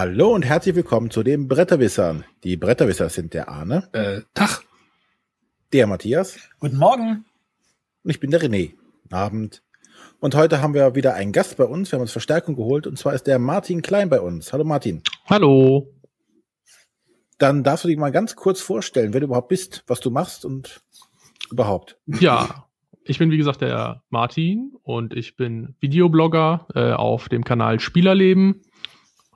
Hallo und herzlich willkommen zu den Bretterwissern. Die Bretterwisser sind der Arne. Äh, Tag. Der Matthias. Guten Morgen. Und ich bin der René. Abend. Und heute haben wir wieder einen Gast bei uns. Wir haben uns Verstärkung geholt. Und zwar ist der Martin Klein bei uns. Hallo Martin. Hallo. Dann darfst du dich mal ganz kurz vorstellen, wer du überhaupt bist, was du machst und überhaupt. Ja, ich bin wie gesagt der Martin und ich bin Videoblogger äh, auf dem Kanal Spielerleben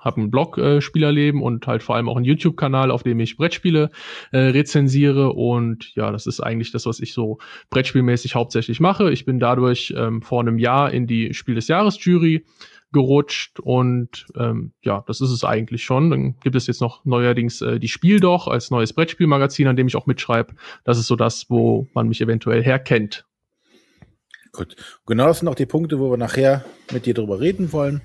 habe einen Blog äh, Spielerleben und halt vor allem auch einen YouTube-Kanal, auf dem ich Brettspiele äh, rezensiere. Und ja, das ist eigentlich das, was ich so Brettspielmäßig hauptsächlich mache. Ich bin dadurch ähm, vor einem Jahr in die Spiel des Jahres-Jury gerutscht und ähm, ja, das ist es eigentlich schon. Dann gibt es jetzt noch neuerdings äh, die Spiel doch als neues Brettspielmagazin, an dem ich auch mitschreibe. Das ist so das, wo man mich eventuell herkennt. Gut. Genau das sind auch die Punkte, wo wir nachher mit dir drüber reden wollen.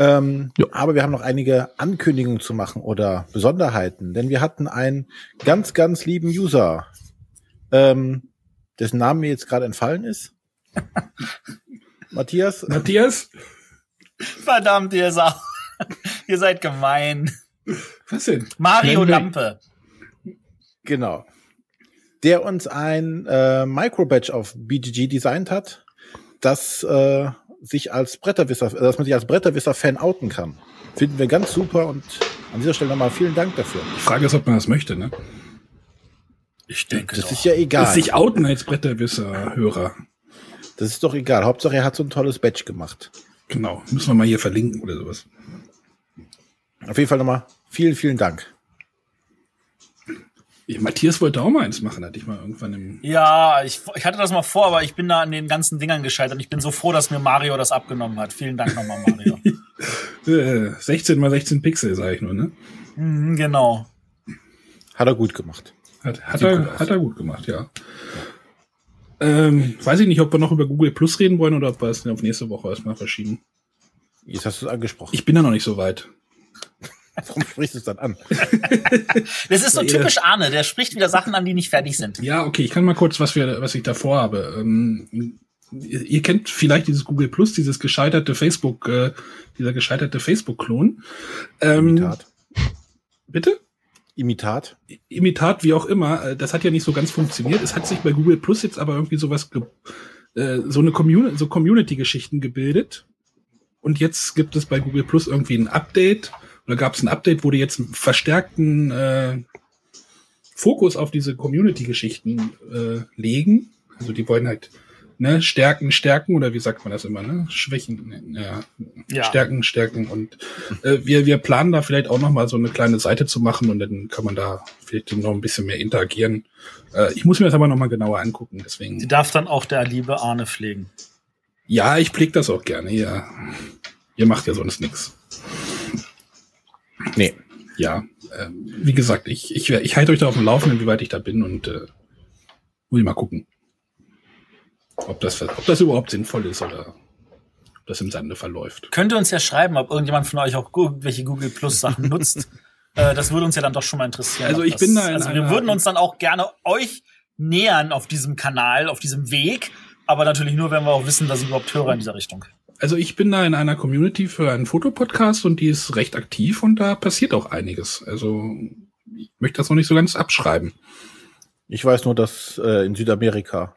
Ähm, aber wir haben noch einige Ankündigungen zu machen oder Besonderheiten, denn wir hatten einen ganz, ganz lieben User, ähm, dessen Name mir jetzt gerade entfallen ist. Matthias? Matthias? Verdammt, ihr, Sau. ihr seid gemein. Was denn? Mario Lampe. Genau. Der uns ein äh, Microbatch auf BGG designt hat, das äh, sich als Bretterwisser, dass man sich als Bretterwisser-Fan outen kann. Finden wir ganz super und an dieser Stelle nochmal vielen Dank dafür. Die Frage ist, ob man das möchte, ne? Ich denke Das doch. ist ja egal. Das sich outen als Bretterwisser-Hörer. Das ist doch egal. Hauptsache, er hat so ein tolles Badge gemacht. Genau. Müssen wir mal hier verlinken oder sowas. Auf jeden Fall nochmal vielen, vielen Dank. Matthias wollte auch mal eins machen, hatte ich mal irgendwann im. Ja, ich, ich hatte das mal vor, aber ich bin da an den ganzen Dingern gescheitert. Ich bin so froh, dass mir Mario das abgenommen hat. Vielen Dank nochmal, Mario. 16 äh, mal 16 Pixel, sage ich nur, ne? Mhm, genau. Hat er gut gemacht. Hat, hat, er, gut hat er gut gemacht, ja. Ähm, weiß ich nicht, ob wir noch über Google Plus reden wollen oder ob wir es auf nächste Woche erstmal verschieben. Jetzt hast du es angesprochen. Ich bin da noch nicht so weit. Warum sprichst du es dann an? das ist so typisch Arne, der spricht wieder Sachen an, die nicht fertig sind. Ja, okay, ich kann mal kurz, was wir, was ich da vorhabe. Ähm, ihr kennt vielleicht dieses Google Plus, dieses gescheiterte Facebook, äh, dieser gescheiterte Facebook-Klon. Ähm, Imitat. Bitte? Imitat. Imitat, wie auch immer. Äh, das hat ja nicht so ganz funktioniert. Es hat sich bei Google Plus jetzt aber irgendwie sowas, äh, so eine Community, so Community-Geschichten gebildet. Und jetzt gibt es bei Google Plus irgendwie ein Update da gab es ein Update, wo die jetzt einen verstärkten äh, Fokus auf diese Community-Geschichten äh, legen. Also die wollen halt ne, Stärken, Stärken oder wie sagt man das immer, ne? Schwächen, ja, ja. Stärken, Stärken und äh, wir, wir planen da vielleicht auch noch mal so eine kleine Seite zu machen und dann kann man da vielleicht noch ein bisschen mehr interagieren. Äh, ich muss mir das aber noch mal genauer angucken, deswegen. Die darf dann auch der liebe Arne pflegen. Ja, ich pflege das auch gerne, ja. Ihr macht ja sonst nichts. Nee. Ja, äh, wie gesagt, ich, ich, ich halte euch da auf dem Laufenden, wie weit ich da bin und äh, muss ich mal gucken, ob das, ob das überhaupt sinnvoll ist oder ob das im Sande verläuft. Könnt ihr uns ja schreiben, ob irgendjemand von euch auch irgendwelche Google Plus Sachen nutzt. Äh, das würde uns ja dann doch schon mal interessieren. Also ich das, bin da in Also wir würden uns dann auch gerne euch nähern auf diesem Kanal, auf diesem Weg, aber natürlich nur, wenn wir auch wissen, dass ihr überhaupt Hörer in dieser Richtung also ich bin da in einer Community für einen Fotopodcast und die ist recht aktiv und da passiert auch einiges. Also ich möchte das noch nicht so ganz abschreiben. Ich weiß nur, dass äh, in Südamerika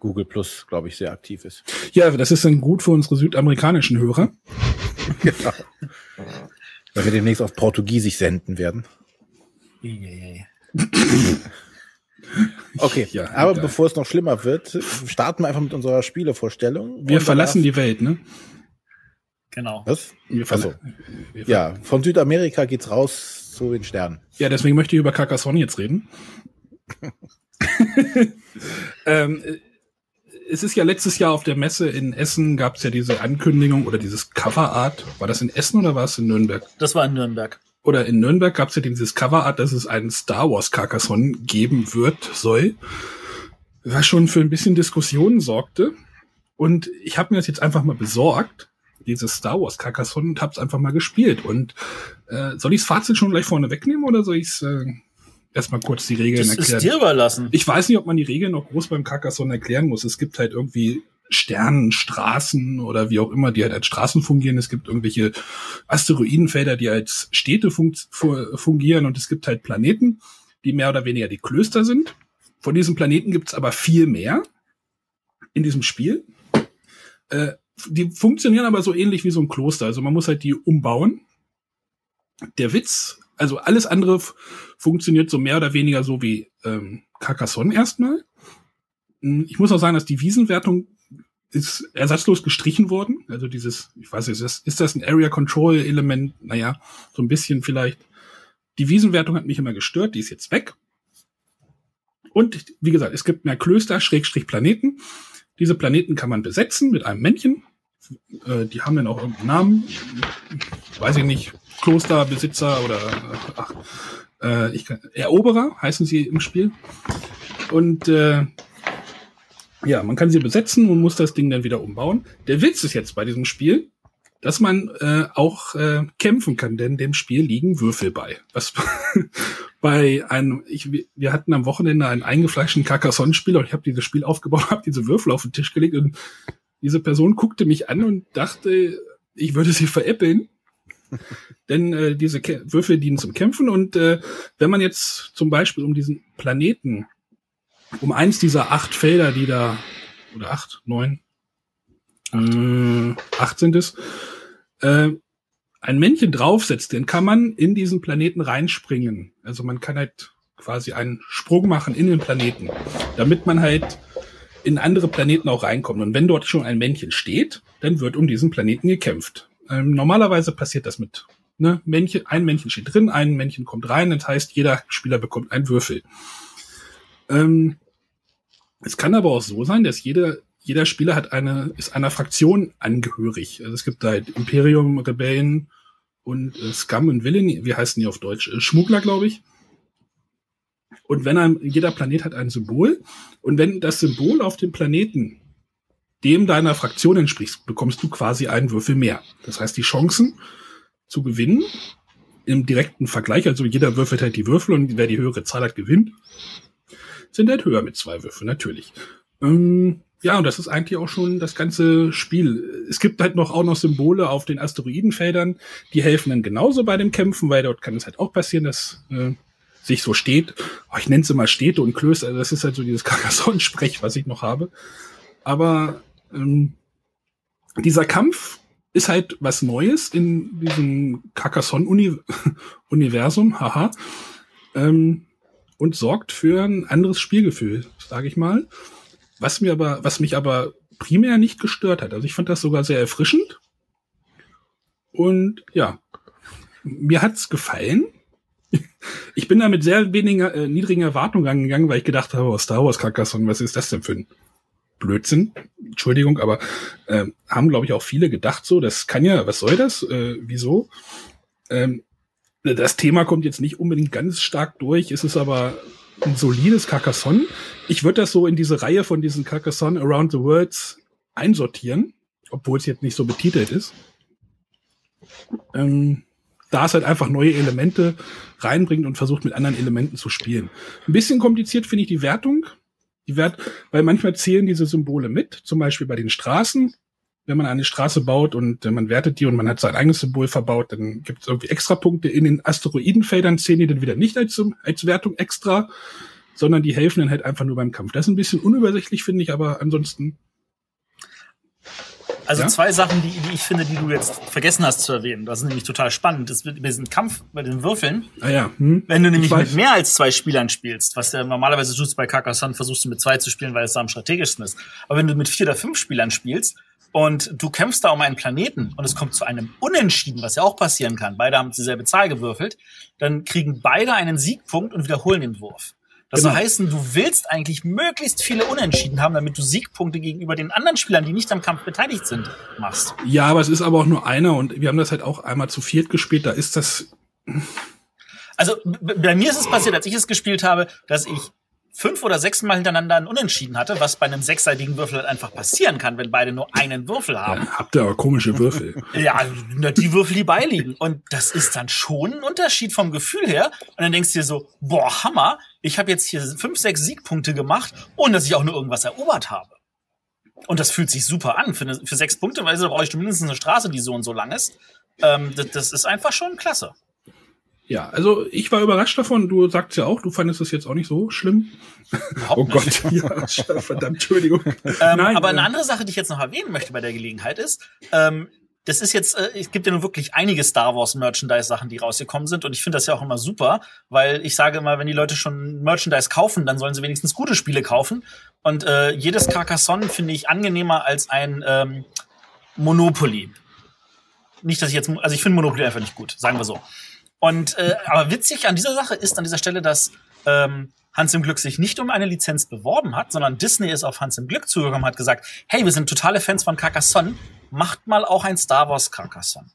Google Plus, glaube ich, sehr aktiv ist. Ja, das ist dann gut für unsere südamerikanischen Hörer. genau. Weil wir demnächst auf Portugiesisch senden werden. Okay, ja, aber egal. bevor es noch schlimmer wird, starten wir einfach mit unserer Spielevorstellung. Wir verlassen die Welt, ne? Genau. Was? Wir also, wir ja, von Südamerika geht's raus zu den Sternen. Ja, deswegen möchte ich über Carcassonne jetzt reden. ähm, es ist ja letztes Jahr auf der Messe in Essen gab es ja diese Ankündigung oder dieses Coverart. War das in Essen oder war es in Nürnberg? Das war in Nürnberg oder in Nürnberg gab es ja dieses Coverart, dass es einen Star Wars Carcassonne geben wird, soll, was schon für ein bisschen Diskussionen sorgte. Und ich habe mir das jetzt einfach mal besorgt, dieses Star Wars Carcassonne, und habe es einfach mal gespielt. Und äh, soll ich das Fazit schon gleich vorne wegnehmen oder soll ich äh, erstmal kurz die Regeln das erklären? Das ist dir überlassen. Ich weiß nicht, ob man die Regeln noch groß beim Carcassonne erklären muss. Es gibt halt irgendwie Sternenstraßen oder wie auch immer, die halt als Straßen fungieren. Es gibt irgendwelche Asteroidenfelder, die als Städte fun fungieren und es gibt halt Planeten, die mehr oder weniger die Klöster sind. Von diesen Planeten gibt es aber viel mehr in diesem Spiel. Äh, die funktionieren aber so ähnlich wie so ein Kloster. Also man muss halt die umbauen. Der Witz, also alles andere funktioniert so mehr oder weniger so wie ähm, Carcassonne erstmal. Hm, ich muss auch sagen, dass die Wiesenwertung ist ersatzlos gestrichen worden. Also dieses, ich weiß nicht, ist das, ist das ein Area Control Element? Naja, so ein bisschen vielleicht. Die Wiesenwertung hat mich immer gestört, die ist jetzt weg. Und wie gesagt, es gibt mehr Klöster, Schrägstrich Planeten. Diese Planeten kann man besetzen mit einem Männchen. Äh, die haben dann auch irgendeinen Namen. Weiß ich nicht, Klosterbesitzer oder ach, äh, ich kann, Eroberer heißen sie im Spiel. Und äh, ja, man kann sie besetzen und muss das Ding dann wieder umbauen. Der Witz ist jetzt bei diesem Spiel, dass man äh, auch äh, kämpfen kann, denn dem Spiel liegen Würfel bei. Was bei einem, ich, wir hatten am Wochenende einen eingefleischten Carcassonne-Spieler und ich habe dieses Spiel aufgebaut, habe diese Würfel auf den Tisch gelegt und diese Person guckte mich an und dachte, ich würde sie veräppeln. Denn äh, diese Kä Würfel dienen zum Kämpfen und äh, wenn man jetzt zum Beispiel um diesen Planeten um eins dieser acht Felder, die da, oder acht, neun, äh, acht sind es, äh, ein Männchen draufsetzt, dann kann man in diesen Planeten reinspringen. Also man kann halt quasi einen Sprung machen in den Planeten, damit man halt in andere Planeten auch reinkommt. Und wenn dort schon ein Männchen steht, dann wird um diesen Planeten gekämpft. Ähm, normalerweise passiert das mit ne, Männchen, ein Männchen steht drin, ein Männchen kommt rein, das heißt, jeder Spieler bekommt einen Würfel. Ähm, es kann aber auch so sein, dass jeder, jeder Spieler hat eine, ist einer Fraktion angehörig. Also es gibt halt Imperium, Rebellen und äh, Scum und Villain, wie heißen die auf Deutsch? Äh, Schmuggler, glaube ich. Und wenn ein, jeder Planet hat ein Symbol und wenn das Symbol auf dem Planeten dem deiner Fraktion entspricht, bekommst du quasi einen Würfel mehr. Das heißt, die Chancen zu gewinnen im direkten Vergleich, also jeder würfelt halt die Würfel und wer die höhere Zahl hat, gewinnt sind halt höher mit zwei Würfeln, natürlich. Ähm, ja, und das ist eigentlich auch schon das ganze Spiel. Es gibt halt noch auch noch Symbole auf den Asteroidenfeldern, die helfen dann genauso bei dem Kämpfen, weil dort kann es halt auch passieren, dass äh, sich so steht. Oh, ich nenne es immer Städte und Klöster. Also das ist halt so dieses Carcassonne-Sprech, was ich noch habe. Aber ähm, dieser Kampf ist halt was Neues in diesem Carcassonne-Universum. Haha. Ähm, und sorgt für ein anderes Spielgefühl, sage ich mal. Was mir aber, was mich aber primär nicht gestört hat. Also ich fand das sogar sehr erfrischend. Und ja, mir hat's gefallen. Ich bin da mit sehr weniger äh, niedrigen Erwartungen angegangen, weil ich gedacht habe, oh, Star Wars Carcassonne, was ist das denn für ein Blödsinn? Entschuldigung, aber äh, haben glaube ich auch viele gedacht so, das kann ja, was soll das? Äh, wieso? Ähm, das Thema kommt jetzt nicht unbedingt ganz stark durch, es ist aber ein solides Carcassonne. Ich würde das so in diese Reihe von diesen Carcassonne Around the Worlds einsortieren, obwohl es jetzt nicht so betitelt ist. Ähm, da es halt einfach neue Elemente reinbringt und versucht mit anderen Elementen zu spielen. Ein bisschen kompliziert finde ich die Wertung. Die Wert, weil manchmal zählen diese Symbole mit, zum Beispiel bei den Straßen wenn man eine Straße baut und äh, man wertet die und man hat sein eigenes Symbol verbaut, dann gibt es irgendwie extra Punkte. In den Asteroidenfeldern zählen die dann wieder nicht als, als Wertung extra, sondern die helfen dann halt einfach nur beim Kampf. Das ist ein bisschen unübersichtlich, finde ich, aber ansonsten. Also ja? zwei Sachen, die, die ich finde, die du jetzt vergessen hast zu erwähnen. Das ist nämlich total spannend. Das wird bei diesem Kampf bei den Würfeln. Ah ja. Hm. Wenn du nämlich mit mehr als zwei Spielern spielst, was du normalerweise tust bei Carcassonne, versuchst du mit zwei zu spielen, weil es da am strategischsten ist. Aber wenn du mit vier oder fünf Spielern spielst, und du kämpfst da um einen Planeten und es kommt zu einem Unentschieden, was ja auch passieren kann. Beide haben dieselbe Zahl gewürfelt. Dann kriegen beide einen Siegpunkt und wiederholen den Wurf. Das genau. soll heißen, du willst eigentlich möglichst viele Unentschieden haben, damit du Siegpunkte gegenüber den anderen Spielern, die nicht am Kampf beteiligt sind, machst. Ja, aber es ist aber auch nur einer und wir haben das halt auch einmal zu viert gespielt. Da ist das. Also bei mir ist es passiert, als ich es gespielt habe, dass ich fünf oder sechs Mal hintereinander einen Unentschieden hatte, was bei einem sechsseitigen Würfel halt einfach passieren kann, wenn beide nur einen Würfel haben. Ja, habt ihr aber komische Würfel. ja, die Würfel, die beiliegen. Und das ist dann schon ein Unterschied vom Gefühl her. Und dann denkst du dir so, boah, Hammer, ich habe jetzt hier fünf, sechs Siegpunkte gemacht, ohne dass ich auch nur irgendwas erobert habe. Und das fühlt sich super an. Für, eine, für sechs Punkte, weil da brauche ich mindestens eine Straße, die so und so lang ist. Ähm, das, das ist einfach schon klasse. Ja, also ich war überrascht davon. Du sagst ja auch, du fandest es jetzt auch nicht so schlimm. Überhaupt oh. Gott, ja, verdammt, Entschuldigung. Ähm, Nein, aber äh, eine andere Sache, die ich jetzt noch erwähnen möchte bei der Gelegenheit ist, ähm, das ist jetzt, äh, es gibt ja nun wirklich einige Star Wars Merchandise Sachen, die rausgekommen sind und ich finde das ja auch immer super, weil ich sage immer, wenn die Leute schon Merchandise kaufen, dann sollen sie wenigstens gute Spiele kaufen und äh, jedes Carcassonne finde ich angenehmer als ein ähm, Monopoly. Nicht, dass ich jetzt, also ich finde Monopoly einfach nicht gut, sagen wir so. Und äh, aber witzig an dieser Sache ist an dieser Stelle, dass ähm, Hans im Glück sich nicht um eine Lizenz beworben hat, sondern Disney ist auf Hans im Glück zugekommen und hat gesagt, hey, wir sind totale Fans von Carcassonne, macht mal auch ein Star Wars Carcassonne.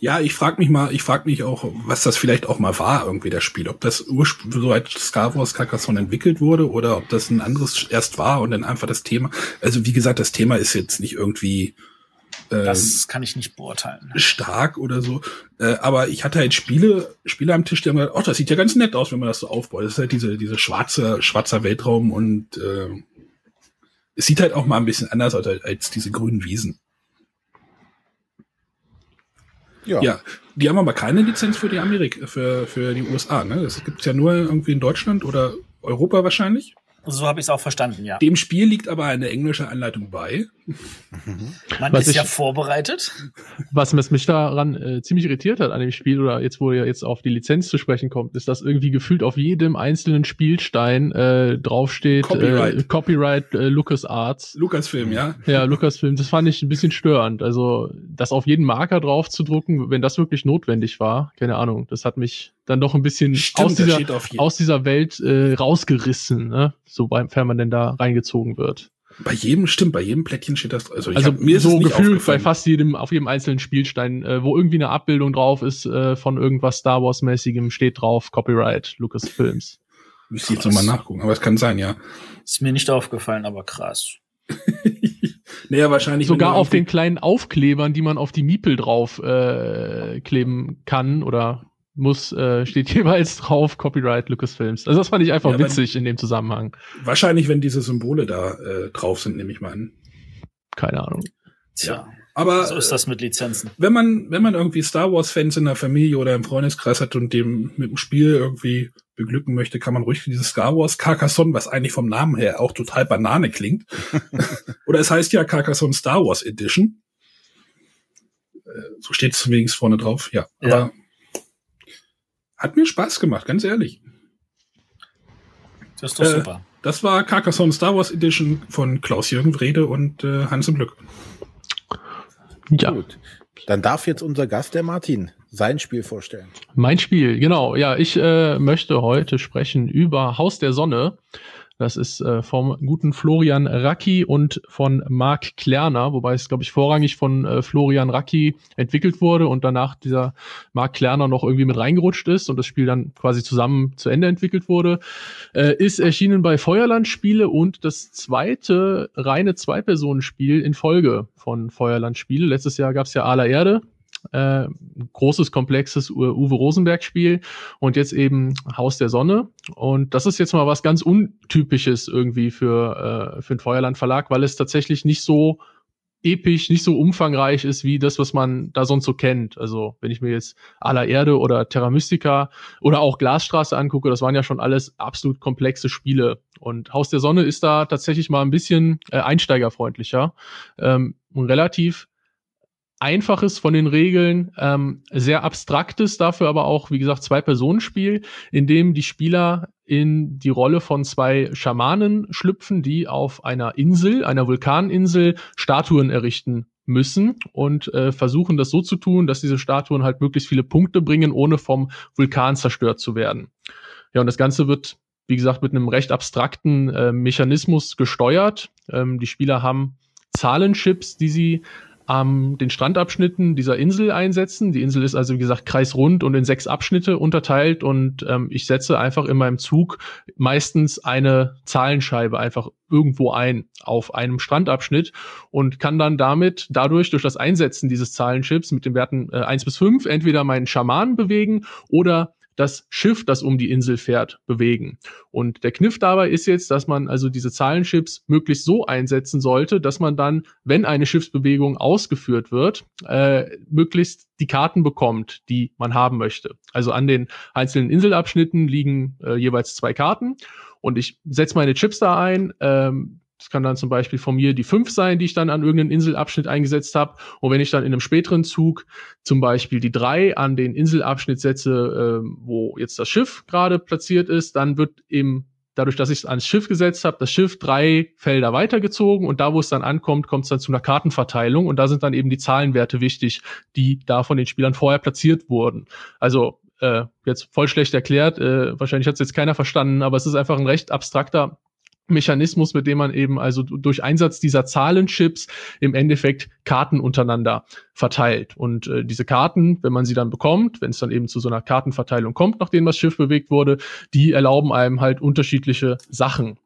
Ja, ich frage mich mal, ich frage mich auch, was das vielleicht auch mal war, irgendwie das Spiel. Ob das ursprünglich so Star Wars Carcassonne entwickelt wurde oder ob das ein anderes erst war und dann einfach das Thema. Also wie gesagt, das Thema ist jetzt nicht irgendwie äh, Das kann ich nicht beurteilen. stark oder so. Äh, aber ich hatte halt Spiele, Spiele am Tisch, die haben gesagt, oh, das sieht ja ganz nett aus, wenn man das so aufbaut. Das ist halt diese, diese schwarze, schwarzer Weltraum und äh, es sieht halt auch mal ein bisschen anders aus als, als diese grünen Wiesen. Ja. Ja, die haben aber keine Lizenz für die Amerika, für, für die USA, ne? Das gibt's ja nur irgendwie in Deutschland oder Europa wahrscheinlich. So habe ich es auch verstanden, ja. Dem Spiel liegt aber eine englische Anleitung bei. Man Was ist ich- ja vorbereitet. Was was mich daran äh, ziemlich irritiert hat an dem Spiel, oder jetzt, wo ihr jetzt auf die Lizenz zu sprechen kommt, ist, dass irgendwie gefühlt auf jedem einzelnen Spielstein äh, draufsteht Copyright. äh, Copyright äh, LucasArts. Lucasfilm, ja. Ja, Lucasfilm, das fand ich ein bisschen störend. Also, das auf jeden Marker drauf zu drucken, wenn das wirklich notwendig war, keine Ahnung, das hat mich dann doch ein bisschen Stimmt, aus, da dieser, aus dieser Welt äh, rausgerissen, ne? sofern man denn da reingezogen wird. Bei jedem, stimmt, bei jedem Plättchen steht das. Also, ich Also hab, mir ist so es nicht gefühlt bei fast jedem, auf jedem einzelnen Spielstein, äh, wo irgendwie eine Abbildung drauf ist äh, von irgendwas Star Wars-mäßigem, steht drauf Copyright Lucasfilms. Müsste ich jetzt nochmal nachgucken, aber es kann sein, ja. Ist mir nicht aufgefallen, aber krass. naja, wahrscheinlich. Sogar wenn auf den kleinen Aufklebern, die man auf die Miepel drauf äh, kleben kann oder muss, äh, steht jeweils drauf Copyright Lucasfilms. Also das fand ich einfach Ja, witzig in dem Zusammenhang. Wahrscheinlich, wenn diese Symbole da äh, drauf sind, nehme ich mal an. Keine Ahnung. Tja, Aber so ist das mit Lizenzen. wenn man, wenn man irgendwie Star Wars-Fans in der Familie oder im Freundeskreis hat und dem mit dem Spiel irgendwie beglücken möchte, kann man ruhig dieses Star Wars Carcassonne, was eigentlich vom Namen her auch total Banane klingt. oder es heißt ja Carcassonne Star Wars Edition. Äh, So steht es zumindest vorne drauf, ja. Ja. Aber hat mir Spaß gemacht, ganz ehrlich. Das ist doch Äh, super. Das war Carcassonne Star Wars Edition von Klaus-Jürgen Wrede und äh, Hans im Glück. Ja, Gut. Dann darf jetzt unser Gast, der Martin, sein Spiel vorstellen. mein Spiel, genau. Ja, ich äh, möchte heute sprechen über Haus der Sonne. Das ist äh, vom guten Florian Racki und von Marc Klerner, wobei es, glaube ich, vorrangig von äh, Florian Racki entwickelt wurde und danach dieser Marc Klerner noch irgendwie mit reingerutscht ist und das Spiel dann quasi zusammen zu Ende entwickelt wurde. Äh, ist erschienen bei Feuerland Spiele und das zweite reine Zwei-Personen-Spiel in Folge von Feuerland Spiele. Letztes Jahr gab es ja Aller Erde, äh, großes, komplexes Uwe Rosenberg-Spiel und jetzt eben Haus der Sonne. Und das ist jetzt mal was ganz Untypisches irgendwie für, äh, für den Feuerland Verlag, weil es tatsächlich nicht so episch, nicht so umfangreich ist wie das, was man da sonst so kennt. Also wenn ich mir jetzt Aller Erde oder Terra Mystica oder auch Glasstraße angucke, das waren ja schon alles absolut komplexe Spiele. Und Haus der Sonne ist da tatsächlich mal ein bisschen äh, einsteigerfreundlicher. Ähm, und relativ einfaches von den Regeln, ähm, sehr abstraktes, dafür aber auch, wie gesagt, Zwei-Personen-Spiel, in dem die Spieler in die Rolle von zwei Schamanen schlüpfen, die auf einer Insel, einer Vulkaninsel, Statuen errichten müssen und äh, versuchen das so zu tun, dass diese Statuen halt möglichst viele Punkte bringen, ohne vom Vulkan zerstört zu werden. Ja, und das Ganze wird, wie gesagt, mit einem recht abstrakten äh, Mechanismus gesteuert. Ähm, die Spieler haben Zahlenchips, die sie an den Strandabschnitten dieser Insel einsetzen. Die Insel ist also, wie gesagt, kreisrund und in sechs Abschnitte unterteilt und ähm, ich setze einfach in meinem Zug meistens eine Zahlenscheibe einfach irgendwo ein auf einem Strandabschnitt und kann dann damit dadurch durch das Einsetzen dieses Zahlenchips mit den Werten äh, 1 bis 5 entweder meinen Schaman bewegen oder das Schiff, das um die Insel fährt, bewegen. Und der Kniff dabei ist jetzt, dass man also diese Zahlenchips möglichst so einsetzen sollte, dass man dann, wenn eine Schiffsbewegung ausgeführt wird, äh, möglichst die Karten bekommt, die man haben möchte. Also an den einzelnen Inselabschnitten liegen äh, jeweils zwei Karten und ich setze meine Chips da ein. Ähm, das kann dann zum Beispiel von mir die fünf sein, die ich dann an irgendeinen Inselabschnitt eingesetzt habe. Und wenn ich dann in einem späteren Zug zum Beispiel die drei an den Inselabschnitt setze, äh, wo jetzt das Schiff gerade platziert ist, dann wird eben dadurch, dass ich es ans Schiff gesetzt habe, das Schiff drei Felder weitergezogen und da, wo es dann ankommt, kommt es dann zu einer Kartenverteilung und da sind dann eben die Zahlenwerte wichtig, die da von den Spielern vorher platziert wurden. Also äh, jetzt voll schlecht erklärt, äh, wahrscheinlich hat es jetzt keiner verstanden, aber es ist einfach ein recht abstrakter Mechanismus, mit dem man eben also durch Einsatz dieser Zahlenchips im Endeffekt Karten untereinander verteilt. Und äh, diese Karten, wenn man sie dann bekommt, wenn es dann eben zu so einer Kartenverteilung kommt, nachdem das Schiff bewegt wurde, die erlauben einem halt unterschiedliche Sachen.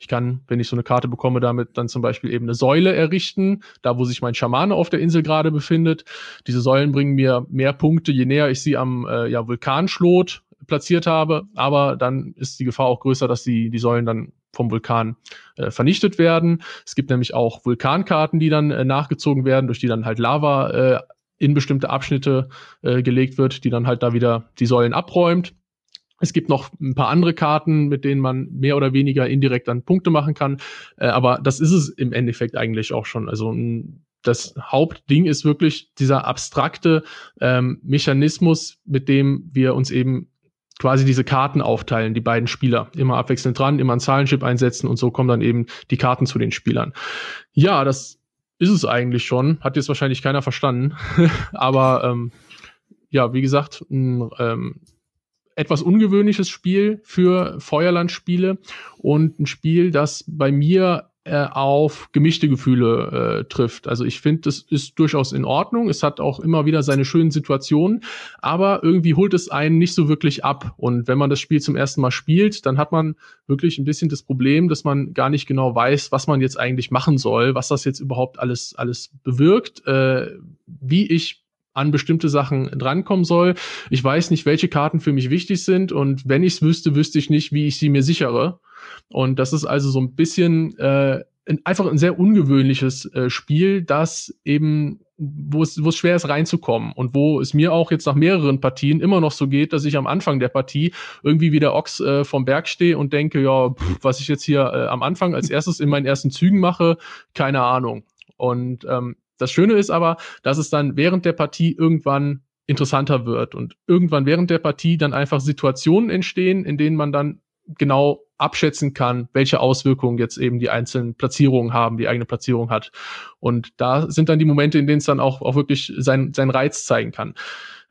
Ich kann, wenn ich so eine Karte bekomme, damit dann zum Beispiel eben eine Säule errichten, da wo sich mein Schamane auf der Insel gerade befindet. Diese Säulen bringen mir mehr Punkte, je näher ich sie am äh, ja, Vulkanschlot platziert habe. Aber dann ist die Gefahr auch größer, dass die, die Säulen dann vom Vulkan äh, vernichtet werden. Es gibt nämlich auch Vulkankarten, die dann äh, nachgezogen werden, durch die dann halt Lava äh, in bestimmte Abschnitte äh, gelegt wird, die dann halt da wieder die Säulen abräumt. Es gibt noch ein paar andere Karten, mit denen man mehr oder weniger indirekt dann Punkte machen kann. Äh, aber das ist es im Endeffekt eigentlich auch schon. Also das Hauptding ist wirklich dieser abstrakte ähm, Mechanismus, mit dem wir uns eben quasi diese Karten aufteilen, die beiden Spieler. Immer abwechselnd dran, immer ein Zahlenchip einsetzen und so kommen dann eben die Karten zu den Spielern. Ja, das ist es eigentlich schon. Hat jetzt wahrscheinlich keiner verstanden. Aber ähm, ja, wie gesagt, ein ähm, etwas ungewöhnliches Spiel für Feuerlandspiele und ein Spiel, das bei mir äh, auf gemischte Gefühle äh, trifft. Also ich finde, das ist durchaus in Ordnung. Es hat auch immer wieder seine schönen Situationen, aber irgendwie holt es einen nicht so wirklich ab. Und wenn man das Spiel zum ersten Mal spielt, dann hat man wirklich ein bisschen das Problem, dass man gar nicht genau weiß, was man jetzt eigentlich machen soll, was das jetzt überhaupt alles alles bewirkt, äh, wie ich an bestimmte Sachen drankommen soll. Ich weiß nicht, welche Karten für mich wichtig sind und wenn ich es wüsste, wüsste ich nicht, wie ich sie mir sichere. Und das ist also so ein bisschen äh, einfach ein sehr ungewöhnliches äh, Spiel, das eben, wo es, wo es schwer ist reinzukommen und wo es mir auch jetzt nach mehreren Partien immer noch so geht, dass ich am Anfang der Partie irgendwie wie der Ochs äh, vom Berg stehe und denke, ja, pff, was ich jetzt hier äh, am Anfang als erstes in meinen ersten Zügen mache, keine Ahnung. Und ähm, das Schöne ist aber, dass es dann während der Partie irgendwann interessanter wird und irgendwann während der Partie dann einfach Situationen entstehen, in denen man dann genau abschätzen kann, welche Auswirkungen jetzt eben die einzelnen Platzierungen haben, die eigene Platzierung hat. Und da sind dann die Momente, in denen es dann auch, auch wirklich sein, seinen Reiz zeigen kann.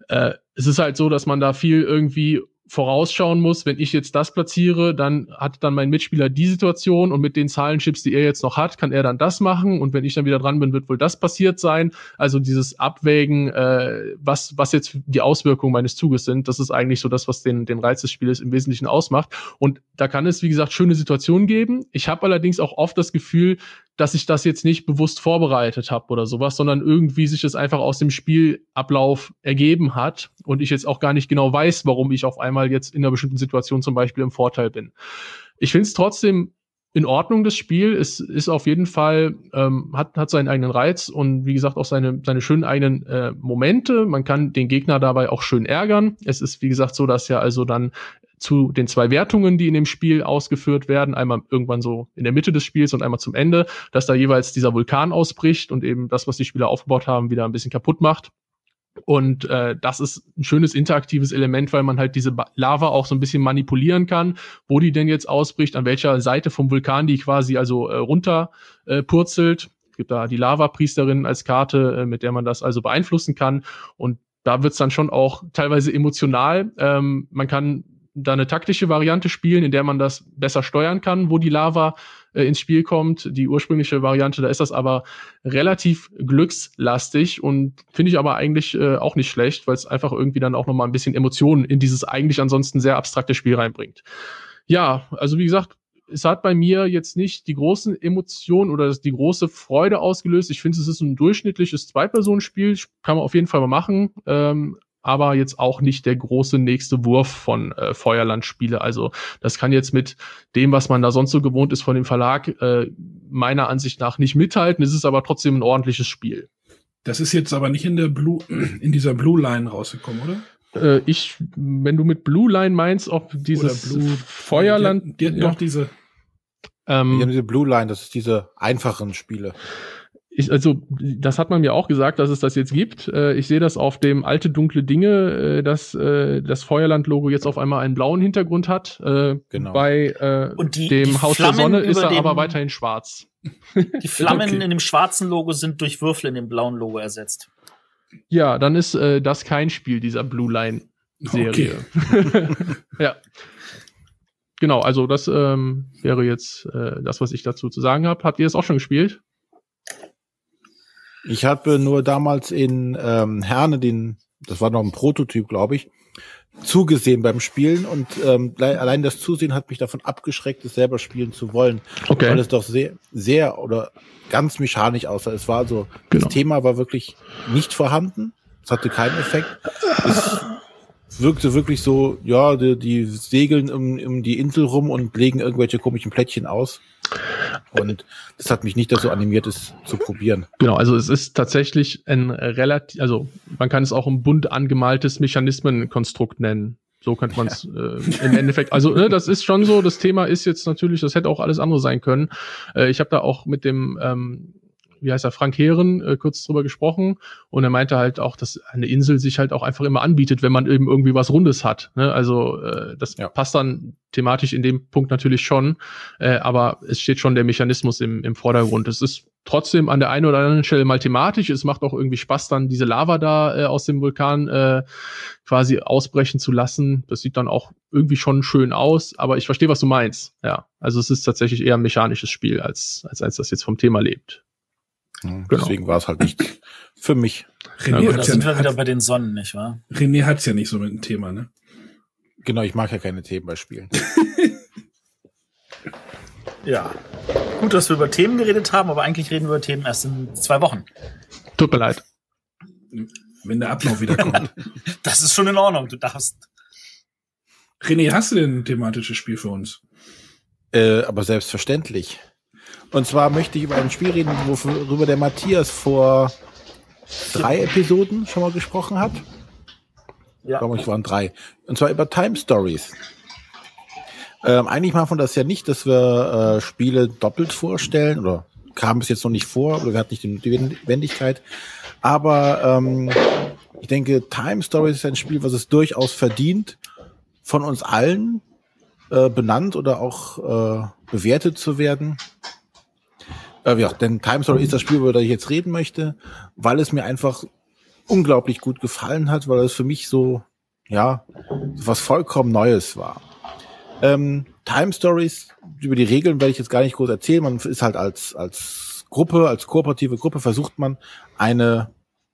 Äh, es ist halt so, dass man da viel irgendwie vorausschauen muss, wenn ich jetzt das platziere, dann hat dann mein Mitspieler die Situation und mit den Zahlenchips, die er jetzt noch hat, kann er dann das machen und wenn ich dann wieder dran bin, wird wohl das passiert sein. Also dieses Abwägen, äh, was, was jetzt die Auswirkungen meines Zuges sind, das ist eigentlich so das, was den, den Reiz des Spieles im Wesentlichen ausmacht. Und da kann es, wie gesagt, schöne Situationen geben. Ich habe allerdings auch oft das Gefühl, dass ich das jetzt nicht bewusst vorbereitet habe oder sowas, sondern irgendwie sich das einfach aus dem Spielablauf ergeben hat und ich jetzt auch gar nicht genau weiß, warum ich auf einmal jetzt in einer bestimmten Situation zum Beispiel im Vorteil bin. Ich finde es trotzdem in Ordnung, das Spiel. Es ist auf jeden Fall, ähm, hat, hat seinen eigenen Reiz und wie gesagt auch seine, seine schönen eigenen äh, Momente. Man kann den Gegner dabei auch schön ärgern. Es ist, wie gesagt, so, dass ja also dann zu den zwei Wertungen, die in dem Spiel ausgeführt werden, einmal irgendwann so in der Mitte des Spiels und einmal zum Ende, dass da jeweils dieser Vulkan ausbricht und eben das, was die Spieler aufgebaut haben, wieder ein bisschen kaputt macht. Und äh, das ist ein schönes interaktives Element, weil man halt diese Lava auch so ein bisschen manipulieren kann, wo die denn jetzt ausbricht, an welcher Seite vom Vulkan die quasi also äh, runter äh, purzelt. Es gibt da die Lava-Priesterin als Karte, äh, mit der man das also beeinflussen kann. Und da wird's dann schon auch teilweise emotional. Ähm, man kann da eine taktische Variante spielen, in der man das besser steuern kann, wo die Lava äh, ins Spiel kommt. Die ursprüngliche Variante, da ist das aber relativ glückslastig und finde ich aber eigentlich äh, auch nicht schlecht, weil es einfach irgendwie dann auch nochmal ein bisschen Emotionen in dieses eigentlich ansonsten sehr abstrakte Spiel reinbringt. Ja, also wie gesagt, es hat bei mir jetzt nicht die großen Emotionen oder die große Freude ausgelöst. Ich finde, es ist ein durchschnittliches Zwei-Personen-Spiel. Kann man auf jeden Fall mal machen. Ähm, aber jetzt auch nicht der große nächste Wurf von äh, Feuerland-Spiele. Also das kann jetzt mit dem, was man da sonst so gewohnt ist von dem Verlag, äh, meiner Ansicht nach nicht mithalten. Es ist aber trotzdem ein ordentliches Spiel. Das ist jetzt aber nicht in der Blue, in dieser Blue Line rausgekommen, oder? Äh, ich, wenn du mit Blue Line meinst, ob dieses Blue- Feuerland, Die, die ja, noch diese. ähm, Wir haben diese Blue Line, das ist diese einfachen Spiele. Ich, also das hat man mir auch gesagt, dass es das jetzt gibt. Äh, ich sehe das auf dem alte dunkle Dinge, äh, dass äh, das Feuerland-Logo jetzt auf einmal einen blauen Hintergrund hat. Äh, Genau. Bei äh, Und die- dem die Haus Flammen der Sonne ist er dem- aber weiterhin schwarz. Die Flammen Okay. in dem schwarzen Logo sind durch Würfel in dem blauen Logo ersetzt. Ja, dann ist äh, das kein Spiel dieser Blue Line-Serie. ja. Genau, also das ähm, wäre jetzt äh, das, was ich dazu zu sagen habe. Habt ihr es auch schon gespielt? Ich habe nur damals in ähm, Herne den, das war noch ein Prototyp, glaube ich, zugesehen beim Spielen und ähm, le- allein das Zusehen hat mich davon abgeschreckt, es selber spielen zu wollen, Okay. weil es doch sehr, sehr oder ganz mechanisch aussah. Es war so, Genau. das Thema war wirklich nicht vorhanden, es hatte keinen Effekt. Es wirkte wirklich so, ja, die, die segeln um, um die Insel rum und legen irgendwelche komischen Plättchen aus. Und das hat mich nicht dazu animiert, es zu probieren. Genau, also es ist tatsächlich ein relativ, also man kann es auch ein bunt angemaltes Mechanismenkonstrukt nennen. So könnte man es äh, im Endeffekt. Also ne, das ist schon so. Das Thema ist jetzt natürlich, das hätte auch alles andere sein können. Äh, ich habe da auch mit dem, ähm, wie heißt er, Frank Heeren äh, kurz drüber gesprochen und er meinte halt auch, dass eine Insel sich halt auch einfach immer anbietet, wenn man eben irgendwie was Rundes hat. Ne? Also äh, das Ja. passt dann thematisch in dem Punkt natürlich schon, äh, aber es steht schon der Mechanismus im, im Vordergrund. Es ist trotzdem an der einen oder anderen Stelle mal thematisch. Es macht auch irgendwie Spaß, dann diese Lava da äh, aus dem Vulkan äh, quasi ausbrechen zu lassen. Das sieht dann auch irgendwie schon schön aus, aber ich verstehe, was du meinst. Ja, also es ist tatsächlich eher ein mechanisches Spiel, als, als eins, das jetzt vom Thema lebt. Genau. Deswegen war es halt nicht für mich. René Ja, Da sind wir wieder hat, bei den Sonnen, nicht wahr? René hat's ja nicht so mit dem Thema, ne? Genau, ich mag ja keine Themen bei Spielen. Ja. Gut, dass wir über Themen geredet haben, aber eigentlich reden wir über Themen erst in zwei Wochen. Tut mir leid. Wenn der Ablauf wieder kommt. Das ist schon in Ordnung, du darfst. René, hast du denn ein thematisches Spiel für uns? Äh, aber selbstverständlich. Und zwar möchte ich über ein Spiel reden, worüber der Matthias vor drei Episoden schon mal gesprochen hat. Ich Ja. glaube, es waren drei. Und zwar über Time Stories. Ähm, eigentlich machen wir das ja nicht, dass wir äh, Spiele doppelt vorstellen oder kam bis jetzt noch nicht vor oder wir hatten nicht die Notwendigkeit. Aber ähm, ich denke, Time Stories ist ein Spiel, was es durchaus verdient, von uns allen äh, benannt oder auch äh, bewertet zu werden. Äh, ja, denn Time Story ist das Spiel, über das ich jetzt reden möchte, weil es mir einfach unglaublich gut gefallen hat, weil es für mich so, ja, was vollkommen Neues war. Ähm, Time Stories, über die Regeln werde ich jetzt gar nicht groß erzählen. Man ist halt als, als Gruppe, als kooperative Gruppe versucht man eine,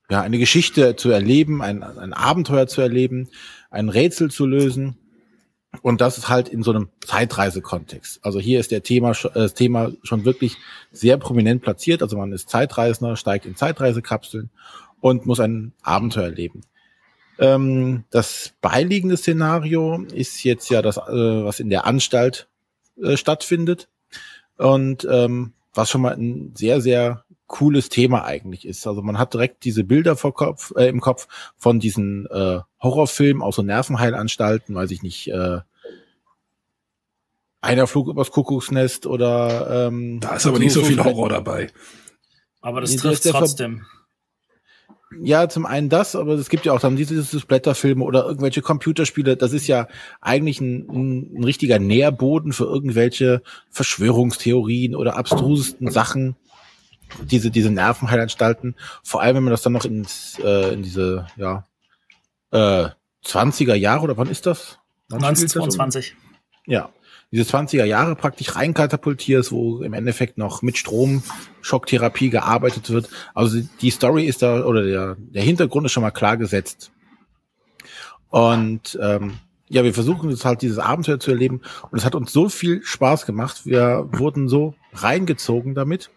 ja, eine Geschichte zu erleben, ein, ein Abenteuer zu erleben, ein Rätsel zu lösen. Und das ist halt in so einem Zeitreisekontext. Also hier ist der Thema, äh, das Thema schon wirklich sehr prominent platziert. Also man ist Zeitreisender, steigt in Zeitreisekapseln und muss ein Abenteuer erleben. Ähm, das beiliegende Szenario ist jetzt ja das, äh, was in der Anstalt äh, stattfindet und ähm, was schon mal ein sehr, sehr cooles Thema eigentlich ist. Also man hat direkt diese Bilder vor Kopf, äh, im Kopf von diesen äh, Horrorfilmen aus so Nervenheilanstalten, weiß ich nicht, äh, einer Flug übers Kuckucksnest oder ähm, Da ist aber nicht so viel Horror dabei. Aber das Nee, trifft Ver- trotzdem. Ja, zum einen das, aber es gibt ja auch dann diese, Splatterfilme oder irgendwelche Computerspiele. Das ist ja eigentlich ein, ein, ein richtiger Nährboden für irgendwelche Verschwörungstheorien oder abstrusesten Sachen. Diese, diese Nervenheilanstalten. Vor allem, wenn man das dann noch ins, äh, in diese, ja, äh, 20er Jahre oder wann ist das? Wann spielt das? 1922. Ja, diese 20er Jahre praktisch reinkatapultierst, wo im Endeffekt noch mit Stromschocktherapie gearbeitet wird. Also die Story ist da, oder der, der Hintergrund ist schon mal klar gesetzt. Und ähm, ja, wir versuchen jetzt halt dieses Abenteuer zu erleben und es hat uns so viel Spaß gemacht. Wir wurden so reingezogen damit.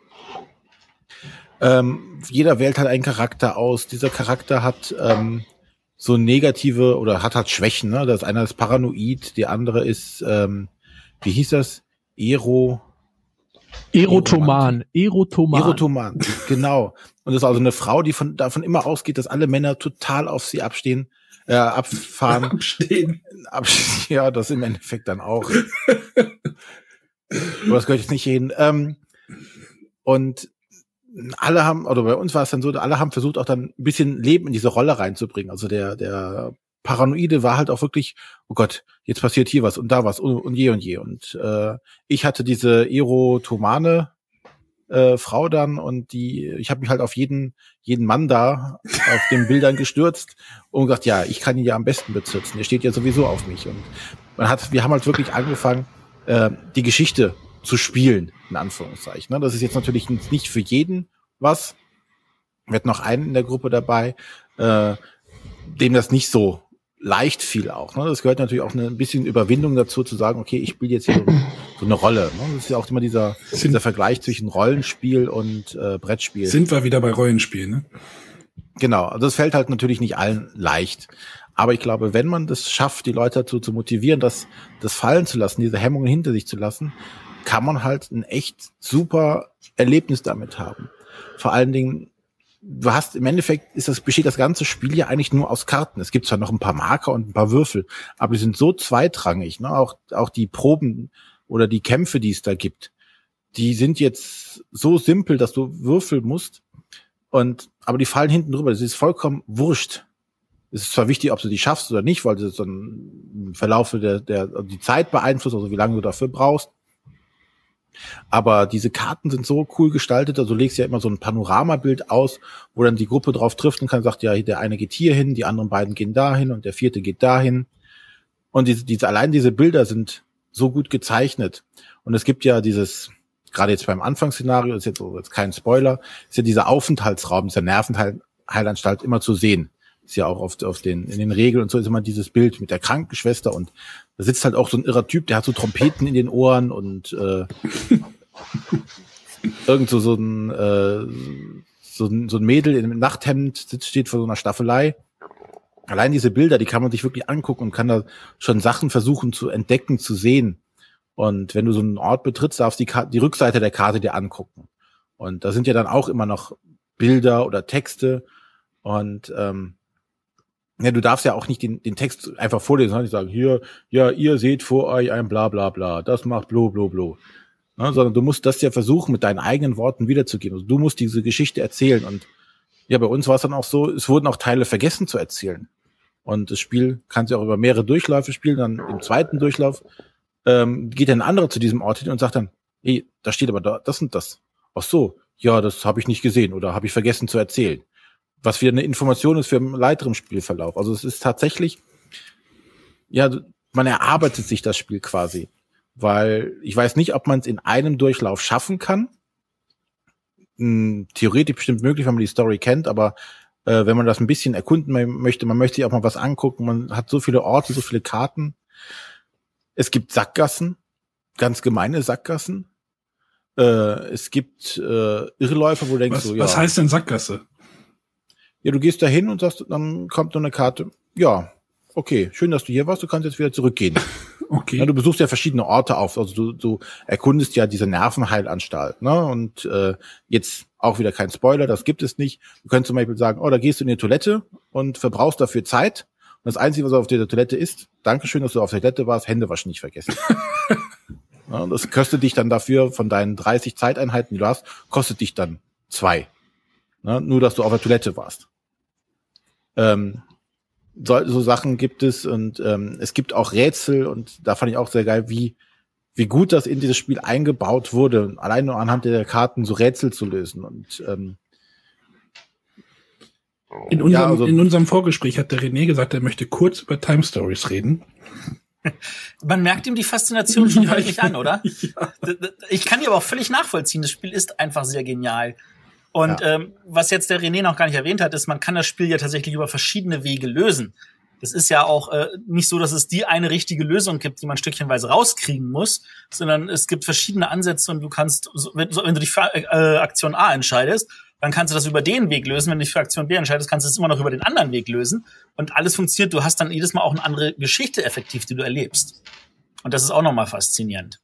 Ähm, jeder wählt halt einen Charakter aus. Dieser Charakter hat ähm, so negative oder hat halt Schwächen. Ne? Das eine ist paranoid, die andere ist, ähm, wie hieß das? Ero. Erotoman. Erotoman. Erotoman, genau. Und das ist also eine Frau, die von, davon immer ausgeht, dass alle Männer total auf sie abstehen, äh, abfahren. Abstehen. Abstehen. Ja, das im Endeffekt dann auch. Aber das gehört jetzt nicht hin. Ähm, und alle haben, oder bei uns war es dann so, alle haben versucht, auch dann ein bisschen Leben in diese Rolle reinzubringen. Also der, der Paranoide war halt auch wirklich, oh Gott, jetzt passiert hier was und da was und, und je und je. Und äh, ich hatte diese Erotomane äh, Frau dann und die, ich habe mich halt auf jeden, jeden Mann da auf den Bildern gestürzt und gesagt, ja, ich kann ihn ja am besten bezirzen. Der steht ja sowieso auf mich. Und man hat, wir haben halt wirklich angefangen, äh, die Geschichte zu spielen, in Anführungszeichen. Ne? Das ist jetzt natürlich nicht für jeden was. Wir hatten noch einen in der Gruppe dabei, äh, dem das nicht so leicht fiel auch. Ne? Das gehört natürlich auch eine, ein bisschen Überwindung dazu, zu sagen, okay, ich spiele jetzt hier so, eine Rolle. Ne? Das ist ja auch immer dieser, Sind- dieser Vergleich zwischen Rollenspiel und äh, Brettspiel. Sind wir wieder bei Rollenspielen, ne? Genau, also das fällt halt natürlich nicht allen leicht. Aber ich glaube, wenn man das schafft, die Leute dazu zu motivieren, das, das fallen zu lassen, diese Hemmungen hinter sich zu lassen, kann man halt ein echt super Erlebnis damit haben. Vor allen Dingen, du hast im Endeffekt ist das, besteht das ganze Spiel ja eigentlich nur aus Karten. Es gibt zwar noch ein paar Marker und ein paar Würfel, aber die sind so zweitrangig, ne? Auch, auch die Proben oder die Kämpfe, die es da gibt, die sind jetzt so simpel, dass du würfeln musst. Und, aber die fallen hinten drüber. Das ist vollkommen wurscht. Es ist zwar wichtig, ob du die schaffst oder nicht, weil das so ein Verlauf der, der, die Zeit beeinflusst, also wie lange du dafür brauchst. Aber diese Karten sind so cool gestaltet, also du legst ja immer so ein Panoramabild aus, wo dann die Gruppe drauf trifft und kann sagt, ja, der eine geht hier hin, die anderen beiden gehen dahin und der vierte geht dahin. Und diese, diese, allein diese Bilder sind so gut gezeichnet. Und es gibt ja dieses, gerade jetzt beim Anfangsszenario, ist jetzt, jetzt kein Spoiler, ist ja dieser Aufenthaltsraum, dieser Nervenheilanstalt immer zu sehen. Ist ja auch oft auf den, in den Regeln und so ist immer dieses Bild mit der Krankenschwester und da sitzt halt auch so ein irrer Typ, der hat so Trompeten in den Ohren und äh, irgend so, so ein äh, so ein, so ein Mädel in einem Nachthemd sitzt, steht vor so einer Staffelei. Allein diese Bilder, die kann man sich wirklich angucken und kann da schon Sachen versuchen zu entdecken, zu sehen. Und wenn du so einen Ort betrittst, darfst du die, die Rückseite der Karte dir angucken. Und da sind ja dann auch immer noch Bilder oder Texte. Und ähm, ja, du darfst ja auch nicht den, den Text einfach vorlesen, sondern sagen, hier, ja, ihr seht vor euch ein bla bla bla, das macht blo blo blo. Ne, sondern du musst das ja versuchen, mit deinen eigenen Worten wiederzugeben. Also du musst diese Geschichte erzählen. Und ja, bei uns war es dann auch so, es wurden auch Teile vergessen zu erzählen. Und das Spiel kannst du auch über mehrere Durchläufe spielen. Dann im zweiten Durchlauf ähm, geht ein anderer zu diesem Ort hin und sagt dann, hey, da steht aber da, das und das. Ach so, ja, das habe ich nicht gesehen oder habe ich vergessen zu erzählen. Was wieder eine Information ist für einen weiteren Spielverlauf. Also es ist tatsächlich, ja, man erarbeitet sich das Spiel quasi. Weil ich weiß nicht, ob man es in einem Durchlauf schaffen kann. Hm, theoretisch bestimmt möglich, wenn man die Story kennt, aber äh, wenn man das ein bisschen erkunden mö- möchte, man möchte sich auch mal was angucken, man hat so viele Orte, so viele Karten. Es gibt Sackgassen, ganz gemeine Sackgassen. Äh, es gibt äh, Irrläufe, wo du denkst, Was, so, ja, was heißt denn Sackgasse? Ja, du gehst da hin und sagst, dann kommt so eine Karte, ja, okay, schön, dass du hier warst, du kannst jetzt wieder zurückgehen. Okay. Ja, du besuchst ja verschiedene Orte auf, also du, du erkundest ja diese Nervenheilanstalt, ne? Und äh, jetzt auch wieder kein Spoiler, das gibt es nicht. Du könntest zum Beispiel sagen, oh, da gehst du in die Toilette und verbrauchst dafür Zeit. Und das Einzige, was auf der Toilette ist, Dankeschön, dass du auf der Toilette warst, Hände waschen nicht vergessen. ja, das kostet dich dann dafür von deinen 30 Zeiteinheiten, die du hast, kostet dich dann zwei. Ne? Nur, dass du auf der Toilette warst. Ähm, so, so Sachen gibt es und ähm, es gibt auch Rätsel und da fand ich auch sehr geil, wie wie gut das in dieses Spiel eingebaut wurde, allein nur anhand der Karten so Rätsel zu lösen und ähm, In unserem, Ja, also- in unserem Vorgespräch hat der René gesagt, er möchte kurz über Time Stories reden. Man merkt ihm die Faszination schon deutlich ich- an, oder? Ja. Ich kann die aber auch völlig nachvollziehen. Das Spiel ist einfach sehr genial. Und Ja. ähm, was jetzt der René noch gar nicht erwähnt hat, ist, man kann das Spiel ja tatsächlich über verschiedene Wege lösen. Das ist ja auch äh, nicht so, dass es die eine richtige Lösung gibt, die man stückchenweise rauskriegen muss, sondern es gibt verschiedene Ansätze und du kannst, wenn, wenn du dich für äh, Aktion A entscheidest, dann kannst du das über den Weg lösen. Wenn du dich für Aktion B entscheidest, kannst du es immer noch über den anderen Weg lösen. Und alles funktioniert. Du hast dann jedes Mal auch eine andere Geschichte effektiv, die du erlebst. Und das ist auch nochmal faszinierend.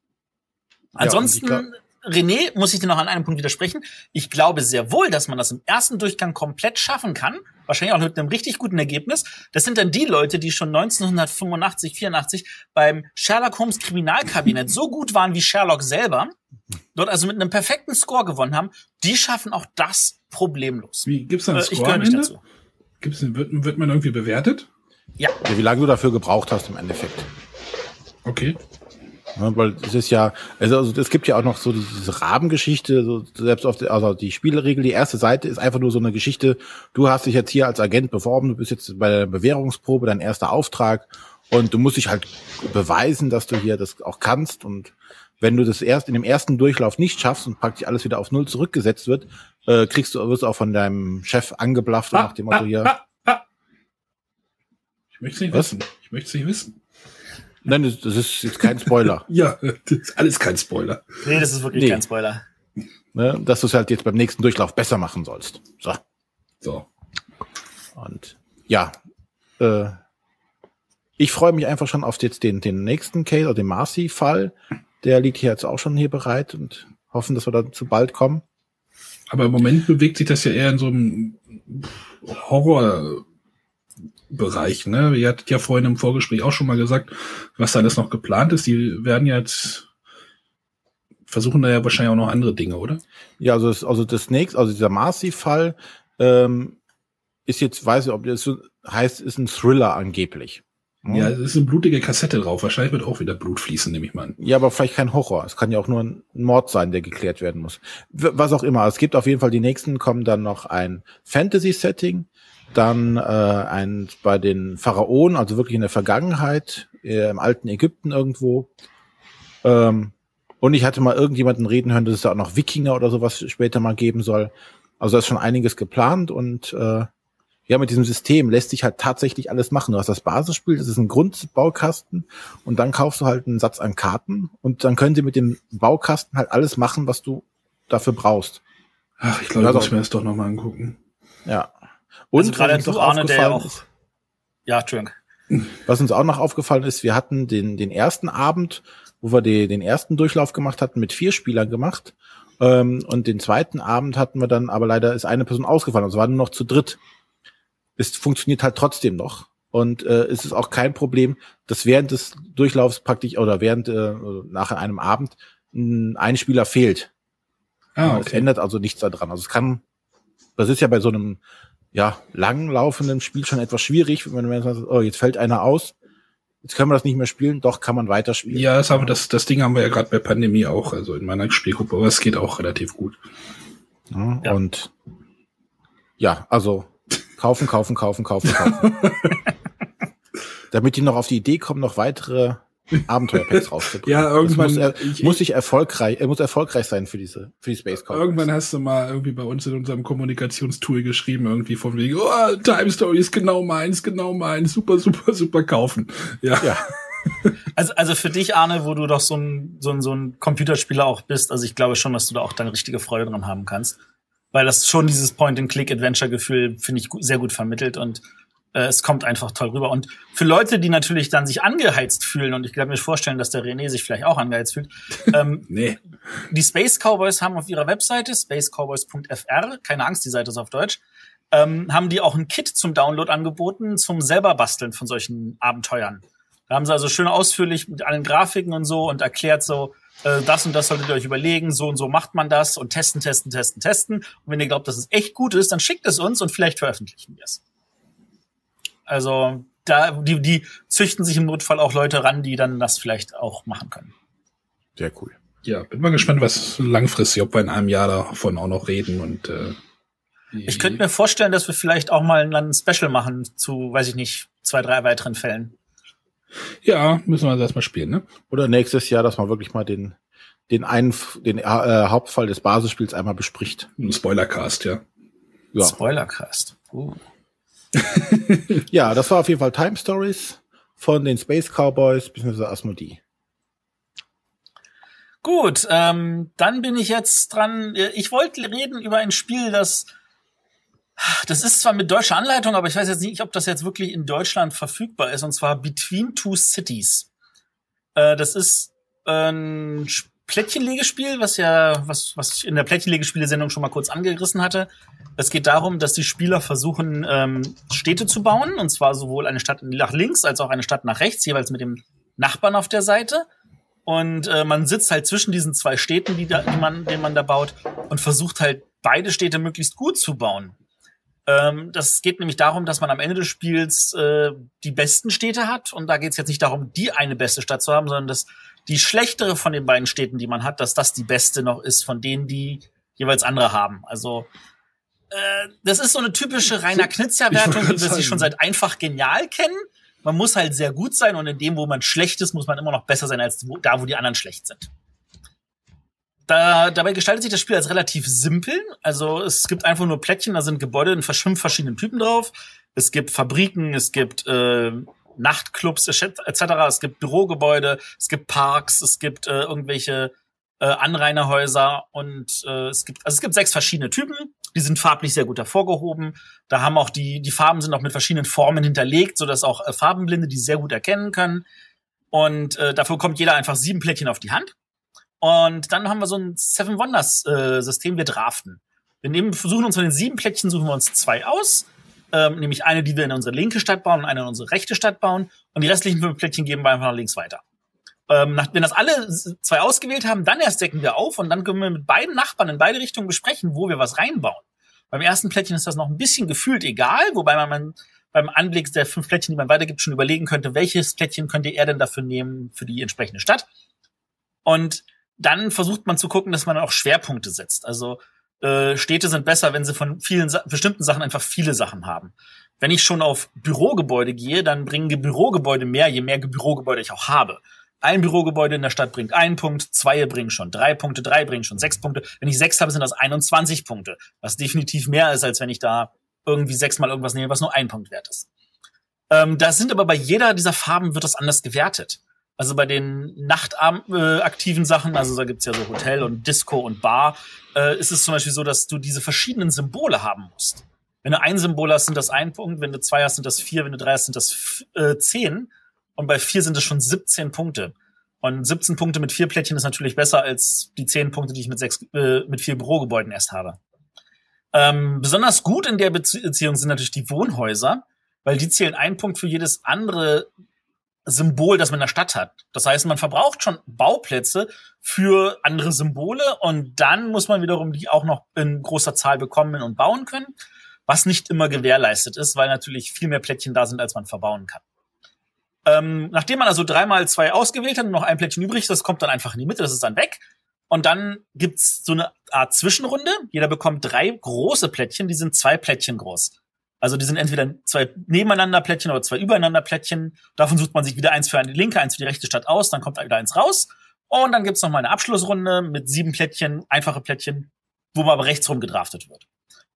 Ansonsten, ja, René, muss ich dir noch an einem Punkt widersprechen. Ich glaube sehr wohl, dass man das im ersten Durchgang komplett schaffen kann. Wahrscheinlich auch mit einem richtig guten Ergebnis. Das sind dann die Leute, die schon 1985, 84 beim Sherlock Holmes Kriminalkabinett so gut waren wie Sherlock selber, dort also mit einem perfekten Score gewonnen haben. Die schaffen auch das problemlos. Wie gibt's da einen äh, Score am Ende? Dazu. Gibt's, wird, wird man irgendwie bewertet? Ja. ja. Wie lange du dafür gebraucht hast im Endeffekt. Okay. Ja, weil es ist ja, also, also es gibt ja auch noch so diese Rabengeschichte, so selbst auf der, also die Spielregel, die erste Seite ist einfach nur so eine Geschichte, du hast dich jetzt hier als Agent beworben, du bist jetzt bei der Bewährungsprobe, dein erster Auftrag und du musst dich halt beweisen, dass du hier das auch kannst und wenn du das erst in dem ersten Durchlauf nicht schaffst und praktisch alles wieder auf Null zurückgesetzt wird, äh, kriegst du, wirst du auch von deinem Chef angeblafft ah, nach dem Motto ah, hier. Ah, ah. Ich möchte es nicht Was? wissen. Ich möchte es nicht wissen. Nein, das, das ist jetzt kein Spoiler. ja, das ist alles kein Spoiler. Nee, das ist wirklich nee. kein Spoiler. Ne, dass du es halt jetzt beim nächsten Durchlauf besser machen sollst. So. So. Und ja, äh, ich freue mich einfach schon auf jetzt den, den nächsten Case, oder den Marcy-Fall. Der liegt hier jetzt auch schon hier bereit und hoffen, dass wir da zu bald kommen. Aber im Moment bewegt sich das ja eher in so einem Horror- Bereich. Ne? Ihr hattet ja vorhin im Vorgespräch auch schon mal gesagt, was da alles noch geplant ist. Die werden jetzt versuchen da ja wahrscheinlich auch noch andere Dinge, oder? Ja, also das, also das nächste, also dieser Marcy-Fall ähm, ist jetzt, weiß ich, ob das so heißt, ist ein Thriller angeblich. Hm? Ja, es ist eine blutige Kassette drauf. Wahrscheinlich wird auch wieder Blut fließen, nehme ich mal an. Ja, aber vielleicht kein Horror. Es kann ja auch nur ein Mord sein, der geklärt werden muss. Was auch immer. Es gibt auf jeden Fall die nächsten kommen dann noch ein Fantasy-Setting dann äh, ein bei den Pharaonen, also wirklich in der Vergangenheit, äh, im alten Ägypten irgendwo. Ähm, und ich hatte mal irgendjemanden reden hören, dass es da auch noch Wikinger oder sowas später mal geben soll. Also da ist schon einiges geplant und äh, ja, mit diesem System lässt sich halt tatsächlich alles machen. Du hast das Basisspiel, das ist ein Grundbaukasten und dann kaufst du halt einen Satz an Karten und dann können sie mit dem Baukasten halt alles machen, was du dafür brauchst. Ach, ich glaube, ich muss mir das doch nochmal angucken. Ja, und also gerade du, Arne, der auch, ja, Entschuldigung. Was uns auch noch aufgefallen ist, wir hatten den, den ersten Abend, wo wir die, den ersten Durchlauf gemacht hatten, mit vier Spielern gemacht. Ähm, und den zweiten Abend hatten wir dann, aber leider ist eine Person ausgefallen, also waren nur noch zu dritt. Es funktioniert halt trotzdem noch. Und äh, es ist auch kein Problem, dass während des Durchlaufs praktisch oder während äh, nach einem Abend ein Spieler fehlt. Ah, okay. Es ändert also nichts daran. Also es kann, das ist ja bei so einem ja, langlaufenden Spiel schon etwas schwierig, wenn man sagt, oh, jetzt fällt einer aus, jetzt können wir das nicht mehr spielen, doch kann man weiterspielen. Ja, das, haben, das, das Ding haben wir ja gerade bei Pandemie auch, also in meiner Spielgruppe, aber es geht auch relativ gut. Ja, ja. Und ja, also kaufen, kaufen, kaufen, kaufen, kaufen. Damit die noch auf die Idee kommen, noch weitere Abenteuerpacks rauszubringen. ja, irgendwann muss, er, ich, muss ich erfolgreich, er muss erfolgreich sein für diese für die Space Conference. Irgendwann hast du mal irgendwie bei uns in unserem Kommunikationstool geschrieben irgendwie von wegen, oh, Time Story ist genau meins, genau meins, super, super, super kaufen. Ja. ja. Also, also für dich, Arne, wo du doch so ein, so ein, so ein Computerspieler auch bist, also ich glaube schon, dass du da auch deine richtige Freude dran haben kannst. Weil das schon dieses Point-and-Click-Adventure-Gefühl, finde ich, sehr gut vermittelt und es kommt einfach toll rüber. Und für Leute, die natürlich dann sich angeheizt fühlen, und ich kann mir vorstellen, dass der René sich vielleicht auch angeheizt fühlt, ähm, nee. die Space Cowboys haben auf ihrer Webseite, spacecowboys.fr, keine Angst, die Seite ist auf Deutsch, ähm, haben die auch ein Kit zum Download angeboten, zum selber basteln von solchen Abenteuern. Da haben sie also schön ausführlich mit allen Grafiken und so und erklärt so, äh, das und das solltet ihr euch überlegen, so und so macht man das und testen, testen, testen, testen. Und wenn ihr glaubt, dass es echt gut ist, dann schickt es uns und vielleicht veröffentlichen wir es. Also da, die, die züchten sich im Notfall auch Leute ran, die dann das vielleicht auch machen können. Sehr cool. Ja, bin mal gespannt, was langfristig, ob wir in einem Jahr davon auch noch reden und äh, ich könnte mir vorstellen, dass wir vielleicht auch mal ein Special machen zu, weiß ich nicht, zwei, drei weiteren Fällen. Ja, müssen wir das erstmal spielen, ne? Oder nächstes Jahr, dass man wirklich mal den, den einen, den äh, Hauptfall des Basisspiels einmal bespricht. Ein Spoilercast, ja. ja. Spoilercast. Uh ja, das war auf jeden Fall Time Stories von den Space Cowboys bzw. Asmodee. Gut, ähm, dann bin ich jetzt dran. Ich wollte reden über ein Spiel, das das ist zwar mit deutscher Anleitung, aber ich weiß jetzt nicht, ob das jetzt wirklich in Deutschland verfügbar ist, und zwar Between Two Cities. Äh, das ist ein Plättchenlegespiel, was ja, was, was ich in der Plättchenlegespiele-Sendung schon mal kurz angerissen hatte. Es geht darum, dass die Spieler versuchen, ähm, Städte zu bauen, und zwar sowohl eine Stadt nach links als auch eine Stadt nach rechts, jeweils mit dem Nachbarn auf der Seite. Und äh, man sitzt halt zwischen diesen zwei Städten, die, da, die man, den man da baut, und versucht halt beide Städte möglichst gut zu bauen. Ähm, das geht nämlich darum, dass man am Ende des Spiels äh, die besten Städte hat. Und da geht es jetzt nicht darum, die eine beste Stadt zu haben, sondern dass die schlechtere von den beiden Städten, die man hat, dass das die beste noch ist von denen, die jeweils andere haben. Also äh, das ist so eine typische Rainer Knizia-Wertung, wie wir sie schon seit einfach genial kennen. Man muss halt sehr gut sein und in dem, wo man schlecht ist, muss man immer noch besser sein als da, wo die anderen schlecht sind. Da, dabei gestaltet sich das Spiel als relativ simpel. Also es gibt einfach nur Plättchen, da sind Gebäude in fünf verschiedenen Typen drauf. Es gibt Fabriken, es gibt äh, Nachtclubs etc. Es gibt Bürogebäude, es gibt Parks, es gibt äh, irgendwelche äh, Anrainerhäuser und äh, es gibt also es gibt sechs verschiedene Typen. Die sind farblich sehr gut hervorgehoben. Da haben auch die die Farben sind auch mit verschiedenen Formen hinterlegt, so dass auch äh, Farbenblinde die sehr gut erkennen können. Und äh, dafür kommt jeder einfach sieben Plättchen auf die Hand. Und dann haben wir so ein Seven Wonders äh, System, wir draften. Wir nehmen, versuchen uns von den sieben Plättchen, suchen wir uns zwei aus. Ähm, nämlich eine, die wir in unsere linke Stadt bauen und eine in unsere rechte Stadt bauen. Und die restlichen fünf Plättchen geben wir einfach nach links weiter. Ähm, nach, wenn das alle zwei ausgewählt haben, dann erst decken wir auf und dann können wir mit beiden Nachbarn in beide Richtungen besprechen, wo wir was reinbauen. Beim ersten Plättchen ist das noch ein bisschen gefühlt egal, wobei man, beim Anblick der fünf Plättchen, die man weitergibt, schon überlegen könnte, welches Plättchen könnte er denn dafür nehmen für die entsprechende Stadt. Und dann versucht man zu gucken, dass man auch Schwerpunkte setzt. Also äh, Städte sind besser, wenn sie von vielen bestimmten Sachen einfach viele Sachen haben. Wenn ich schon auf Bürogebäude gehe, dann bringen Bürogebäude mehr, je mehr Bürogebäude ich auch habe. Ein Bürogebäude in der Stadt bringt einen Punkt, zwei bringen schon drei Punkte, drei bringen schon sechs Punkte. Wenn ich sechs habe, sind das 21 Punkte, was definitiv mehr ist, als wenn ich da irgendwie sechsmal irgendwas nehme, was nur ein Punkt wert ist. Ähm, da sind aber bei jeder dieser Farben wird das anders gewertet. Also bei den nachtaktiven äh, Sachen, also da gibt's ja so Hotel und Disco und Bar, äh, ist es zum Beispiel so, dass du diese verschiedenen Symbole haben musst. Wenn du ein Symbol hast, sind das ein Punkt, wenn du zwei hast, sind das vier, wenn du drei hast, sind das äh, zehn. Und bei vier sind es schon 17 Punkte. Und 17 Punkte mit vier Plättchen ist natürlich besser als die zehn Punkte, die ich mit sechs, äh, mit vier Bürogebäuden erst habe. Ähm, besonders gut in der Beziehung sind natürlich die Wohnhäuser, weil die zählen einen Punkt für jedes andere Symbol, das man in der Stadt hat. Das heißt, man verbraucht schon Bauplätze für andere Symbole und dann muss man wiederum die auch noch in großer Zahl bekommen und bauen können, was nicht immer gewährleistet ist, weil natürlich viel mehr Plättchen da sind, als man verbauen kann. Ähm, nachdem man also dreimal zwei ausgewählt hat und noch ein Plättchen übrig, das kommt dann einfach in die Mitte, das ist dann weg. Und dann gibt's so eine Art Zwischenrunde. Jeder bekommt drei große Plättchen, die sind zwei Plättchen groß. Also die sind entweder zwei nebeneinander Plättchen oder zwei übereinander Plättchen. Davon sucht man sich wieder eins für eine linke, eins für die rechte Stadt aus, dann kommt wieder eins raus. Und dann gibt's noch mal eine Abschlussrunde mit sieben Plättchen, einfache Plättchen, wo man aber rechtsrum gedraftet wird.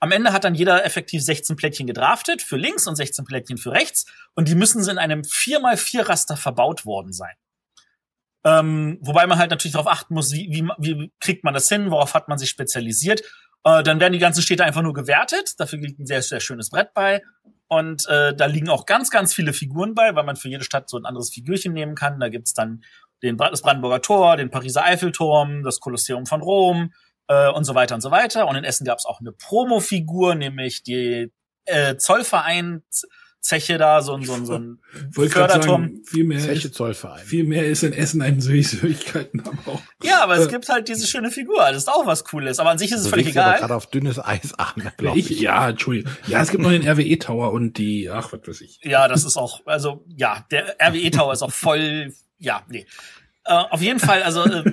Am Ende hat dann jeder effektiv 16 Plättchen gedraftet für links und 16 Plättchen für rechts. Und die müssen in einem 4x4 Raster verbaut worden sein. Ähm, wobei man halt natürlich darauf achten muss, wie, wie, wie kriegt man das hin, worauf hat man sich spezialisiert. Äh, dann werden die ganzen Städte einfach nur gewertet. Dafür liegt ein sehr, sehr schönes Brett bei. Und äh, da liegen auch ganz, ganz viele Figuren bei, weil man für jede Stadt so ein anderes Figürchen nehmen kann. Da gibt's dann den, das Brandenburger Tor, den Pariser Eiffelturm, das Kolosseum von Rom äh, und so weiter und so weiter. Und in Essen gab's auch eine Promo-Figur, nämlich die äh, Zollverein Zeche da, so ein, so ein, so ein Förderturm. Viel mehr Zeche Zollverein. Viel mehr ist in Essen ein Süßigkeiten haben auch. Ja, aber äh, es gibt halt diese schöne Figur, das ist auch was Cooles. Aber an sich ist es völlig egal. gerade auf dünnes Eis an, glaube ich. Ja, Entschuldigung. Ja, es gibt noch den RWE Tower und die, ach, was weiß ich. Ja, das ist auch, also, ja, der RWE Tower ist auch voll, ja, nee. Äh, auf jeden Fall, also, äh,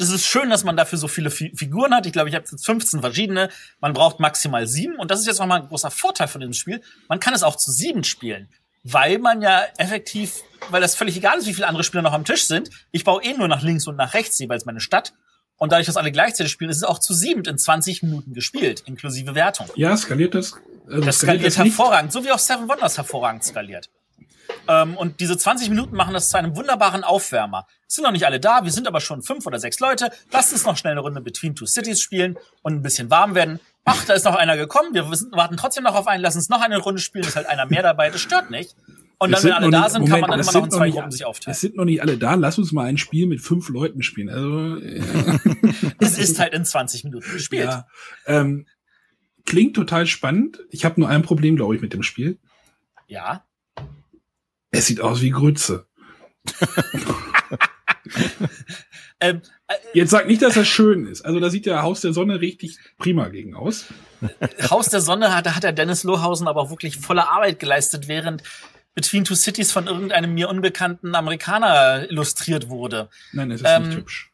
es ist schön, dass man dafür so viele Fi Figuren hat. Ich glaube, ich habe jetzt 15 verschiedene. Man braucht maximal sieben. Und das ist jetzt nochmal ein großer Vorteil von diesem Spiel. Man kann es auch zu sieben spielen. Weil man ja effektiv, weil das völlig egal ist, wie viele andere Spieler noch am Tisch sind. Ich baue eh nur nach links und nach rechts jeweils meine Stadt. Und dadurch, dass alle gleichzeitig spielen, ist es auch zu sieben in 20 Minuten gespielt, inklusive Wertung. Ja, skaliert das? Also das skaliert, skaliert das hervorragend, so wie auch Seven Wonders hervorragend skaliert. Ähm, und diese 20 Minuten machen das zu einem wunderbaren Aufwärmer. Es sind noch nicht alle da, wir sind aber schon fünf oder sechs Leute. Lasst uns noch schnell eine Runde Between Two Cities spielen und ein bisschen warm werden. Ach, da ist noch einer gekommen, wir warten trotzdem noch auf einen, lass uns noch eine Runde spielen, ist halt einer mehr dabei, das stört nicht. Und dann, wenn alle da sind, Moment, kann man dann immer noch in zwei Gruppen sich aufteilen. Es sind noch nicht alle da, lass uns mal ein Spiel mit fünf Leuten spielen. Also, es ist halt in 20 Minuten gespielt. Ja, ähm, klingt total spannend. Ich habe nur ein Problem, glaube ich, mit dem Spiel. Ja. Es sieht aus wie Grütze. ähm, äh, Jetzt sag nicht, dass das schön ist. Also da sieht der Haus der Sonne richtig prima gegen aus. Haus der Sonne hat, hat der Dennis Lohausen aber auch wirklich volle Arbeit geleistet, während Between Two Cities von irgendeinem mir unbekannten Amerikaner illustriert wurde. Nein, es ist ähm, nicht hübsch.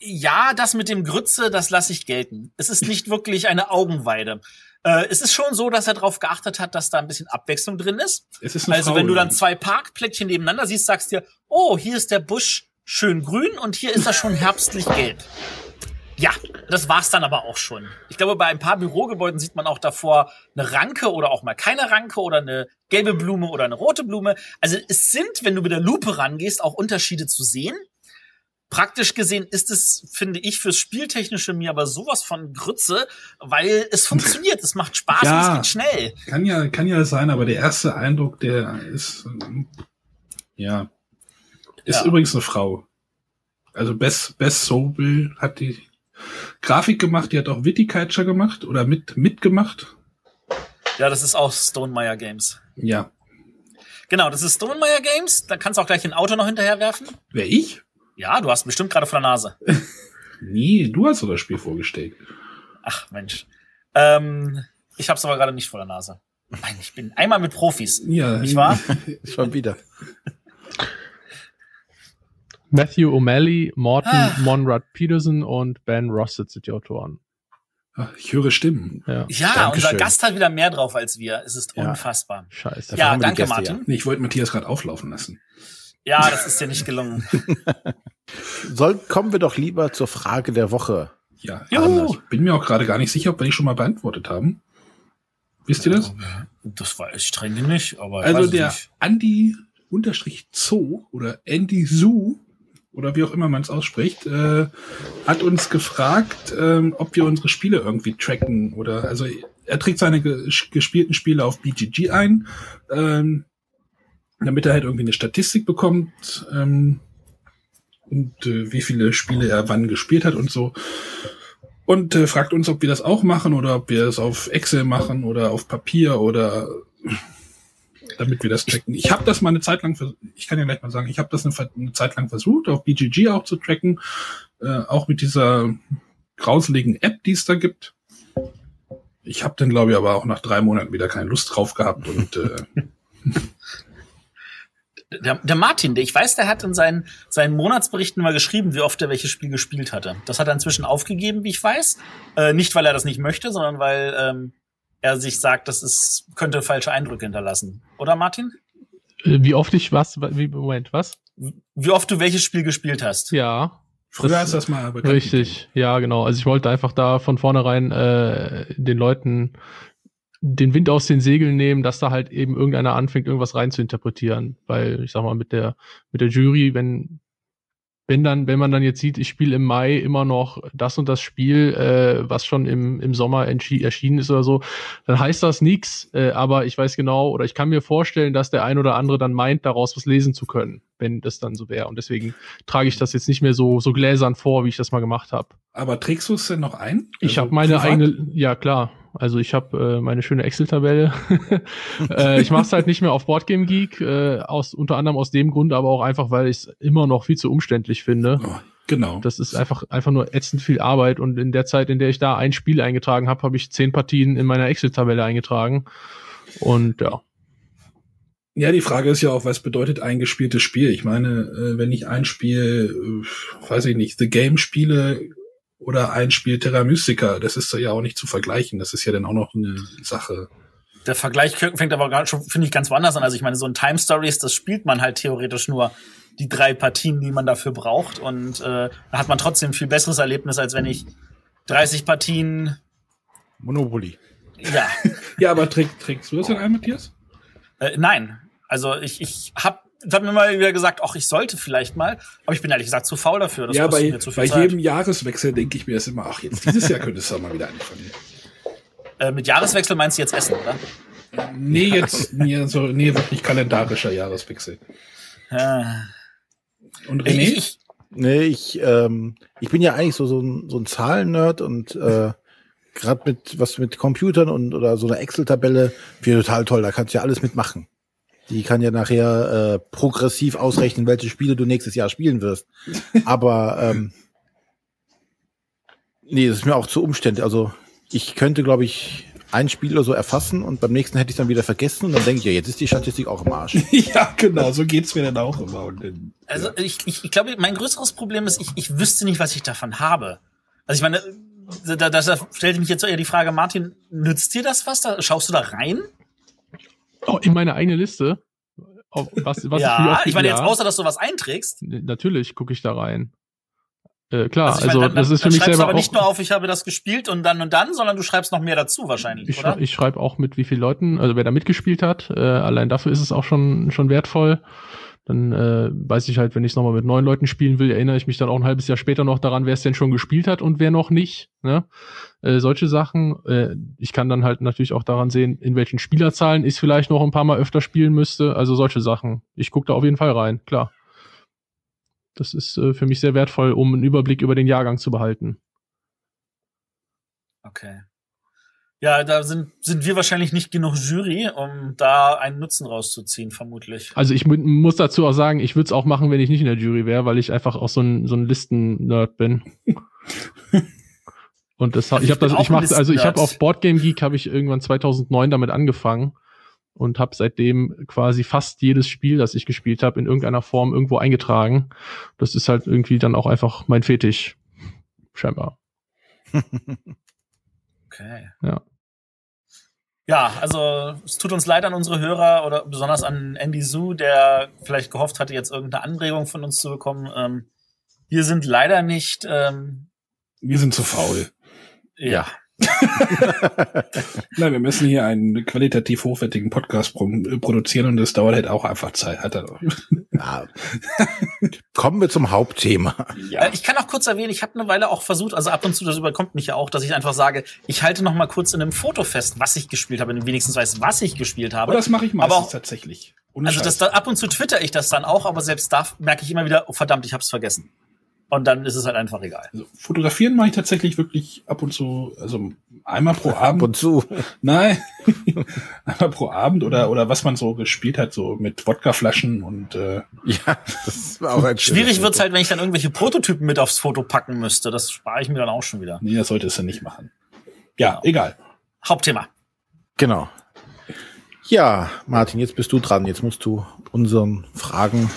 Ja, das mit dem Grütze, das lasse ich gelten. Es ist nicht wirklich eine Augenweide. Äh, es ist schon so, dass er darauf geachtet hat, dass da ein bisschen Abwechslung drin ist. Es ist also Frau wenn du dann zwei Parkplättchen nebeneinander siehst, sagst dir, oh, hier ist der Busch schön grün und hier ist er schon herbstlich gelb. Ja, das war's dann aber auch schon. Ich glaube, bei ein paar Bürogebäuden sieht man auch davor eine Ranke oder auch mal keine Ranke oder eine gelbe Blume oder eine rote Blume. Also es sind, wenn du mit der Lupe rangehst, auch Unterschiede zu sehen. Praktisch gesehen ist es, finde ich, fürs Spieltechnische mir aber sowas von Grütze, weil es funktioniert, es macht Spaß ja, und es geht schnell. Kann ja, kann ja sein, aber der erste Eindruck, der ist, ja, ist ja. übrigens eine Frau. Also Bess, Bess Sobel hat die Grafik gemacht, die hat auch Viticulture gemacht oder mit mitgemacht. Ja, das ist auch Stonemeyer Games. Ja. Genau, das ist Stonemeyer Games. Da kannst du auch gleich ein Auto noch hinterher werfen. Wer ich? Ja, du hast bestimmt gerade vor der Nase. nee, du hast doch das Spiel vorgestellt. Ach Mensch. Ähm, ich hab's aber gerade nicht vor der Nase. Nein, ich bin einmal mit Profis. Ja. Nicht wahr? Schon wieder. Matthew O'Malley, Morton ah. Monrad Peterson und Ben Rossett sind die Autoren. Ich höre Stimmen. Ja, ja unser Gast hat wieder mehr drauf als wir. Es ist ja. unfassbar. Scheiße. Ja, danke, Gäste, Martin. Ja. Nee, ich wollte Matthias gerade auflaufen lassen. Ja, das ist dir nicht gelungen. Soll, kommen wir doch lieber zur Frage der Woche. Ja, ich bin mir auch gerade gar nicht sicher, ob wir die schon mal beantwortet haben. Wisst ihr das? Das weiß ich streng nicht, aber. Also der nicht. Andi unterstrich Zoo oder Andy Zoo oder wie auch immer man es ausspricht, äh, hat uns gefragt, ähm, ob wir unsere Spiele irgendwie tracken oder also er trägt seine gespielten Spiele auf BGG ein, ähm, damit er halt irgendwie eine Statistik bekommt ähm, und äh, wie viele Spiele er wann gespielt hat und so. Und äh, fragt uns, ob wir das auch machen oder ob wir es auf Excel machen oder auf Papier oder damit wir das tracken. Ich habe das mal eine Zeit lang, ich kann ja gleich mal sagen, ich habe das eine, eine, Zeit lang versucht, auf BGG auch zu tracken, äh, auch mit dieser grauseligen App, die es da gibt. Ich habe dann, glaube ich, aber auch nach drei Monaten wieder keine Lust drauf gehabt und äh, der, der Martin, der, ich weiß, der hat in seinen, seinen Monatsberichten mal geschrieben, wie oft er welches Spiel gespielt hatte. Das hat er inzwischen aufgegeben, wie ich weiß. Äh, nicht, weil er das nicht möchte, sondern weil ähm, er sich sagt, das ist, könnte falsche Eindrücke hinterlassen. Oder Martin? Äh, wie oft ich was, wie, Moment, was? Wie oft du welches Spiel gespielt hast? Ja. Früher hast du das mal bekannt Richtig, ja, genau. Also ich wollte einfach da von vornherein äh, den Leuten den Wind aus den Segeln nehmen, dass da halt eben irgendeiner anfängt, irgendwas rein zu interpretieren. Weil, ich sag mal, mit der, mit der Jury, wenn wenn dann, wenn man dann jetzt sieht, ich spiele im Mai immer noch das und das Spiel, äh, was schon im, im Sommer erschienen ist oder so, dann heißt das nichts. Äh, aber ich weiß genau oder ich kann mir vorstellen, dass der ein oder andere dann meint, daraus was lesen zu können, wenn das dann so wäre. Und deswegen trage ich das jetzt nicht mehr so, so gläsern vor, wie ich das mal gemacht habe. Aber trägst du es denn noch ein? Ich also habe meine privat? eigene, ja klar. Also ich habe äh, meine schöne Excel-Tabelle. äh, ich mache es halt nicht mehr auf Boardgame Geek, äh, aus unter anderem aus dem Grund, aber auch einfach, weil ich es immer noch viel zu umständlich finde. Oh, genau. Das ist einfach einfach nur ätzend viel Arbeit und in der Zeit, in der ich da ein Spiel eingetragen habe, habe ich zehn Partien in meiner Excel-Tabelle eingetragen. Und ja. Ja, die Frage ist ja auch, was bedeutet ein gespieltes Spiel? Ich meine, äh, wenn ich ein Spiel, äh, weiß ich nicht, The Game spiele, oder ein Spiel Terra Mystica. Das ist ja auch nicht zu vergleichen. Das ist ja dann auch noch eine Sache. Der Vergleich fängt aber schon, finde ich, ganz woanders an. Also ich meine, so ein Time Stories, das spielt man halt theoretisch nur die drei Partien, die man dafür braucht. Und äh, da hat man trotzdem ein viel besseres Erlebnis, als wenn ich 30 Partien. Monopoly. Ja. ja, aber träg, trägst du das denn ein, Matthias? Äh, nein. Also ich, ich habe hab mir mal wieder gesagt, ach, ich sollte vielleicht mal, aber ich bin ehrlich gesagt zu faul dafür. Das ja, bei, bei jedem Jahreswechsel denke ich mir das immer, ach, jetzt dieses Jahr könntest du mal wieder anfangen. Äh, mit Jahreswechsel meinst du jetzt Essen, oder? Nee, jetzt, nee, so, nee, wirklich kalendarischer Jahreswechsel. Ah. Und René? Ich, ich, nee, ich, ähm, ich bin ja eigentlich so, so ein, so ein Zahlen-Nerd und äh, gerade mit was mit Computern und oder so einer Excel-Tabelle finde total toll. Da kannst du ja alles mitmachen. Die kann ja nachher äh, progressiv ausrechnen, welche Spiele du nächstes Jahr spielen wirst. Aber ähm, nee, das ist mir auch zu umständlich. Also ich könnte, glaube ich, ein Spiel oder so erfassen und beim nächsten hätte ich dann wieder vergessen und dann denke ich, ja, jetzt ist die Statistik auch im Arsch. ja, genau, so geht's mir dann auch immer. Dann, also ja. ich, ich, ich glaube, mein größeres Problem ist, ich, ich wüsste nicht, was ich davon habe. Also ich meine, da, da, da stellt mich jetzt eher die Frage, Martin, nützt dir das was? Da, schaust du da rein? Oh, in meine eigene Liste? was, was ja, ich, ich meine jetzt außer, dass du was einträgst. Natürlich gucke ich da rein. Äh, klar, also, also meine, dann, das ist für mich selber aber nicht nur auf, ich habe das gespielt und dann und dann, sondern du schreibst noch mehr dazu wahrscheinlich, ich, oder? Ich schreibe auch mit, wie vielen Leuten, also wer da mitgespielt hat. Äh, allein dafür ist es auch schon schon wertvoll. Dann äh, weiß ich halt, wenn ich es nochmal mit neun Leuten spielen will, erinnere ich mich dann auch ein halbes Jahr später noch daran, wer es denn schon gespielt hat und wer noch nicht. Ne? Äh, solche Sachen. Äh, ich kann dann halt natürlich auch daran sehen, in welchen Spielerzahlen ich vielleicht noch ein paar Mal öfter spielen müsste. Also solche Sachen. Ich gucke da auf jeden Fall rein, klar. Das ist äh, für mich sehr wertvoll, um einen Überblick über den Jahrgang zu behalten. Okay. Ja, da sind, sind wir wahrscheinlich nicht genug Jury, um da einen Nutzen rauszuziehen, vermutlich. Also ich muss dazu auch sagen, ich würde es auch machen, wenn ich nicht in der Jury wäre, weil ich einfach auch so ein, so ein Listen-Nerd bin. Und das, also ich habe das, ich mache, also ich habe auf Boardgame Geek habe ich irgendwann 2009 damit angefangen und habe seitdem quasi fast jedes Spiel, das ich gespielt habe, in irgendeiner Form irgendwo eingetragen. Das ist halt irgendwie dann auch einfach mein Fetisch, scheinbar. okay. Ja. Ja, also es tut uns leid an unsere Hörer oder besonders an Andy Su, der vielleicht gehofft hatte, jetzt irgendeine Anregung von uns zu bekommen. Ähm, wir sind leider nicht. Ähm, wir sind zu faul. Ja. Nein, wir müssen hier einen qualitativ hochwertigen Podcast pro produzieren und das dauert halt auch einfach Zeit. Hat er ja. Kommen wir zum Hauptthema. Ja. Äh, ich kann auch kurz erwähnen, ich habe eine Weile auch versucht, also ab und zu, das überkommt mich ja auch, dass ich einfach sage, ich halte noch mal kurz in einem Foto fest, was ich gespielt habe, wenn wenigstens weiß, was ich gespielt habe. Aber das mache ich meistens aber auch, tatsächlich. Ohne also das da, ab und zu twitter ich das dann auch, aber selbst da merke ich immer wieder, oh, verdammt, ich habe es vergessen. Und dann ist es halt einfach egal. Also fotografieren mache ich tatsächlich wirklich ab und zu, also einmal pro Abend. Ab und zu. Nein, einmal pro Abend oder oder was man so gespielt hat, so mit Wodkaflaschen und äh, ja, das war auch ein schwierig wird's halt, wenn ich dann irgendwelche Prototypen mit aufs Foto packen müsste. Das spare ich mir dann auch schon wieder. Nee, das solltest du nicht machen. Ja, genau. egal. Hauptthema. Genau. Ja, Martin, jetzt bist du dran. Jetzt musst du unseren Fragen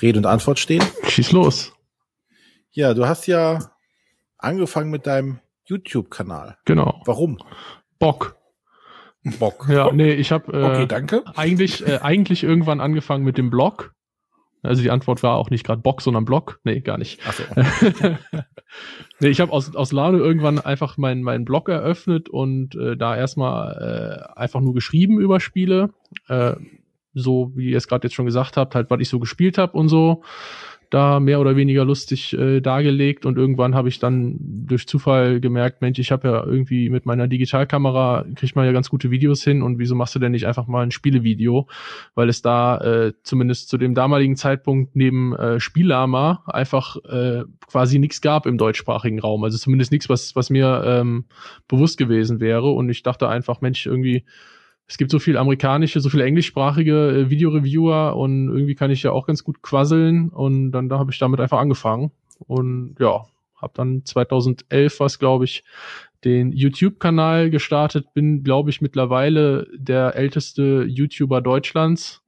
Rede und Antwort stehen. Schieß los. Ja, du hast ja angefangen mit deinem YouTube-Kanal. Genau. Warum? Bock. Bock. Ja, nee, ich habe äh, okay, danke. eigentlich äh, eigentlich irgendwann angefangen mit dem Blog. Also die Antwort war auch nicht gerade Bock, sondern Blog. Nee, gar nicht. Ach so. nee, ich habe aus, aus Laune irgendwann einfach meinen mein Blog eröffnet und äh, da erstmal äh, einfach nur geschrieben über Spiele. Äh, so wie ihr es gerade jetzt schon gesagt habt, halt, was ich so gespielt habe und so da mehr oder weniger lustig äh, dargelegt und irgendwann habe ich dann durch Zufall gemerkt, Mensch, ich habe ja irgendwie mit meiner Digitalkamera kriegt man ja ganz gute Videos hin und wieso machst du denn nicht einfach mal ein Spielevideo, weil es da äh, zumindest zu dem damaligen Zeitpunkt neben äh, Spielama einfach äh, quasi nichts gab im deutschsprachigen Raum, also zumindest nichts, was was mir ähm, bewusst gewesen wäre. Und ich dachte einfach, Mensch, irgendwie es gibt so viel amerikanische, so viele englischsprachige äh, Videoreviewer und irgendwie kann ich ja auch ganz gut quasseln und dann da habe ich damit einfach angefangen und ja, habe dann 2011 was glaube ich den YouTube-Kanal gestartet, bin glaube ich mittlerweile der älteste YouTuber Deutschlands.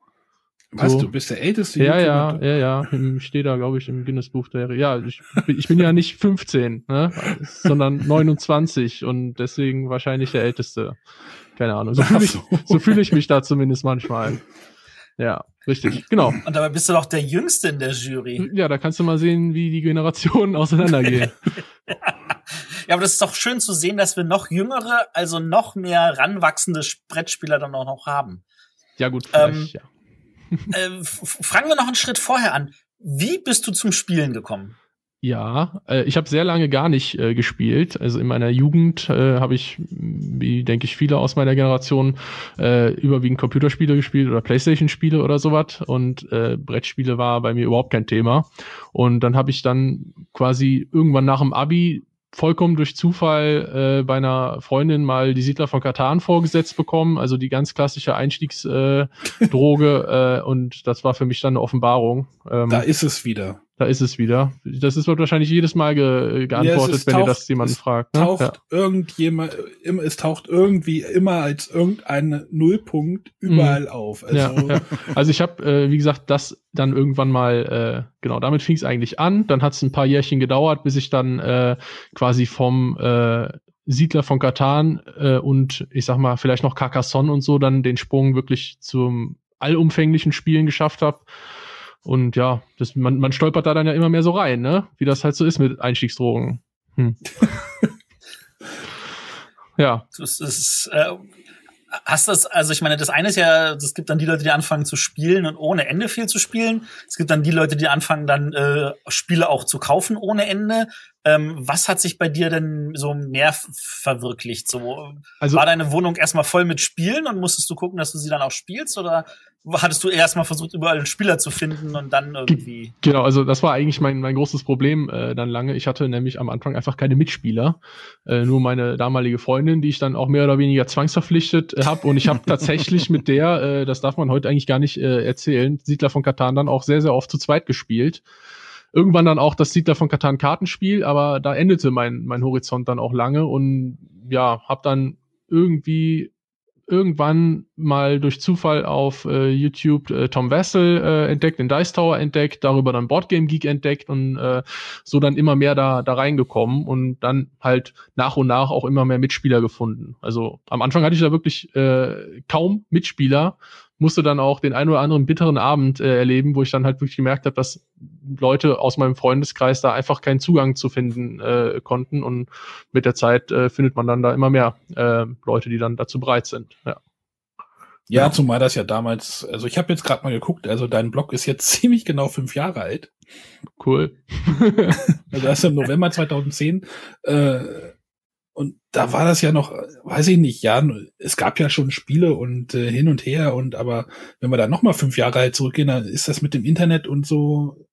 Was, so. du bist der älteste ja, YouTuber? Ja, ja, ja, ich stehe da glaube ich im Guinness-Buch der, ja, ich, ich bin ja nicht 15, ne, sondern 29 und deswegen wahrscheinlich der älteste. Keine Ahnung. So fühle ich, so fühl ich mich da zumindest manchmal. Ja, richtig. Genau. Und dabei bist du doch der Jüngste in der Jury. Ja, da kannst du mal sehen, wie die Generationen auseinandergehen. ja, aber das ist doch schön zu sehen, dass wir noch jüngere, also noch mehr ranwachsende Brettspieler dann auch noch haben. Ja, gut, ähm, ja. äh, fangen wir noch einen Schritt vorher an. Wie bist du zum Spielen gekommen? Ja, äh, ich habe sehr lange gar nicht äh, gespielt. Also in meiner Jugend äh, habe ich, wie denke ich viele aus meiner Generation, äh, überwiegend Computerspiele gespielt oder Playstation-Spiele oder sowas. Und äh, Brettspiele war bei mir überhaupt kein Thema. Und dann habe ich dann quasi irgendwann nach dem Abi vollkommen durch Zufall äh, bei einer Freundin mal die Siedler von Katan vorgesetzt bekommen, also die ganz klassische Einstiegsdroge äh, Droge, äh, und das war für mich dann eine Offenbarung. Ähm, da ist es wieder. Da ist es wieder. Das ist wahrscheinlich jedes Mal ge geantwortet, ja, wenn taucht, ihr das jemanden fragt. Ne? Taucht ja. irgendjemand, es taucht irgendwie immer als irgendein Nullpunkt überall mhm. auf. Also, ja, ja. also ich habe, äh, wie gesagt, das dann irgendwann mal, äh, genau, damit fing es eigentlich an. Dann hat es ein paar Jährchen gedauert, bis ich dann äh, quasi vom äh, Siedler von Katan äh, und ich sag mal vielleicht noch Carcassonne und so dann den Sprung wirklich zum allumfänglichen Spielen geschafft habe. Und ja, das, man, man stolpert da dann ja immer mehr so rein, ne? Wie das halt so ist mit Einstiegsdrogen. Hm. ja. Das ist, äh, hast das, also ich meine, das eine ist ja, es gibt dann die Leute, die anfangen zu spielen und ohne Ende viel zu spielen. Es gibt dann die Leute, die anfangen dann äh, Spiele auch zu kaufen ohne Ende. Ähm, was hat sich bei dir denn so mehr verwirklicht? So, also, war deine Wohnung erstmal voll mit Spielen und musstest du gucken, dass du sie dann auch spielst? Oder hattest du erstmal versucht, überall einen Spieler zu finden und dann irgendwie. Genau, also das war eigentlich mein, mein großes Problem äh, dann lange. Ich hatte nämlich am Anfang einfach keine Mitspieler. Äh, nur meine damalige Freundin, die ich dann auch mehr oder weniger zwangsverpflichtet äh, habe. Und ich habe tatsächlich mit der, äh, das darf man heute eigentlich gar nicht äh, erzählen, Siedler von Katan dann auch sehr, sehr oft zu zweit gespielt. Irgendwann dann auch das Siedler von Katan Kartenspiel, aber da endete mein, mein Horizont dann auch lange und ja, habe dann irgendwie irgendwann mal durch Zufall auf äh, YouTube äh, Tom Wessel äh, entdeckt, den Dice Tower entdeckt, darüber dann Boardgame Geek entdeckt und äh, so dann immer mehr da, da reingekommen und dann halt nach und nach auch immer mehr Mitspieler gefunden. Also am Anfang hatte ich da wirklich äh, kaum Mitspieler, musste dann auch den einen oder anderen bitteren Abend äh, erleben, wo ich dann halt wirklich gemerkt habe, dass Leute aus meinem Freundeskreis da einfach keinen Zugang zu finden äh, konnten. Und mit der Zeit äh, findet man dann da immer mehr äh, Leute, die dann dazu bereit sind. Ja. Ja, zumal das ja damals, also ich habe jetzt gerade mal geguckt, also dein Blog ist jetzt ziemlich genau fünf Jahre alt. Cool. also erst im November 2010 äh, und da war das ja noch, weiß ich nicht, ja, es gab ja schon Spiele und äh, hin und her und aber wenn wir da noch mal fünf Jahre halt zurückgehen, dann ist das mit dem Internet und so.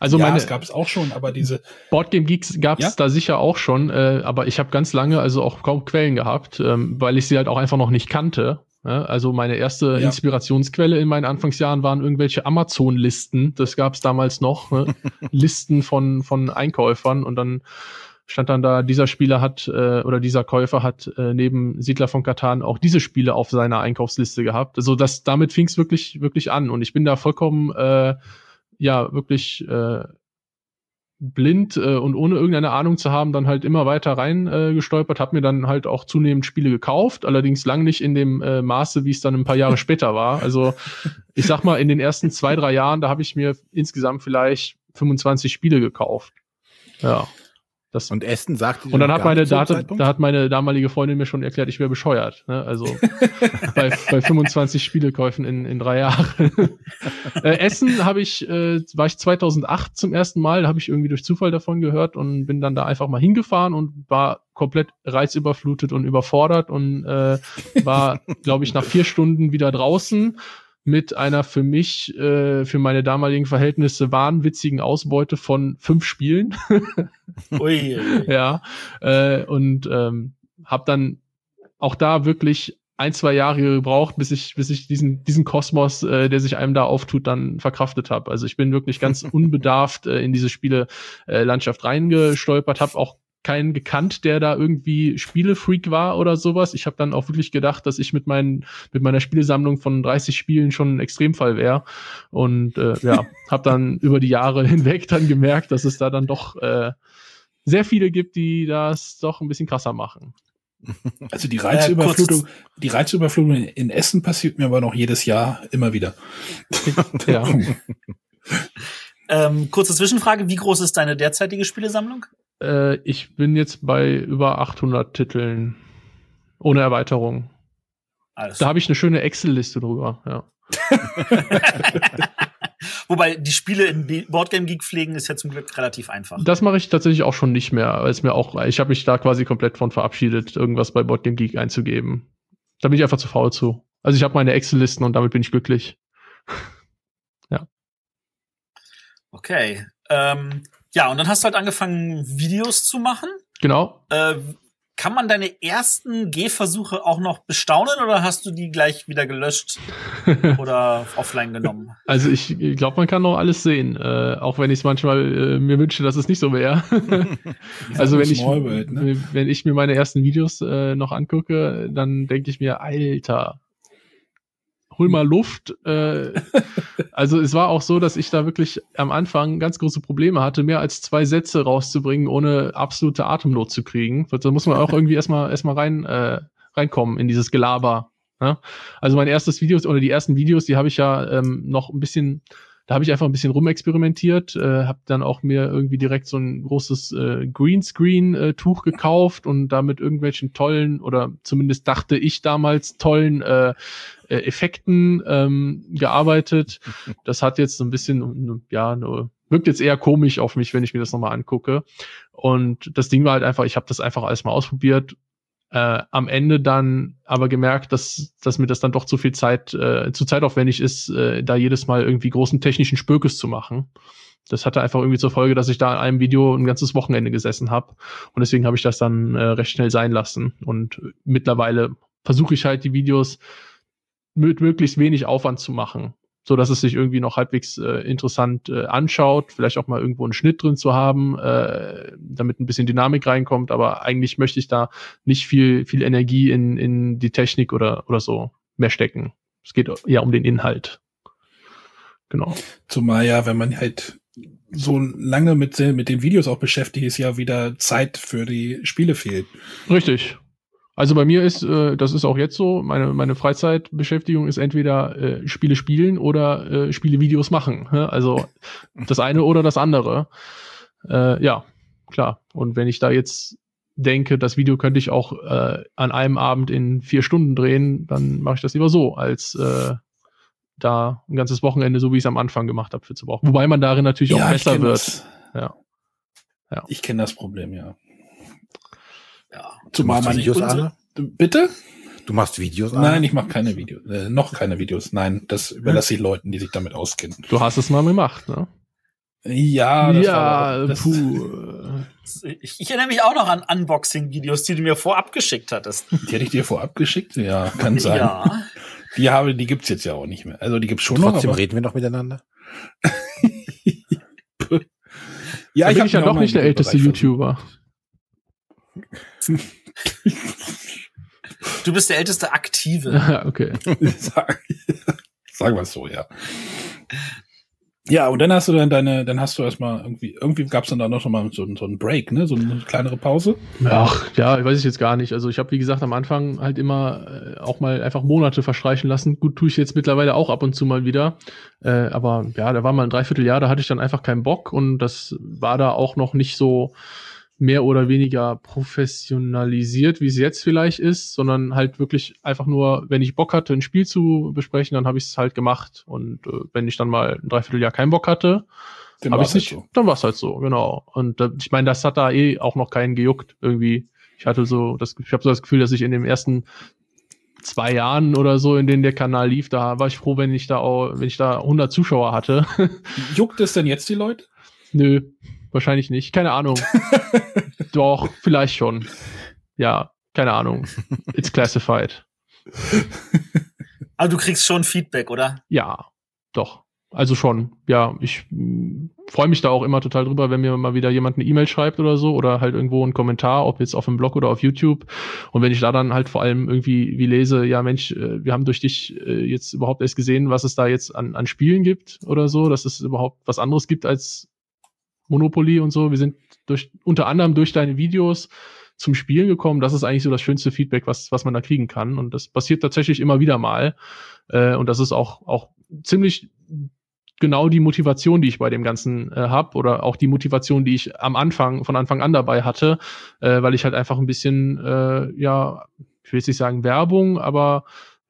Also ja, meine, es gab es auch schon, aber diese Boardgame Geeks gab es ja? da sicher auch schon, äh, aber ich habe ganz lange also auch kaum Quellen gehabt, ähm, weil ich sie halt auch einfach noch nicht kannte. Ja, also meine erste ja. Inspirationsquelle in meinen Anfangsjahren waren irgendwelche Amazon-Listen. Das gab es damals noch, ne? Listen von von Einkäufern und dann stand dann da, dieser Spieler hat äh, oder dieser Käufer hat äh, neben Siedler von Katan auch diese Spiele auf seiner Einkaufsliste gehabt. Also das damit fing es wirklich wirklich an und ich bin da vollkommen äh, ja wirklich äh, blind äh, und ohne irgendeine Ahnung zu haben, dann halt immer weiter rein äh, gestolpert, habe mir dann halt auch zunehmend Spiele gekauft, allerdings lang nicht in dem äh, Maße, wie es dann ein paar Jahre später war. Also ich sag mal, in den ersten zwei, drei Jahren, da habe ich mir insgesamt vielleicht 25 Spiele gekauft. Ja. Das, und Essen sagt Und dann hat meine, da, hat, da hat meine damalige Freundin mir schon erklärt, ich wäre bescheuert. Ne? Also bei, bei 25 Spielekäufen in, in drei Jahren. äh, Essen habe ich, äh, war ich 2008 zum ersten Mal, da habe ich irgendwie durch Zufall davon gehört und bin dann da einfach mal hingefahren und war komplett reizüberflutet und überfordert und äh, war, glaube ich, nach vier Stunden wieder draußen mit einer für mich, äh, für meine damaligen Verhältnisse wahnwitzigen Ausbeute von fünf Spielen. Ui. ja. Äh, und ähm, habe dann auch da wirklich ein, zwei Jahre gebraucht, bis ich, bis ich diesen, diesen Kosmos, äh, der sich einem da auftut, dann verkraftet habe. Also ich bin wirklich ganz unbedarft äh, in diese Spielelandschaft äh, reingestolpert, habe auch keinen gekannt, der da irgendwie Spielefreak war oder sowas. Ich habe dann auch wirklich gedacht, dass ich mit, meinen, mit meiner Spielesammlung von 30 Spielen schon ein Extremfall wäre. Und äh, ja, habe dann über die Jahre hinweg dann gemerkt, dass es da dann doch äh, sehr viele gibt, die das doch ein bisschen krasser machen. Also die Reizüberflutung, äh, die Reizüberflutung in Essen passiert mir aber noch jedes Jahr immer wieder. ja. ähm, kurze Zwischenfrage, wie groß ist deine derzeitige Spielesammlung? Äh, ich bin jetzt bei über 800 Titeln ohne Erweiterung. Alles da habe ich eine schöne Excel-Liste drüber, ja. Wobei die Spiele in Boardgame Geek pflegen ist ja zum Glück relativ einfach. Das mache ich tatsächlich auch schon nicht mehr. Weil es mir auch, ich habe mich da quasi komplett von verabschiedet, irgendwas bei Boardgame Geek einzugeben. Da bin ich einfach zu faul zu. Also ich habe meine Excel-Listen und damit bin ich glücklich. ja. Okay. Ähm, ja, und dann hast du halt angefangen, Videos zu machen. Genau. Äh, kann man deine ersten Gehversuche auch noch bestaunen oder hast du die gleich wieder gelöscht oder offline genommen? Also ich glaube, man kann noch alles sehen, äh, auch wenn ich es manchmal äh, mir wünsche, dass es nicht so wäre. also wenn ich, World, ne? wenn ich mir meine ersten Videos äh, noch angucke, dann denke ich mir, Alter, hol mal Luft. Äh, also es war auch so, dass ich da wirklich am Anfang ganz große Probleme hatte, mehr als zwei Sätze rauszubringen, ohne absolute Atemnot zu kriegen. Da muss man auch irgendwie erstmal erstmal rein äh, reinkommen in dieses Gelaber. Ne? Also mein erstes Video oder die ersten Videos, die habe ich ja ähm, noch ein bisschen da habe ich einfach ein bisschen rumexperimentiert, äh, habe dann auch mir irgendwie direkt so ein großes äh, Greenscreen-Tuch äh, gekauft und damit irgendwelchen tollen oder zumindest dachte ich damals tollen äh, äh, Effekten ähm, gearbeitet. Das hat jetzt so ein bisschen, ja, nur, wirkt jetzt eher komisch auf mich, wenn ich mir das nochmal angucke. Und das Ding war halt einfach, ich habe das einfach alles mal ausprobiert, äh, am Ende dann aber gemerkt, dass, dass mir das dann doch zu viel Zeit, äh, zu zeitaufwendig ist, äh, da jedes Mal irgendwie großen technischen Spökes zu machen. Das hatte einfach irgendwie zur Folge, dass ich da in einem Video ein ganzes Wochenende gesessen habe. Und deswegen habe ich das dann äh, recht schnell sein lassen. Und mittlerweile versuche ich halt die Videos mit möglichst wenig Aufwand zu machen so dass es sich irgendwie noch halbwegs äh, interessant äh, anschaut, vielleicht auch mal irgendwo einen Schnitt drin zu haben, äh, damit ein bisschen Dynamik reinkommt, aber eigentlich möchte ich da nicht viel viel Energie in in die Technik oder oder so mehr stecken. Es geht ja um den Inhalt. Genau. Zumal ja, wenn man halt so lange mit, mit den Videos auch beschäftigt ist, ja wieder Zeit für die Spiele fehlt. Richtig. Also bei mir ist, äh, das ist auch jetzt so, meine, meine Freizeitbeschäftigung ist entweder äh, Spiele spielen oder äh, Spiele Videos machen. Ne? Also das eine oder das andere. Äh, ja, klar. Und wenn ich da jetzt denke, das Video könnte ich auch äh, an einem Abend in vier Stunden drehen, dann mache ich das lieber so, als äh, da ein ganzes Wochenende, so wie ich es am Anfang gemacht habe, für zu brauchen. Wobei man darin natürlich ja, auch besser wird. Das. Ja. ja. Ich kenne das Problem, ja. Ja. Zumal man Videos unsere, Bitte? Du machst Videos? Nein, ich mache keine Videos. Äh, noch keine Videos. Nein, das überlasse ich Leuten, die sich damit auskennen. Du hast es mal gemacht, ne? Ja, das ja, war, das, puh. Ich, ich, erinnere mich auch noch an Unboxing-Videos, die du mir vorab geschickt hattest. Die hätte ich dir vorab geschickt? Ja, kann sein. Ja. Die habe, die gibt's jetzt ja auch nicht mehr. Also die gibt's schon Trotzdem noch. Trotzdem reden wir noch miteinander. ja, da ich bin ich ja doch nicht der älteste YouTuber. Du bist der älteste Aktive. okay. Sag, sagen wir es so, ja. Ja, und dann hast du dann deine, dann hast du erstmal irgendwie, irgendwie gab es dann da noch mal so, so einen Break, ne? So eine kleinere Pause. Ach, ja, ich weiß ich jetzt gar nicht. Also ich habe, wie gesagt, am Anfang halt immer äh, auch mal einfach Monate verstreichen lassen. Gut, tue ich jetzt mittlerweile auch ab und zu mal wieder. Äh, aber ja, da war mal ein Dreivierteljahr, da hatte ich dann einfach keinen Bock und das war da auch noch nicht so mehr oder weniger professionalisiert, wie es jetzt vielleicht ist, sondern halt wirklich einfach nur, wenn ich Bock hatte, ein Spiel zu besprechen, dann habe ich es halt gemacht. Und äh, wenn ich dann mal ein Dreivierteljahr keinen Bock hatte, habe ich nicht, halt so. dann war es halt so, genau. Und äh, ich meine, das hat da eh auch noch keinen gejuckt irgendwie. Ich hatte so, das, ich habe so das Gefühl, dass ich in den ersten zwei Jahren oder so, in denen der Kanal lief, da war ich froh, wenn ich da auch, wenn ich da 100 Zuschauer hatte. Juckt es denn jetzt die Leute? Nö. Wahrscheinlich nicht. Keine Ahnung. Doch, vielleicht schon. Ja, keine Ahnung. It's classified. Aber du kriegst schon Feedback, oder? Ja, doch. Also schon. Ja, ich mm, freue mich da auch immer total drüber, wenn mir mal wieder jemand eine E-Mail schreibt oder so oder halt irgendwo einen Kommentar, ob jetzt auf dem Blog oder auf YouTube. Und wenn ich da dann halt vor allem irgendwie wie lese, ja Mensch, äh, wir haben durch dich äh, jetzt überhaupt erst gesehen, was es da jetzt an, an Spielen gibt oder so, dass es überhaupt was anderes gibt als Monopoly und so. Wir sind durch, unter anderem durch deine Videos zum Spielen gekommen. Das ist eigentlich so das schönste Feedback, was, was man da kriegen kann. Und das passiert tatsächlich immer wieder mal. Äh, und das ist auch, auch ziemlich genau die Motivation, die ich bei dem Ganzen äh, habe oder auch die Motivation, die ich am Anfang, von Anfang an dabei hatte, äh, weil ich halt einfach ein bisschen, äh, ja, ich will jetzt nicht sagen Werbung, aber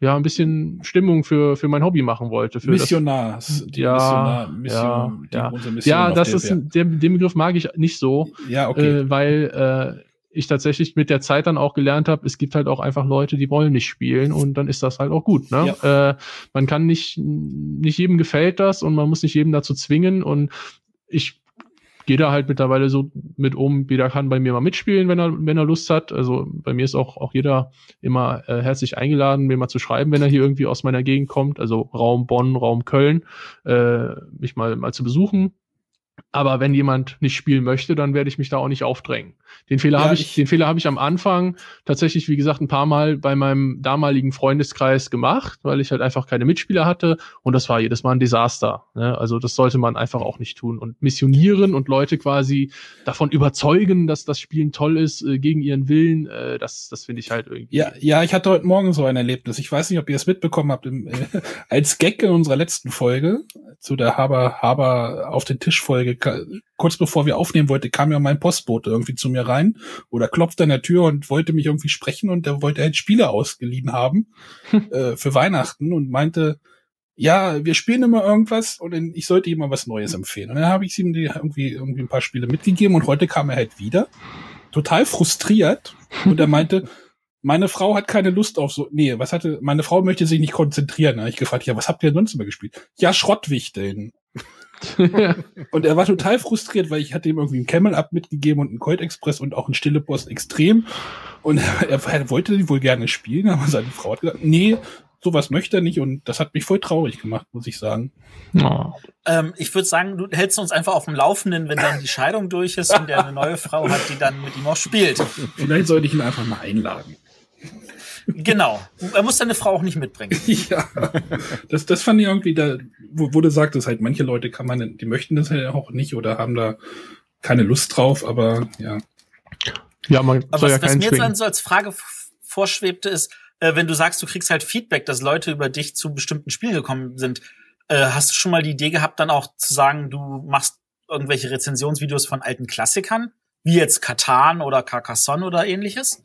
ja ein bisschen Stimmung für für mein Hobby machen wollte. Für Missionar. Das, ja, Missionar, Mission, ja, ja. Ja, das ist der, den Begriff mag ich nicht so, ja, okay. äh, weil äh, ich tatsächlich mit der Zeit dann auch gelernt habe, es gibt halt auch einfach Leute, die wollen nicht spielen und dann ist das halt auch gut. Ne? Ja. Äh, man kann nicht, nicht jedem gefällt das und man muss nicht jedem dazu zwingen und ich gehe da halt mittlerweile so mit um, jeder kann bei mir mal mitspielen, wenn er, wenn er Lust hat. Also bei mir ist auch, auch jeder immer äh, herzlich eingeladen, mir mal zu schreiben, wenn er hier irgendwie aus meiner Gegend kommt, also Raum Bonn, Raum Köln, äh, mich mal, mal zu besuchen. Aber wenn jemand nicht spielen möchte, dann werde ich mich da auch nicht aufdrängen. Den Fehler ja, habe ich, ich, den Fehler habe ich am Anfang tatsächlich, wie gesagt, ein paar Mal bei meinem damaligen Freundeskreis gemacht, weil ich halt einfach keine Mitspieler hatte und das war jedes Mal ein Desaster. Ne? Also das sollte man einfach auch nicht tun und missionieren und Leute quasi davon überzeugen, dass das Spielen toll ist äh, gegen ihren Willen. Äh, das, das finde ich halt irgendwie. Ja, ja, ich hatte heute Morgen so ein Erlebnis. Ich weiß nicht, ob ihr es mitbekommen habt im, äh, als Gag in unserer letzten Folge zu der Haber Haber auf den Tisch Folge kurz bevor wir aufnehmen wollte, kam ja mein Postbote irgendwie zu mir rein oder klopfte an der Tür und wollte mich irgendwie sprechen und der wollte halt Spiele ausgeliehen haben äh, für Weihnachten und meinte, ja, wir spielen immer irgendwas und ich sollte ihm mal was Neues empfehlen. Und dann habe ich ihm irgendwie, irgendwie ein paar Spiele mitgegeben und heute kam er halt wieder, total frustriert und er meinte, meine Frau hat keine Lust auf so, nee, was hatte, meine Frau möchte sich nicht konzentrieren. Da habe ich gefragt, ja, was habt ihr denn sonst immer gespielt? Ja, Schrottwichteln. und er war total frustriert, weil ich hatte ihm irgendwie einen Camel Up mitgegeben und einen Colt Express und auch einen Stille Post Extrem. Und er, er wollte die wohl gerne spielen, aber seine Frau hat gesagt, nee, sowas möchte er nicht und das hat mich voll traurig gemacht, muss ich sagen. Oh. Ähm, ich würde sagen, du hältst uns einfach auf dem Laufenden, wenn dann die Scheidung durch ist und er eine neue Frau hat, die dann mit ihm auch spielt. Vielleicht sollte ich ihn einfach mal einladen. Genau. Er muss seine Frau auch nicht mitbringen. ja. Das, das fand ich irgendwie da, wo, wo du sagtest, halt, manche Leute kann man, die möchten das halt auch nicht oder haben da keine Lust drauf, aber ja. Ja, man aber soll was, ja was mir jetzt dann so als Frage vorschwebte, ist, äh, wenn du sagst, du kriegst halt Feedback, dass Leute über dich zu bestimmten Spielen gekommen sind, äh, hast du schon mal die Idee gehabt, dann auch zu sagen, du machst irgendwelche Rezensionsvideos von alten Klassikern, wie jetzt Katan oder Carcassonne oder ähnliches?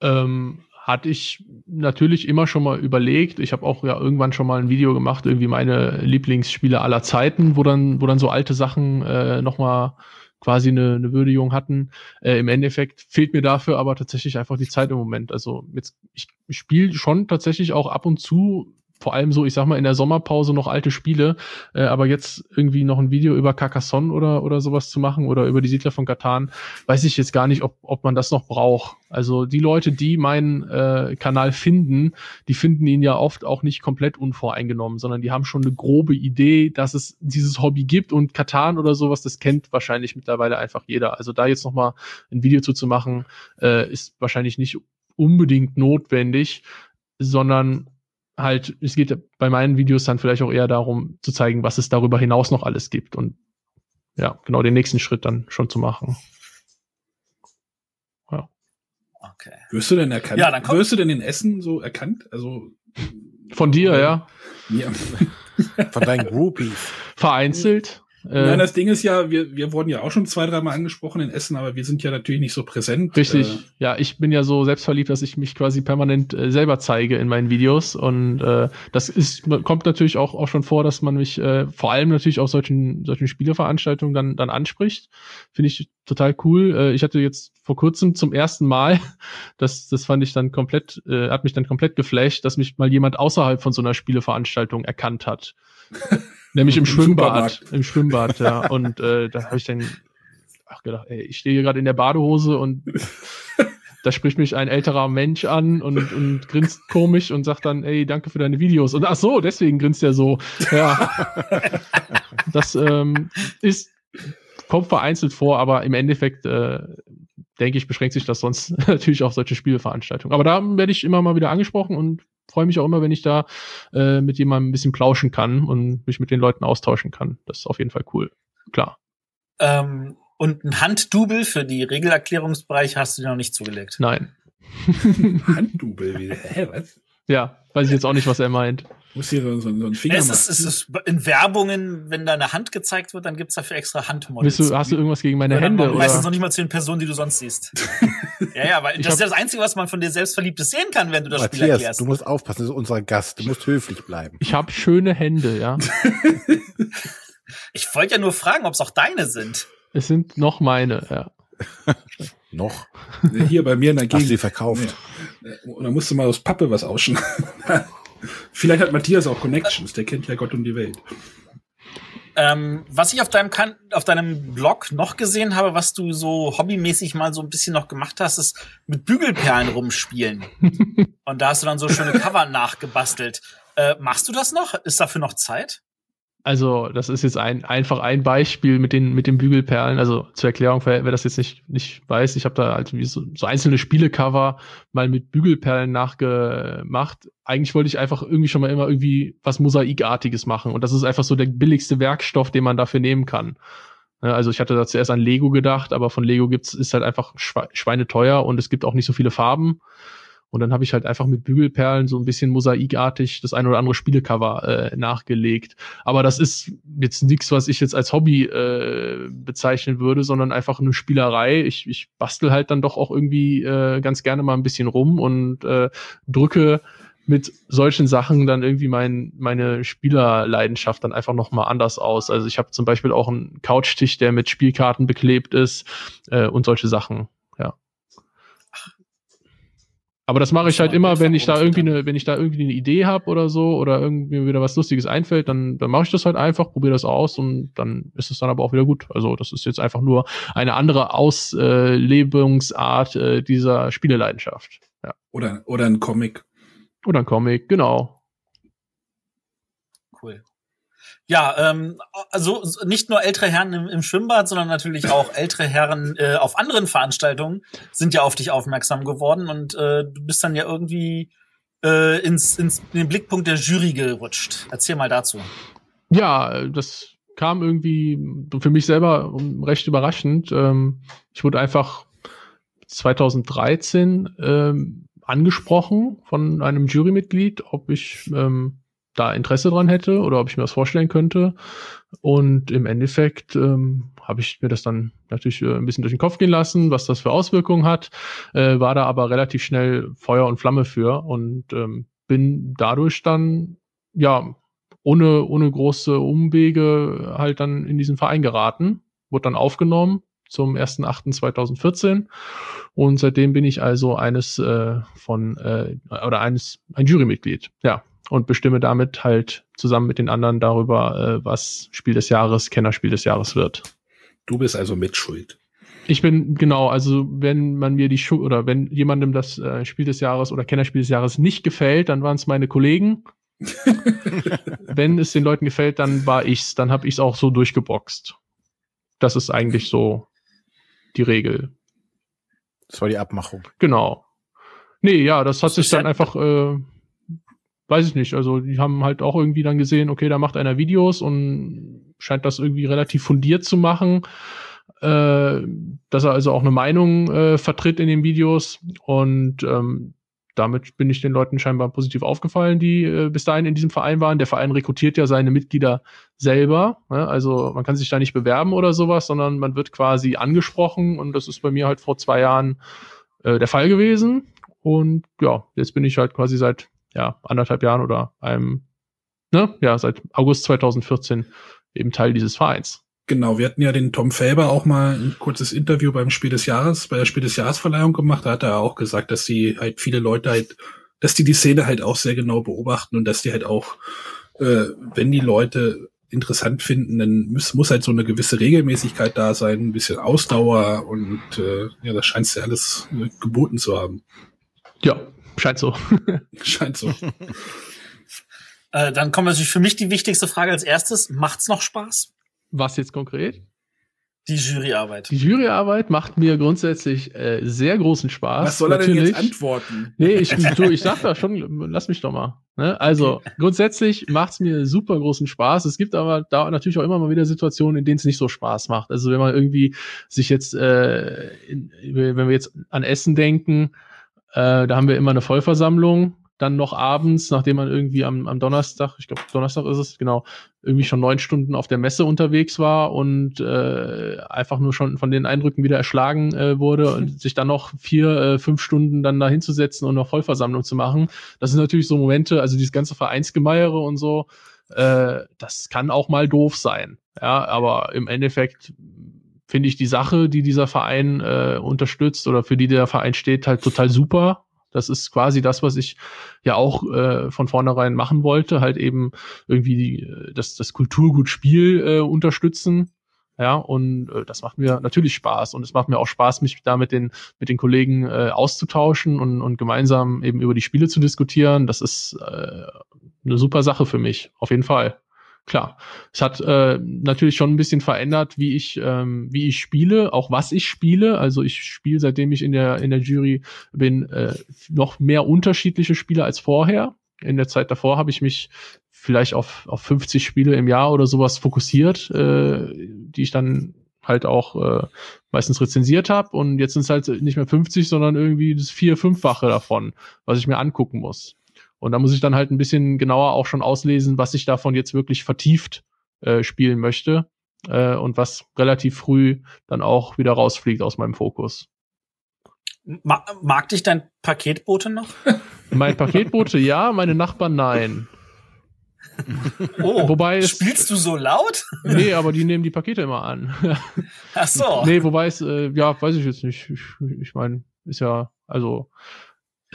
Ähm, hatte ich natürlich immer schon mal überlegt. Ich habe auch ja irgendwann schon mal ein Video gemacht, irgendwie meine Lieblingsspiele aller Zeiten, wo dann, wo dann so alte Sachen äh, nochmal quasi eine, eine Würdigung hatten. Äh, Im Endeffekt fehlt mir dafür aber tatsächlich einfach die Zeit im Moment. Also jetzt, ich spiele schon tatsächlich auch ab und zu vor allem so, ich sag mal, in der Sommerpause noch alte Spiele, äh, aber jetzt irgendwie noch ein Video über Carcassonne oder, oder sowas zu machen oder über die Siedler von Katan, weiß ich jetzt gar nicht, ob, ob man das noch braucht. Also die Leute, die meinen äh, Kanal finden, die finden ihn ja oft auch nicht komplett unvoreingenommen, sondern die haben schon eine grobe Idee, dass es dieses Hobby gibt und Katan oder sowas, das kennt wahrscheinlich mittlerweile einfach jeder. Also da jetzt nochmal ein Video zu, zu machen, äh, ist wahrscheinlich nicht unbedingt notwendig, sondern halt, es geht bei meinen Videos dann vielleicht auch eher darum zu zeigen, was es darüber hinaus noch alles gibt und ja, genau den nächsten Schritt dann schon zu machen. Ja. Okay. Wirst du denn erkannt? Ja, dann komm. Wirst du denn in Essen so erkannt? Also von dir, ja. Ja. Von deinen Groupies. Vereinzelt. Äh, Nein, das Ding ist ja, wir, wir wurden ja auch schon zwei, dreimal angesprochen in Essen, aber wir sind ja natürlich nicht so präsent. Richtig. Äh, ja, ich bin ja so selbstverliebt, dass ich mich quasi permanent äh, selber zeige in meinen Videos. Und äh, das ist, kommt natürlich auch, auch schon vor, dass man mich äh, vor allem natürlich auf solchen, solchen Spieleveranstaltungen dann, dann anspricht. Finde ich total cool. Äh, ich hatte jetzt vor kurzem zum ersten Mal, das, das fand ich dann komplett, äh, hat mich dann komplett geflasht, dass mich mal jemand außerhalb von so einer Spieleveranstaltung erkannt hat. Nämlich im, Im Schwimmbad. Im Schwimmbad, ja. Und äh, da habe ich dann ach, gedacht, ey, ich stehe hier gerade in der Badehose und da spricht mich ein älterer Mensch an und, und grinst komisch und sagt dann, ey, danke für deine Videos. Und ach so, deswegen grinst er so. Ja. das ähm, ist, kommt vereinzelt vor, aber im Endeffekt, äh, denke ich, beschränkt sich das sonst natürlich auf solche Spieleveranstaltungen. Aber da werde ich immer mal wieder angesprochen und freue mich auch immer, wenn ich da äh, mit jemandem ein bisschen plauschen kann und mich mit den Leuten austauschen kann. Das ist auf jeden Fall cool. Klar. Ähm, und ein Handdouble für die Regelerklärungsbereiche hast du dir noch nicht zugelegt? Nein. Handdouble? Hä, was? Ja, weiß ich jetzt auch nicht, was er meint. Muss hier so, so, so ein Finger Es ist, es ist in Werbungen, wenn da eine Hand gezeigt wird, dann gibt's dafür extra Handmodels. Du, hast du irgendwas gegen meine Hände? Meistens noch Oder? nicht mal zu den Personen, die du sonst siehst. ja, ja, weil Ich das ist ja das Einzige, was man von dir Selbstverliebtes sehen kann, wenn du das Spiel Matthias, erklärst. du musst aufpassen, das ist unser Gast. Du musst höflich bleiben. Ich habe schöne Hände, ja. Ich wollte ja nur fragen, ob es auch deine sind. Es sind noch meine, ja. Noch? Hier bei mir in der Hast du Gegend. sie verkauft? Ja. Und dann musst du mal aus Pappe was ausschneiden. Vielleicht hat Matthias auch Connections, der kennt ja Gott und die Welt. Ähm, was ich auf deinem, kan auf deinem Blog noch gesehen habe, was du so hobbymäßig mal so ein bisschen noch gemacht hast, ist mit Bügelperlen rumspielen. Und da hast du dann so schöne Cover nachgebastelt. Äh, machst du das noch? Ist dafür noch Zeit? Also, das ist jetzt ein, einfach ein Beispiel mit den, mit den Bügelperlen. Also zur Erklärung, wer, das jetzt nicht, nicht weiß, ich habe da halt so, so einzelne Spielecover mal mit Bügelperlen nachgemacht. Eigentlich wollte ich einfach irgendwie schon mal immer irgendwie was Mosaikartiges machen. Und das ist einfach so der billigste Werkstoff, den man dafür nehmen kann. Also ich hatte da zuerst an Lego gedacht, aber von Lego gibt's, ist halt einfach schwe- schweineteuer und es gibt auch nicht so viele Farben. Und dann habe ich halt einfach mit Bügelperlen so ein bisschen mosaikartig das ein oder andere Spielecover äh, nachgelegt. Aber das ist jetzt nichts, was ich jetzt als Hobby äh, bezeichnen würde, sondern einfach eine Spielerei. Ich, ich bastel halt dann doch auch irgendwie äh, ganz gerne mal ein bisschen rum und äh, drücke mit solchen Sachen dann irgendwie mein, meine Spielerleidenschaft dann einfach noch mal anders aus. Also ich habe zum Beispiel auch einen Couchtisch, der mit Spielkarten beklebt ist äh, und solche Sachen. Aber das mache ich halt immer, wenn ich da irgendwie eine, wenn ich da irgendwie eine Idee habe oder so oder irgendwie mir wieder was Lustiges einfällt, dann, dann mache ich das halt einfach, probiere das aus und dann ist es dann aber auch wieder gut. Also das ist jetzt einfach nur eine andere Auslebungsart äh, dieser Spieleleidenschaft. Ja. Oder, oder ein Comic. Oder ein Comic, genau. Cool. Ja, ähm, also nicht nur ältere Herren im, im Schwimmbad, sondern natürlich auch ältere Herren äh, auf anderen Veranstaltungen sind ja auf dich aufmerksam geworden und äh, du bist dann ja irgendwie äh, ins, ins in den Blickpunkt der Jury gerutscht. Erzähl mal dazu. Ja, das kam irgendwie für mich selber recht überraschend. Ähm, ich wurde einfach 2013 ähm, angesprochen von einem Jurymitglied, ob ich ähm, da Interesse dran hätte oder ob ich mir das vorstellen könnte. Und im Endeffekt ähm, habe ich mir das dann natürlich äh, ein bisschen durch den Kopf gehen lassen, was das für Auswirkungen hat, äh, war da aber relativ schnell Feuer und Flamme für und ähm, bin dadurch dann ja ohne, ohne große Umwege halt dann in diesen Verein geraten, wurde dann aufgenommen zum 1.8.2014 und seitdem bin ich also eines äh, von äh, oder eines ein Jurymitglied, ja und bestimme damit halt zusammen mit den anderen darüber, äh, was Spiel des Jahres, Kennerspiel des Jahres wird. Du bist also mitschuld. Ich bin genau, also wenn man mir die Schu oder wenn jemandem das äh, Spiel des Jahres oder Kennerspiel des Jahres nicht gefällt, dann waren es meine Kollegen. wenn es den Leuten gefällt, dann war ich's, dann habe ich's auch so durchgeboxt. Das ist eigentlich so die Regel. Das war die Abmachung. Genau. Nee, ja, das hat Das sich dann ja- einfach, äh, weiß ich nicht, also die haben halt auch irgendwie dann gesehen, okay, da macht einer Videos und scheint das irgendwie relativ fundiert zu machen, äh, dass er also auch eine Meinung äh, vertritt in den Videos und ähm, damit bin ich den Leuten scheinbar positiv aufgefallen, die äh, bis dahin in diesem Verein waren. Der Verein rekrutiert ja seine Mitglieder selber. Ne? Also man kann sich da nicht bewerben oder sowas, sondern man wird quasi angesprochen und das ist bei mir halt vor zwei Jahren äh, der Fall gewesen. Und ja, jetzt bin ich halt quasi seit ja, anderthalb Jahren oder einem, ne, ja, seit August 2014 eben Teil dieses Vereins. Genau, wir hatten ja den Tom Felber auch mal ein kurzes Interview beim Spiel des Jahres, bei der Spiel des Jahresverleihung gemacht. Da hat er auch gesagt, dass die halt viele Leute halt, dass die die Szene halt auch sehr genau beobachten und dass die halt auch, äh, wenn die Leute interessant finden, dann muss, muss halt so eine gewisse Regelmäßigkeit da sein, ein bisschen Ausdauer und äh, ja, das scheint ja alles äh, geboten zu haben. Ja, scheint so. Scheint so. Äh, dann kommt natürlich für mich die wichtigste Frage als erstes. Macht's noch Spaß? Was jetzt konkret? Die Juryarbeit. Die Juryarbeit macht mir grundsätzlich äh, sehr großen Spaß. Was soll er denn natürlich. jetzt antworten? Nee, ich, du, ich sag da schon, lass mich doch mal. Ne? Also grundsätzlich macht's mir super großen Spaß. Es gibt aber da natürlich auch immer mal wieder Situationen, in denen es nicht so Spaß macht. Also wenn man irgendwie sich jetzt, äh, in, wenn wir jetzt an Essen denken, äh, da haben wir immer eine Vollversammlung dann noch abends, nachdem man irgendwie am, am Donnerstag, ich glaube Donnerstag ist es, genau, irgendwie schon neun Stunden auf der Messe unterwegs war und äh, einfach nur schon von den Eindrücken wieder erschlagen äh, wurde und sich dann noch vier, äh, fünf Stunden dann da hinzusetzen und noch Vollversammlung zu machen. Das sind natürlich so Momente, also dieses ganze Vereinsgemeiere und so, äh, das kann auch mal doof sein. Ja, aber im Endeffekt finde ich die Sache, die dieser Verein äh, unterstützt oder für die der Verein steht, halt total super. Das ist quasi das, was ich ja auch äh, von vornherein machen wollte, halt eben irgendwie die, äh, das, das Kulturgut Spiel äh, unterstützen. Ja, und äh, das macht mir natürlich Spaß und es macht mir auch Spaß, mich da mit den, mit den Kollegen äh, auszutauschen und, und gemeinsam eben über die Spiele zu diskutieren. Das ist äh, eine super Sache für mich, auf jeden Fall klar. Es hat äh, natürlich schon ein bisschen verändert, wie ich, ähm, wie ich spiele, auch was ich spiele. Also ich spiele, seitdem ich in der, in der Jury bin, äh, noch mehr unterschiedliche Spiele als vorher. In der Zeit davor habe ich mich vielleicht auf, auf 50 Spiele im Jahr oder sowas fokussiert, äh, die ich dann halt auch äh, meistens rezensiert habe. Und jetzt sind es halt nicht mehr 50, sondern irgendwie das vier-, fünffache davon, was ich mir angucken muss. Und da muss ich dann halt ein bisschen genauer auch schon auslesen, was ich davon jetzt wirklich vertieft äh, spielen möchte äh, und was relativ früh dann auch wieder rausfliegt aus meinem Fokus. Ma mag dich dein Paketbote noch? mein Paketbote ja, meine Nachbarn nein. Oh, wobei es, spielst du so laut? Nee, aber die nehmen die Pakete immer an. Ach so. Nee, wobei es, äh, ja, weiß ich jetzt nicht. Ich, ich meine, ist ja, also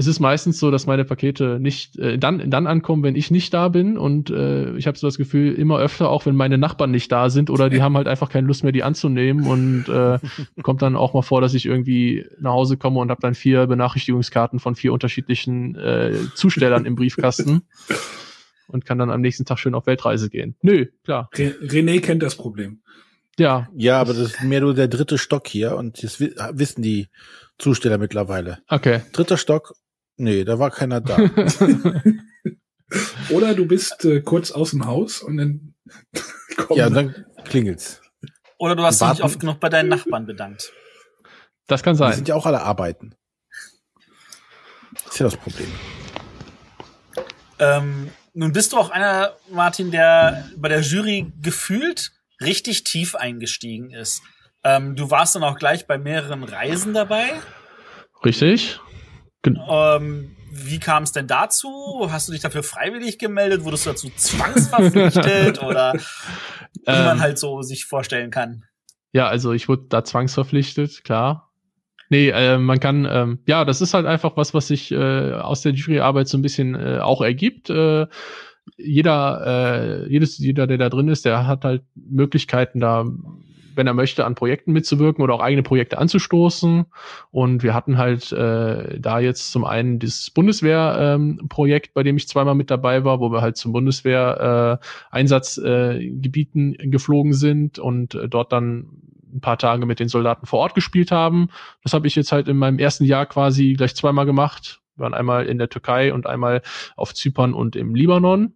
es ist meistens so, dass meine Pakete nicht äh, dann dann ankommen, wenn ich nicht da bin und äh, ich habe so das Gefühl immer öfter auch, wenn meine Nachbarn nicht da sind oder die haben halt einfach keine Lust mehr, die anzunehmen und äh, kommt dann auch mal vor, dass ich irgendwie nach Hause komme und habe dann vier Benachrichtigungskarten von vier unterschiedlichen äh, Zustellern im Briefkasten und kann dann am nächsten Tag schön auf Weltreise gehen. Nö, klar. René kennt das Problem. Ja. Ja, aber das ist mehr nur der dritte Stock hier und das wissen die Zusteller mittlerweile. Okay. Dritter Stock Nee, da war keiner da. Oder du bist äh, kurz aus dem Haus und dann kommt. Ja, dann klingelt's. Oder du hast dich nicht oft genug bei deinen Nachbarn bedankt. Das kann sein. Die sind ja auch alle arbeiten. Das ist ja das Problem. Ähm, nun bist du auch einer, Martin, der bei der Jury gefühlt richtig tief eingestiegen ist. Ähm, du warst dann auch gleich bei mehreren Reisen dabei. Richtig. Ähm, wie kam es denn dazu? Hast du dich dafür freiwillig gemeldet? Wurdest du dazu zwangsverpflichtet oder wie ähm, man halt so sich vorstellen kann? Ja, also ich wurde da zwangsverpflichtet, klar. Nee, äh, man kann, ähm, ja, das ist halt einfach was, was sich äh, aus der Juryarbeit so ein bisschen äh, auch ergibt. Äh, jeder, äh, jedes, jeder, der da drin ist, der hat halt Möglichkeiten, da wenn er möchte, an Projekten mitzuwirken oder auch eigene Projekte anzustoßen. Und wir hatten halt äh, da jetzt zum einen das Bundeswehr-Projekt, ähm, bei dem ich zweimal mit dabei war, wo wir halt zum Bundeswehr-Einsatzgebieten äh, geflogen sind und äh, dort dann ein paar Tage mit den Soldaten vor Ort gespielt haben. Das habe ich jetzt halt in meinem ersten Jahr quasi gleich zweimal gemacht. Wir waren einmal in der Türkei und einmal auf Zypern und im Libanon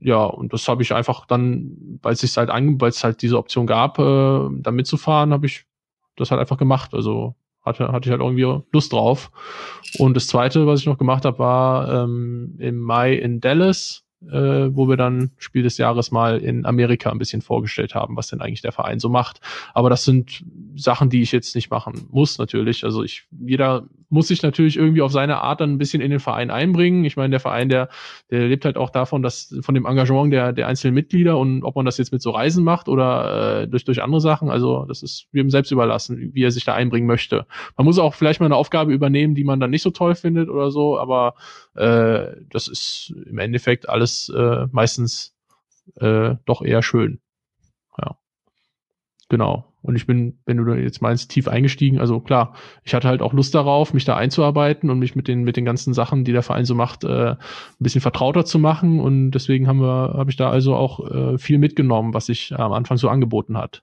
ja, und das habe ich einfach dann, weil es sich halt an, weil es halt diese Option gab, äh, da mitzufahren, habe ich das halt einfach gemacht. Also hatte, hatte ich halt irgendwie Lust drauf. Und das zweite, was ich noch gemacht habe, war ähm, im Mai in Dallas äh, wo wir dann Spiel des Jahres mal in Amerika ein bisschen vorgestellt haben, was denn eigentlich der Verein so macht. Aber das sind Sachen, die ich jetzt nicht machen muss, natürlich. Also ich, jeder muss sich natürlich irgendwie auf seine Art dann ein bisschen in den Verein einbringen. Ich meine, der Verein, der, der lebt halt auch davon, dass von dem Engagement der, der einzelnen Mitglieder und ob man das jetzt mit so Reisen macht oder äh, durch, durch andere Sachen. Also das ist jedem selbst überlassen, wie er sich da einbringen möchte. Man muss auch vielleicht mal eine Aufgabe übernehmen, die man dann nicht so toll findet oder so, aber äh, das ist im Endeffekt alles äh, meistens äh, doch eher schön. Ja. Genau. Und ich bin, wenn du jetzt meinst, tief eingestiegen. Also klar, ich hatte halt auch Lust darauf, mich da einzuarbeiten und mich mit den, mit den ganzen Sachen, die der Verein so macht, äh, ein bisschen vertrauter zu machen. Und deswegen haben wir, habe ich da also auch äh, viel mitgenommen, was sich am Anfang so angeboten hat.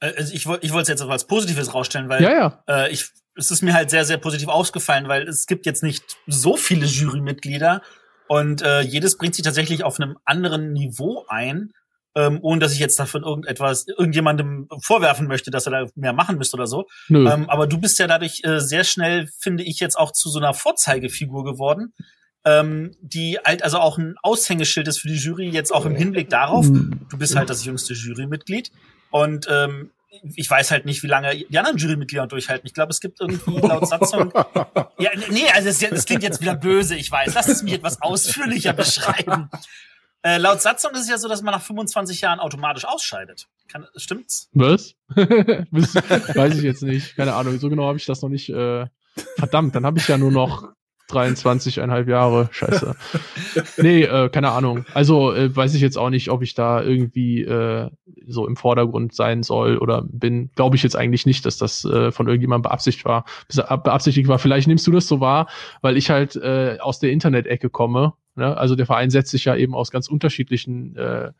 Äh, also ich wollte ich wollte es jetzt auch als Positives rausstellen, weil ja, ja. Äh, ich es ist mir halt sehr sehr positiv aufgefallen, weil es gibt jetzt nicht so viele Jurymitglieder und äh, jedes bringt sich tatsächlich auf einem anderen Niveau ein. Ähm, ohne dass ich jetzt davon irgendetwas irgendjemandem vorwerfen möchte, dass er da mehr machen müsste oder so. Ähm, aber du bist ja dadurch äh, sehr schnell, finde ich, jetzt auch zu so einer Vorzeigefigur geworden, ähm, die halt also auch ein Aushängeschild ist für die Jury, jetzt auch im Hinblick darauf, Hm. du bist halt das jüngste Jurymitglied und ähm, ich weiß halt nicht, wie lange die anderen Jurymitglieder durchhalten. Ich glaube, es gibt irgendwie laut Satzung. ja, nee, also es, es klingt jetzt wieder böse, ich weiß. Lass es mich etwas ausführlicher beschreiben. Äh, laut Satzung ist es ja so, dass man nach 25 Jahren automatisch ausscheidet. Kann, stimmt's? Was? Weiß ich jetzt nicht. Keine Ahnung. So genau habe ich das noch nicht. Äh, verdammt, dann habe ich ja nur noch 23,5 Jahre. Scheiße. Nee, äh, keine Ahnung. Also äh, weiß ich jetzt auch nicht, ob ich da irgendwie äh, so im Vordergrund sein soll oder bin. Glaube ich jetzt eigentlich nicht, dass das äh, von irgendjemandem beabsichtigt war. Beabsichtigt war. Vielleicht nimmst du das so wahr, weil ich halt äh, aus der Internet-Ecke komme. Ne? Also der Verein setzt sich ja eben aus ganz unterschiedlichen äh,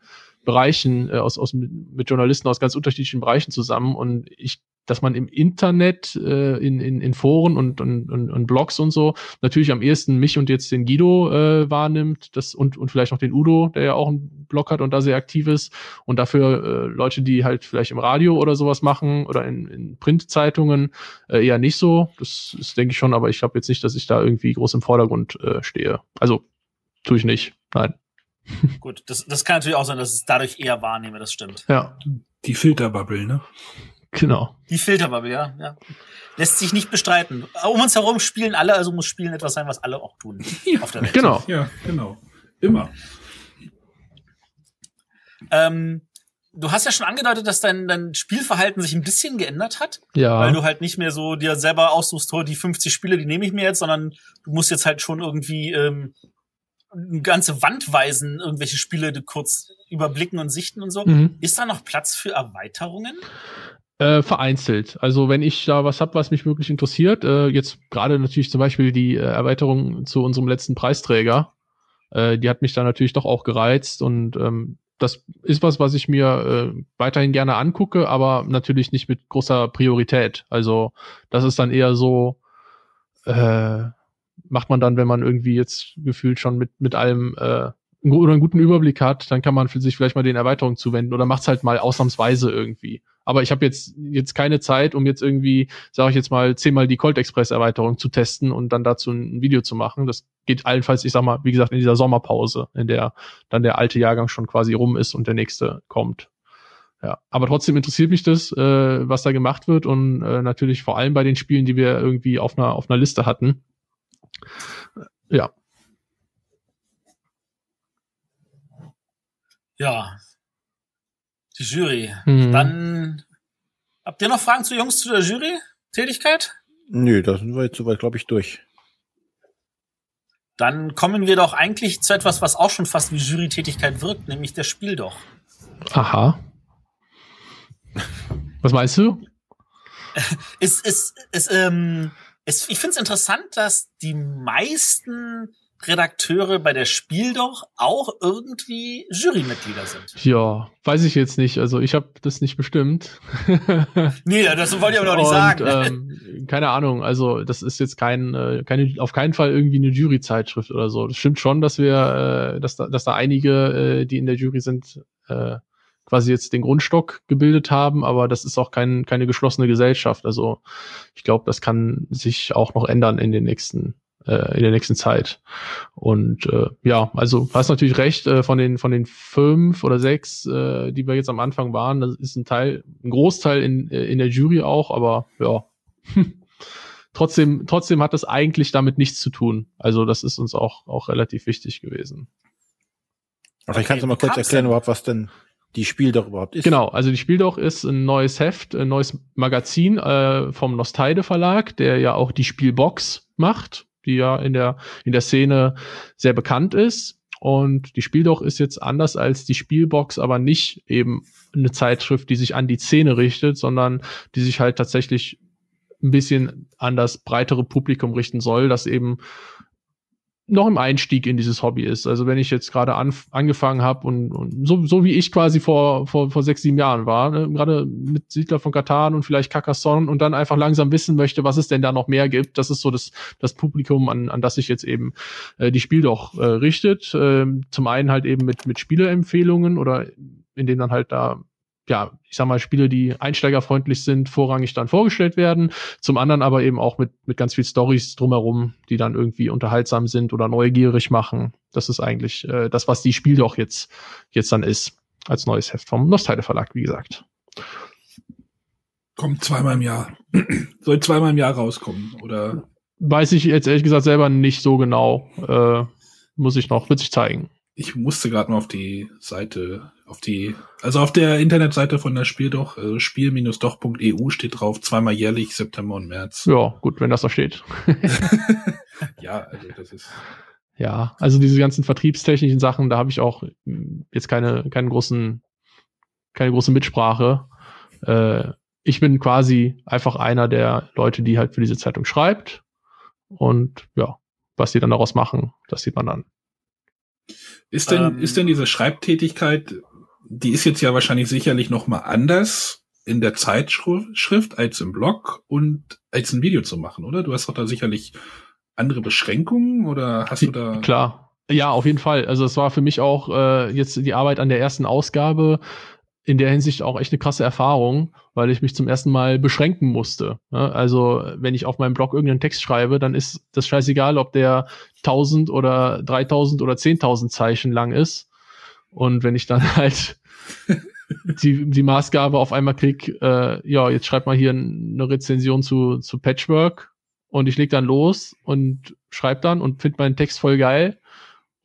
Bereichen, äh, aus, aus mit Journalisten aus ganz unterschiedlichen Bereichen zusammen und ich dass man im Internet, äh, in, in, in Foren und, und, und, und Blogs und so natürlich am ehesten mich und jetzt den Guido äh, wahrnimmt das, und, und vielleicht noch den Udo, der ja auch einen Blog hat und da sehr aktiv ist. Und dafür äh, Leute, die halt vielleicht im Radio oder sowas machen oder in, in Printzeitungen äh, eher nicht so. Das ist, denke ich schon, aber ich glaube jetzt nicht, dass ich da irgendwie groß im Vordergrund äh, stehe. Also tue ich nicht. Nein. Gut, das, das kann natürlich auch sein, dass ich es dadurch eher wahrnehme, das stimmt. Ja. Die Filterbubble, ne? Genau. Die Filterbubble, ja, ja. Lässt sich nicht bestreiten. Um uns herum spielen alle, also muss Spielen etwas sein, was alle auch tun Ja. auf der Welt. Genau. Ja, genau. Immer. Ähm, du hast ja schon angedeutet, dass dein, dein Spielverhalten sich ein bisschen geändert hat, Ja. weil du halt nicht mehr so dir selber aussuchst, oh, die 50 Spiele, die nehme ich mir jetzt, sondern du musst jetzt halt schon irgendwie ähm, ganze Wand weisen, irgendwelche Spiele kurz überblicken und sichten und so. Mhm. Ist da noch Platz für Erweiterungen? Äh, vereinzelt. Also wenn ich da was hab, was mich wirklich interessiert, äh, jetzt gerade natürlich zum Beispiel die äh, Erweiterung zu unserem letzten Preisträger, äh, die hat mich da natürlich doch auch gereizt und ähm, das ist was, was ich mir äh, weiterhin gerne angucke, aber natürlich nicht mit großer Priorität. Also das ist dann eher so, äh, macht man dann, wenn man irgendwie jetzt gefühlt schon mit, mit allem äh, oder einen guten Überblick hat, dann kann man für sich vielleicht mal den Erweiterungen zuwenden oder macht's halt mal ausnahmsweise irgendwie. Aber ich habe jetzt jetzt keine Zeit, um jetzt irgendwie, sage ich jetzt mal, zehnmal die Colt Express Erweiterung zu testen und dann dazu ein Video zu machen. Das geht allenfalls, ich sag mal, wie gesagt, in dieser Sommerpause, in der dann der alte Jahrgang schon quasi rum ist und der nächste kommt. Ja, aber trotzdem interessiert mich das, äh, was da gemacht wird und äh, natürlich vor allem bei den Spielen, die wir irgendwie auf einer auf einer Liste hatten. Ja, Ja. Die Jury. Mhm. Dann habt ihr noch Fragen zu Jungs zu der Jury-Tätigkeit? Nö, da sind wir jetzt soweit, glaube ich, durch. Dann kommen wir doch eigentlich zu etwas, was auch schon fast wie Jury-Tätigkeit wirkt, nämlich der Spiel doch. aha. Was meinst du? Es, es, es, ähm, es, ich finde es interessant, dass die meisten Redakteure bei der Spiel doch auch irgendwie Jurymitglieder sind. Ja, weiß ich jetzt nicht. Also ich habe das nicht bestimmt. Nee, das wollte ich aber noch nicht sagen. Ähm, keine Ahnung. Also das ist jetzt kein, äh, keine, auf keinen Fall irgendwie eine Juryzeitschrift oder so. Das stimmt schon, dass wir, äh, dass da, dass da einige, äh, die in der Jury sind, äh, quasi jetzt den Grundstock gebildet haben, aber das ist auch kein, keine geschlossene Gesellschaft. Also ich glaube, das kann sich auch noch ändern in den nächsten äh, in der nächsten Zeit. Und äh, ja, also hast natürlich recht, äh, von den von den fünf oder sechs, äh, die wir jetzt am Anfang waren, das ist ein Teil, ein Großteil in, äh, in der Jury auch, aber ja. trotzdem, trotzdem hat das eigentlich damit nichts zu tun. Also das ist uns auch, auch relativ wichtig gewesen. Aber Vielleicht kannst du mal kurz erklären, überhaupt, was denn die Spiel doch überhaupt ist. Genau, also die Spiel doch ist ein neues Heft, ein neues Magazin äh, vom Nostalde Verlag, der ja auch die Spielbox macht, die ja in der, in der Szene sehr bekannt ist. Und die Spiel doch ist jetzt anders als die Spielbox, aber nicht eben eine Zeitschrift, die sich an die Szene richtet, sondern die sich halt tatsächlich ein bisschen an das breitere Publikum richten soll, das eben noch im Einstieg in dieses Hobby ist. Also wenn ich jetzt gerade an, angefangen habe und, und so, so wie ich quasi vor, vor, vor sechs, sieben Jahren war, ne, gerade mit Siedler von Katan und vielleicht Carcassonne und dann einfach langsam wissen möchte, was es denn da noch mehr gibt. Das ist so das, das Publikum, an, an das sich jetzt eben äh, die Spiel doch äh, richtet. Ähm, zum einen halt eben mit, mit Spieleempfehlungen oder in dem dann halt da ja, ich sag mal, Spiele, die einsteigerfreundlich sind, vorrangig dann vorgestellt werden. Zum anderen aber eben auch mit, mit ganz viel Stories drumherum, die dann irgendwie unterhaltsam sind oder neugierig machen. Das ist eigentlich äh, das, was die Spiel doch jetzt, jetzt dann ist. Als neues Heft vom Nostalgia Verlag, wie gesagt. Kommt zweimal im Jahr. Soll zweimal im Jahr rauskommen, oder? Weiß ich jetzt ehrlich gesagt selber nicht so genau. Äh, muss ich noch, wird sich zeigen. Ich musste gerade mal auf die Seite auf die, also auf der Internetseite von der Spiel doch, also spiel-doch.eu steht drauf, zweimal jährlich, September und März. Ja, gut, wenn das da steht. ja, also das ist. Ja, also diese ganzen vertriebstechnischen Sachen, da habe ich auch jetzt keine, keinen großen, keine große Mitsprache. Äh, ich bin quasi einfach einer der Leute, die halt für diese Zeitung schreibt. Und ja, was die dann daraus machen, das sieht man dann. Ist denn, ähm, ist denn diese Schreibtätigkeit die ist jetzt ja wahrscheinlich sicherlich noch mal anders in der Zeitschrift als im Blog und als ein Video zu machen, oder? Du hast doch da sicherlich andere Beschränkungen oder hast du da? Klar. Ja, auf jeden Fall. Also es war für mich auch äh, jetzt die Arbeit an der ersten Ausgabe in der Hinsicht auch echt eine krasse Erfahrung, weil ich mich zum ersten Mal beschränken musste. Ne? Also wenn ich auf meinem Blog irgendeinen Text schreibe, dann ist das scheißegal, ob der 1000 oder 3000 oder 10.000 Zeichen lang ist. Und wenn ich dann halt die, die Maßgabe auf einmal krieg, äh, ja, jetzt schreib mal hier eine Rezension zu, zu Patchwork und ich leg dann los und schreib dann und find meinen Text voll geil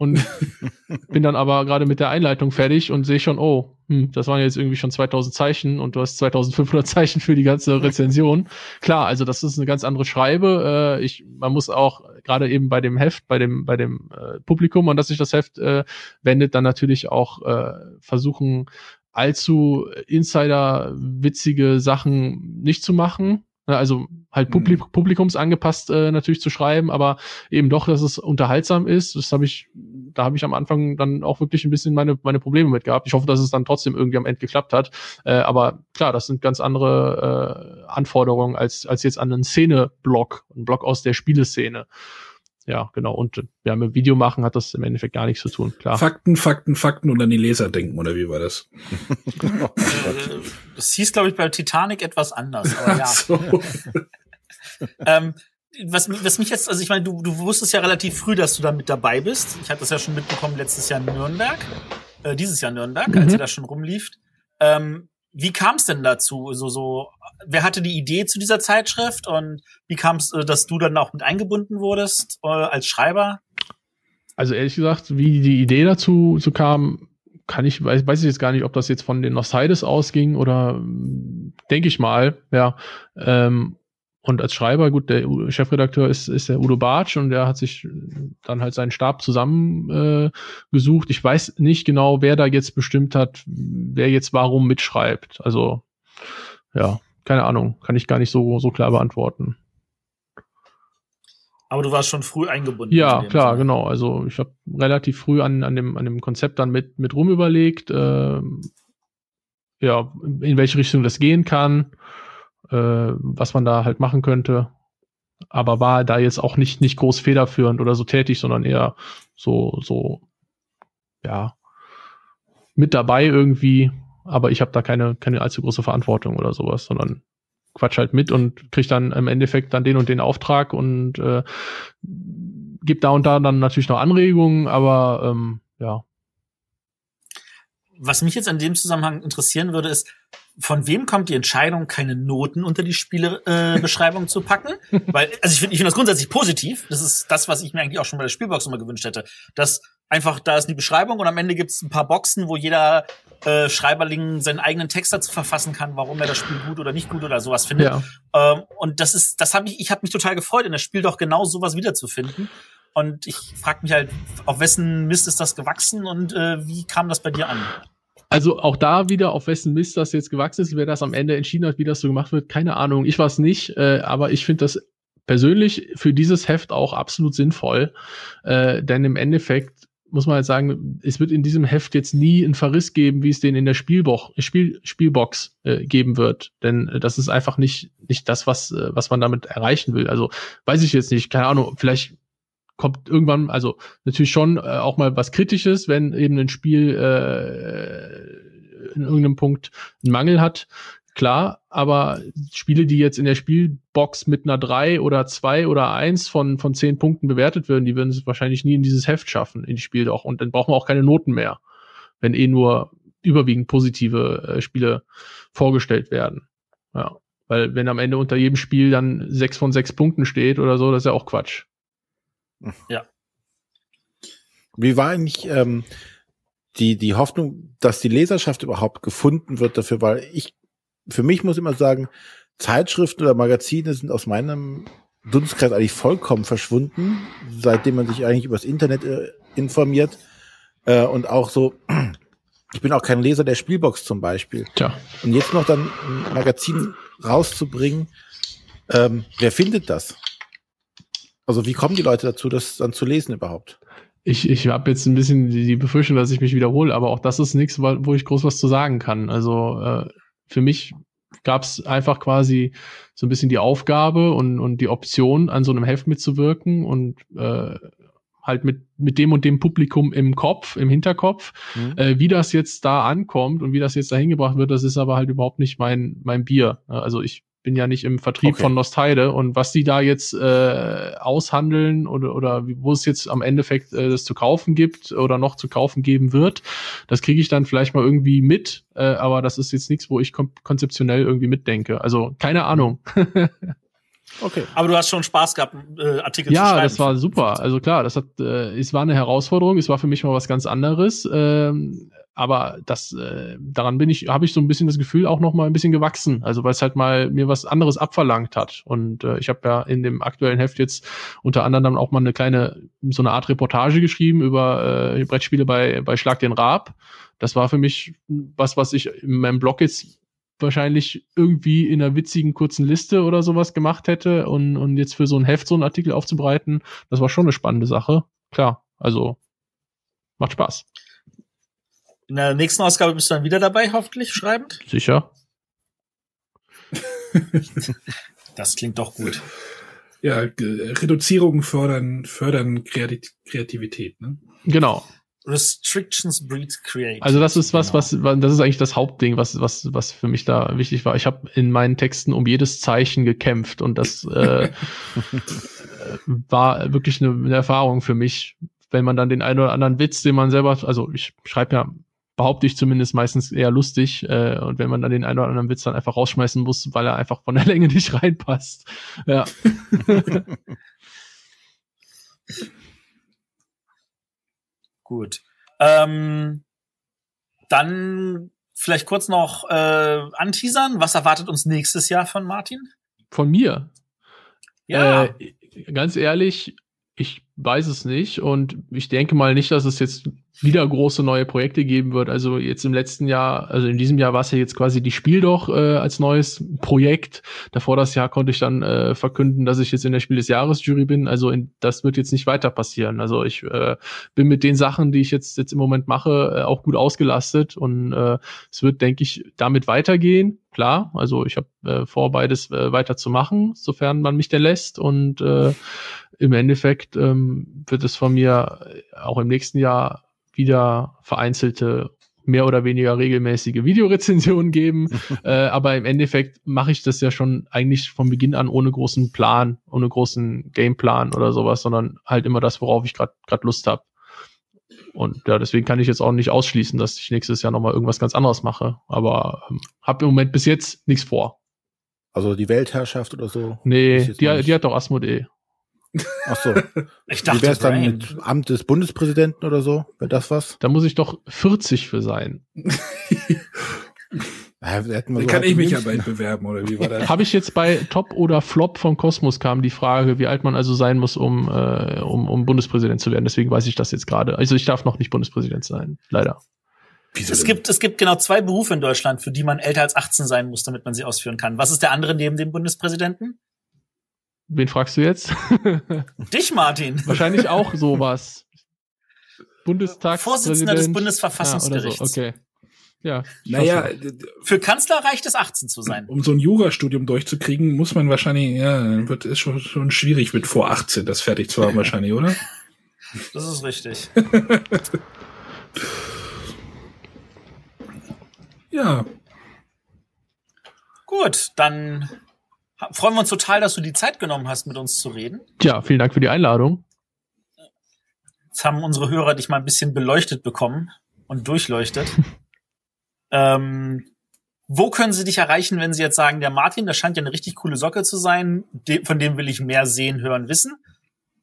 und bin dann aber gerade mit der Einleitung fertig und sehe schon, oh, hm, das waren jetzt irgendwie schon 2000 Zeichen und du hast 2500 Zeichen für die ganze Rezension. Klar, also das ist eine ganz andere Schreibe. Äh, ich, man muss auch gerade eben bei dem Heft, bei dem, bei dem äh, Publikum, an das sich das Heft äh, wendet, dann natürlich auch äh, versuchen, allzu Insider-witzige Sachen nicht zu machen. Also halt mhm. Publik publikumsangepasst äh, natürlich zu schreiben, aber eben doch, dass es unterhaltsam ist. Das habe ich, da habe ich am Anfang dann auch wirklich ein bisschen meine, meine Probleme mit gehabt. Ich hoffe, dass es dann trotzdem irgendwie am Ende geklappt hat. Äh, aber klar, das sind ganz andere äh, Anforderungen als, als jetzt an einen Szene-Blog, ein Blog aus der Spieleszene ja, genau. Und ja, mit Video machen hat das im Endeffekt gar nichts zu tun, klar. Fakten, Fakten, Fakten und an die Leser denken, oder wie war das? Äh, das hieß, glaube ich, bei Titanic etwas anders, aber ja. So. ähm, was, was mich jetzt, also ich meine, du, du wusstest ja relativ früh, dass du da mit dabei bist. Ich hatte das ja schon mitbekommen letztes Jahr in Nürnberg, äh, dieses Jahr in Nürnberg, mhm. als ihr da schon rumlief. Ähm, wie kam es denn dazu? So, so, wer hatte die Idee zu dieser Zeitschrift und wie kam es, äh, dass du dann auch mit eingebunden wurdest äh, als Schreiber? Also ehrlich gesagt, wie die Idee dazu zu kam, kann ich, weiß, weiß ich jetzt gar nicht, ob das jetzt von den Nostaldes ausging oder denke ich mal, ja. Ähm, und als Schreiber, gut, der Chefredakteur ist, ist der Udo Bartsch und der hat sich dann halt seinen Stab zusammengesucht. Äh, ich weiß nicht genau, wer da jetzt bestimmt hat, wer jetzt warum mitschreibt. Also, ja, keine Ahnung, kann ich gar nicht so, so klar beantworten. Aber du warst schon früh eingebunden. Ja, klar, Sinne. genau. Also ich habe relativ früh an, an, dem, an dem Konzept dann mit, mit rumüberlegt, äh, ja, in welche Richtung das gehen kann äh, was man da halt machen könnte. Aber war da jetzt auch nicht, nicht groß federführend oder so tätig, sondern eher so, so, ja, mit dabei irgendwie. Aber ich habe da keine, keine allzu große Verantwortung oder sowas, sondern quatsch halt mit und krieg dann im Endeffekt dann den und den Auftrag und äh, gebe da und da dann natürlich noch Anregungen, aber ähm, ja. Was mich jetzt an dem Zusammenhang interessieren würde, ist, von wem kommt die Entscheidung, keine Noten unter die Spielebeschreibung äh, zu packen? Weil, also ich finde ich finde das grundsätzlich positiv. Das ist das, was ich mir eigentlich auch schon bei der Spielbox immer gewünscht hätte. Dass einfach, da ist die Beschreibung und am Ende gibt es ein paar Boxen, wo jeder äh, Schreiberling seinen eigenen Text dazu verfassen kann, warum er das Spiel gut oder nicht gut oder sowas findet. Ja. Ähm, und das ist, das habe ich, ich habe mich total gefreut, in das Spiel doch genau sowas wiederzufinden. Und ich frage mich halt, auf wessen Mist ist das gewachsen und äh, wie kam das bei dir an? Also auch da wieder, auf wessen Mist das jetzt gewachsen ist, wer das am Ende entschieden hat, wie das so gemacht wird, keine Ahnung. Ich es nicht, äh, aber ich finde das persönlich für dieses Heft auch absolut sinnvoll. Äh, denn im Endeffekt muss man halt sagen, es wird in diesem Heft jetzt nie einen Verriss geben, wie es den in der Spielbox, Spiel, Spielbox äh, geben wird. Denn äh, das ist einfach nicht, nicht das, was, äh, was man damit erreichen will. Also weiß ich jetzt nicht, keine Ahnung, vielleicht kommt irgendwann, also natürlich schon äh, auch mal was Kritisches, wenn eben ein Spiel äh, in irgendeinem Punkt einen Mangel hat, klar, aber Spiele, die jetzt in der Spielbox mit einer 3 oder 2 oder 1 von, von 10 Punkten bewertet werden, die würden es wahrscheinlich nie in dieses Heft schaffen, in die Spiel doch. Und dann brauchen wir auch keine Noten mehr, wenn eh nur überwiegend positive äh, Spiele vorgestellt werden. Ja. Weil wenn am Ende unter jedem Spiel dann 6 von 6 Punkten steht oder so, das ist ja auch Quatsch. Ja. Wie war eigentlich ähm, die, die Hoffnung, dass die Leserschaft überhaupt gefunden wird dafür? Weil ich, für mich muss ich immer sagen, Zeitschriften oder Magazine sind aus meinem Dunstkreis eigentlich vollkommen verschwunden, seitdem man sich eigentlich übers Internet äh, informiert. Äh, und auch so, ich bin auch kein Leser der Spielbox zum Beispiel. Tja. Und jetzt noch dann ein Magazin rauszubringen, ähm, wer findet das? Also wie kommen die Leute dazu, das dann zu lesen überhaupt? Ich, ich habe jetzt ein bisschen die, die Befürchtung, dass ich mich wiederhole, aber auch das ist nichts, wo ich groß was zu sagen kann. Also äh, für mich gab es einfach quasi so ein bisschen die Aufgabe und, und die Option, an so einem Heft mitzuwirken und äh, halt mit, mit dem und dem Publikum im Kopf, im Hinterkopf. Mhm. Äh, wie das jetzt da ankommt und wie das jetzt dahin gebracht wird, das ist aber halt überhaupt nicht mein, mein Bier. Also ich bin ja nicht im Vertrieb okay. von Nostheide und was die da jetzt äh, aushandeln oder, oder wo es jetzt am Endeffekt äh, das zu kaufen gibt oder noch zu kaufen geben wird, das kriege ich dann vielleicht mal irgendwie mit, äh, aber das ist jetzt nichts, wo ich konzeptionell irgendwie mitdenke. Also keine Ahnung. Okay. Aber du hast schon Spaß gehabt, äh, Artikel ja, zu schreiben. Ja, das war super. Also klar, das hat, äh, es war eine Herausforderung. Es war für mich mal was ganz anderes. Ähm, aber das, äh, daran bin ich, habe ich so ein bisschen das Gefühl auch noch mal ein bisschen gewachsen. Also weil es halt mal mir was anderes abverlangt hat. Und äh, ich habe ja in dem aktuellen Heft jetzt unter anderem dann auch mal eine kleine, so eine Art Reportage geschrieben über äh, Brettspiele bei bei Schlag den Raab. Das war für mich was, was ich in meinem Blog jetzt wahrscheinlich irgendwie in einer witzigen kurzen Liste oder sowas gemacht hätte und, und jetzt für so ein Heft so einen Artikel aufzubereiten, das war schon eine spannende Sache. Klar, also macht Spaß. In der nächsten Ausgabe bist du dann wieder dabei, hoffentlich schreibend? Sicher. das klingt doch gut. Ja, Reduzierungen fördern, fördern Kreativität, ne? Genau. Restrictions breed create. Also das ist was, genau. was, das ist eigentlich das Hauptding, was, was, was für mich da wichtig war. Ich habe in meinen Texten um jedes Zeichen gekämpft und das äh, war wirklich eine, eine, Erfahrung für mich, wenn man dann den einen oder anderen Witz, den man selber, also ich schreibe ja, behaupte ich zumindest meistens eher lustig äh, und wenn man dann den einen oder anderen Witz dann einfach rausschmeißen muss, weil er einfach von der Länge nicht reinpasst. Ja. Gut. Ähm, dann vielleicht kurz noch äh, anteasern. Was erwartet uns nächstes Jahr von Martin? Von mir? Ja. Äh, ganz ehrlich, ich weiß es nicht und ich denke mal nicht, dass es jetzt wieder große neue Projekte geben wird. Also jetzt im letzten Jahr, also in diesem Jahr war es ja jetzt quasi die Spiel doch äh, als neues Projekt. Davor das Jahr konnte ich dann äh, verkünden, dass ich jetzt in der Spiel des Jahres Jury bin. Also in, das wird jetzt nicht weiter passieren. Also ich äh, bin mit den Sachen, die ich jetzt jetzt im Moment mache, äh, auch gut ausgelastet und äh, es wird, denke ich, damit weitergehen. Klar, also ich habe äh, vor, beides äh, weiter zu machen, sofern man mich denn lässt und äh, im Endeffekt ähm, wird es von mir auch im nächsten Jahr wieder vereinzelte mehr oder weniger regelmäßige Videorezensionen geben. äh, aber im Endeffekt mache ich das ja schon eigentlich von Beginn an ohne großen Plan, ohne großen Gameplan oder sowas, sondern halt immer das, worauf ich gerade Lust habe. Und ja, deswegen kann ich jetzt auch nicht ausschließen, dass ich nächstes Jahr nochmal irgendwas ganz anderes mache. Aber ähm, habe im Moment bis jetzt nichts vor. Also die Weltherrschaft oder so? Nee, die, die hat doch Asmodee. Ach so. Ich dachte, Wie wäre es dann mit Amt des Bundespräsidenten oder so? Wäre das was? Da muss ich doch 40 für sein. Ja, so kann ich mich ja bald bewerben, oder wie war das? Habe ich jetzt bei Top oder Flop von Kosmos kam die Frage, wie alt man also sein muss, um, äh, um, um Bundespräsident zu werden. Deswegen weiß ich das jetzt gerade. Also ich darf noch nicht Bundespräsident sein, leider. Wieso es gibt, es gibt genau zwei Berufe in Deutschland, für die man älter als 18 sein muss, damit man sie ausführen kann. Was ist der andere neben dem Bundespräsidenten? Wen fragst du jetzt? Dich, Martin. Wahrscheinlich auch sowas. Bundestags Vorsitzender des Bundesverfassungsgerichts. Ah, so. Okay. Ja. Naja, für Kanzler reicht es 18 zu sein. Um so ein Jurastudium durchzukriegen, muss man wahrscheinlich, ja, wird ist schon, schon schwierig mit vor 18 das fertig zu haben wahrscheinlich, oder? Das ist richtig. Ja. Gut, dann freuen wir uns total, dass du die Zeit genommen hast, mit uns zu reden. Ja, vielen Dank für die Einladung. Jetzt haben unsere Hörer dich mal ein bisschen beleuchtet bekommen und durchleuchtet. ähm, wo können sie dich erreichen, wenn sie jetzt sagen, der Martin, das scheint ja eine richtig coole Socke zu sein, de von dem will ich mehr sehen, hören, wissen?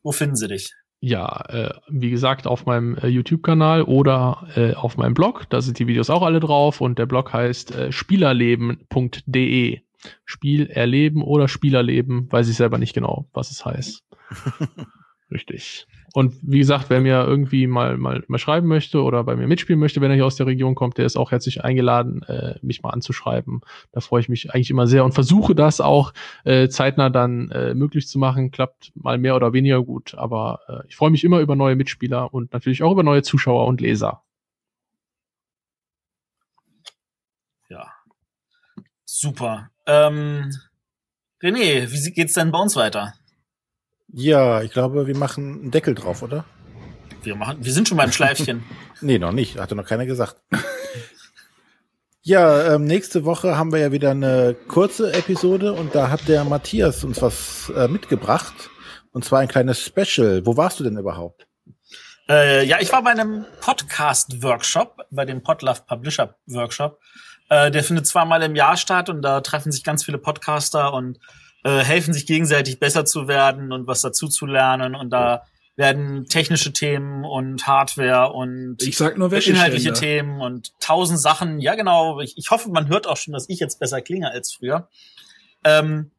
Wo finden sie dich? Ja, äh, wie gesagt, auf meinem äh, YouTube-Kanal oder äh, auf meinem Blog. Da sind die Videos auch alle drauf und der Blog heißt äh, spielerleben.de. Spiel erleben oder Spielerleben, weiß ich selber nicht genau, was es heißt. Richtig. Und wie gesagt, wer mir irgendwie mal, mal, mal schreiben möchte oder bei mir mitspielen möchte, wenn er hier aus der Region kommt, der ist auch herzlich eingeladen, äh, mich mal anzuschreiben. Da freue ich mich eigentlich immer sehr und versuche das auch äh, zeitnah dann äh, möglich zu machen. Klappt mal mehr oder weniger gut, aber äh, ich freue mich immer über neue Mitspieler und natürlich auch über neue Zuschauer und Leser. Ja. Super. Ähm, René, wie geht's denn bei uns weiter? Ja, ich glaube, wir machen einen Deckel drauf, oder? Wir machen, wir sind schon beim Schleifchen. nee, noch nicht. Hatte noch keiner gesagt. ja, ähm, nächste Woche haben wir ja wieder eine kurze Episode und da hat der Matthias uns was äh, mitgebracht. Und zwar ein kleines Special. Wo warst du denn überhaupt? Äh, ja, ich war bei einem Podcast-Workshop, bei dem Podlove Publisher Workshop. Äh, der findet zweimal im Jahr statt und da treffen sich ganz viele Podcaster und äh, helfen sich gegenseitig besser zu werden und was dazu zu lernen und da werden technische Themen und Hardware und ich sag nur inhaltliche Themen und tausend Sachen. Ja, genau. Ich, ich hoffe, man hört auch schon, dass ich jetzt besser klinge als früher. Ähm,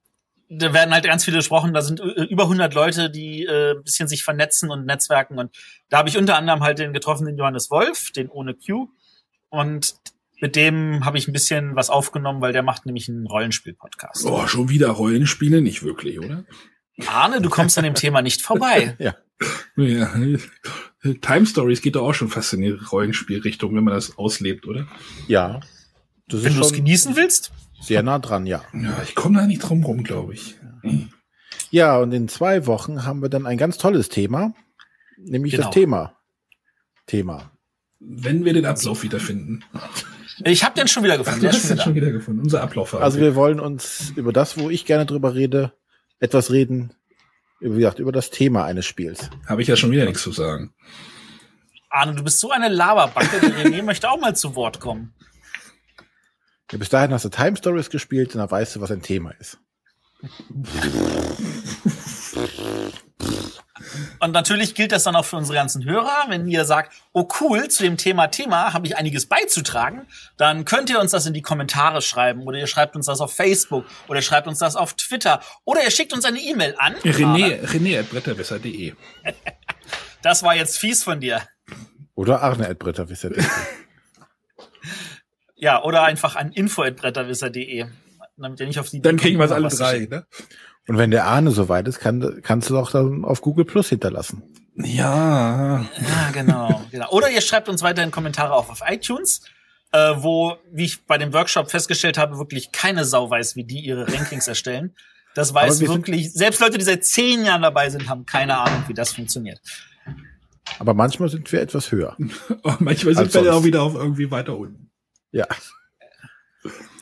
da werden halt ganz viele gesprochen. Da sind äh, über 100 Leute, die äh, ein bisschen sich vernetzen und netzwerken. Und da habe ich unter anderem halt den getroffen, den Johannes Wolf, den ohne Q. Und mit dem habe ich ein bisschen was aufgenommen, weil der macht nämlich einen Rollenspiel-Podcast. Oh, schon wieder Rollenspiele? Nicht wirklich, oder? Arne, du kommst an dem Thema nicht vorbei. ja. ja. Time Stories geht doch auch schon fast in die Rollenspielrichtung, wenn man das auslebt, oder? Ja. wenn du es genießen willst? Sehr nah dran, ja. Ja, ich komme da nicht drum rum, glaube ich. Ja, und in zwei Wochen haben wir dann ein ganz tolles Thema, nämlich genau. das Thema. Thema. Wenn wir den Ablauf wiederfinden. Ich habe den schon wieder gefunden. Ach, du hast den schon wieder gefunden. Unser Ablauf. Also wir wollen uns über das, wo ich gerne drüber rede, etwas reden. Wie gesagt, über das Thema eines Spiels. Habe ich ja schon wieder nichts zu sagen. Arne, du bist so eine Laberbacke. Der René möchte auch mal zu Wort kommen. Ja, bis dahin hast du Time Stories gespielt und dann weißt du, was ein Thema ist. Und natürlich gilt das dann auch für unsere ganzen Hörer. Wenn ihr sagt, oh cool, zu dem Thema Thema habe ich einiges beizutragen, dann könnt ihr uns das in die Kommentare schreiben oder ihr schreibt uns das auf Facebook oder ihr schreibt uns das auf Twitter oder ihr schickt uns eine E-Mail an. René, René at bretterwisser.de. Das war jetzt fies von dir. Oder Arne at bretterwisser.de. ja, oder einfach an info at bretterwisser.de. Damit ihr nicht auf die Dann kriegen wir es alle drei, ne? Und wenn der Ahne soweit ist, kann, kannst du doch dann auf Google Plus hinterlassen. Ja. Ja, genau, genau. Oder ihr schreibt uns weiterhin Kommentare auch auf iTunes, äh, wo, wie ich bei dem Workshop festgestellt habe, wirklich keine Sau weiß, wie die ihre Rankings erstellen. Das weiß wirklich, selbst Leute, die seit zehn Jahren dabei sind, haben keine Ahnung, wie das funktioniert. Aber manchmal sind wir etwas höher. manchmal sind wir auch wieder auf irgendwie weiter unten. Ja.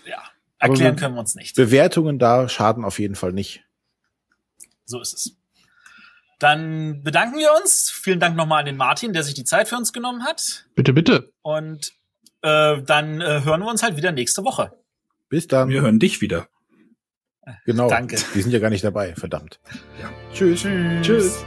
Ja. Erklären können wir uns nicht. Bewertungen da schaden auf jeden Fall nicht. So ist es. Dann bedanken wir uns. Vielen Dank nochmal an den Martin, der sich die Zeit für uns genommen hat. Bitte, bitte. Und äh, dann äh, hören wir uns halt wieder nächste Woche. Bis dann. Wir hören dich wieder. Genau. Danke. Die sind ja gar nicht dabei, verdammt. Ja. Tschüss. Tschüss. Tschüss.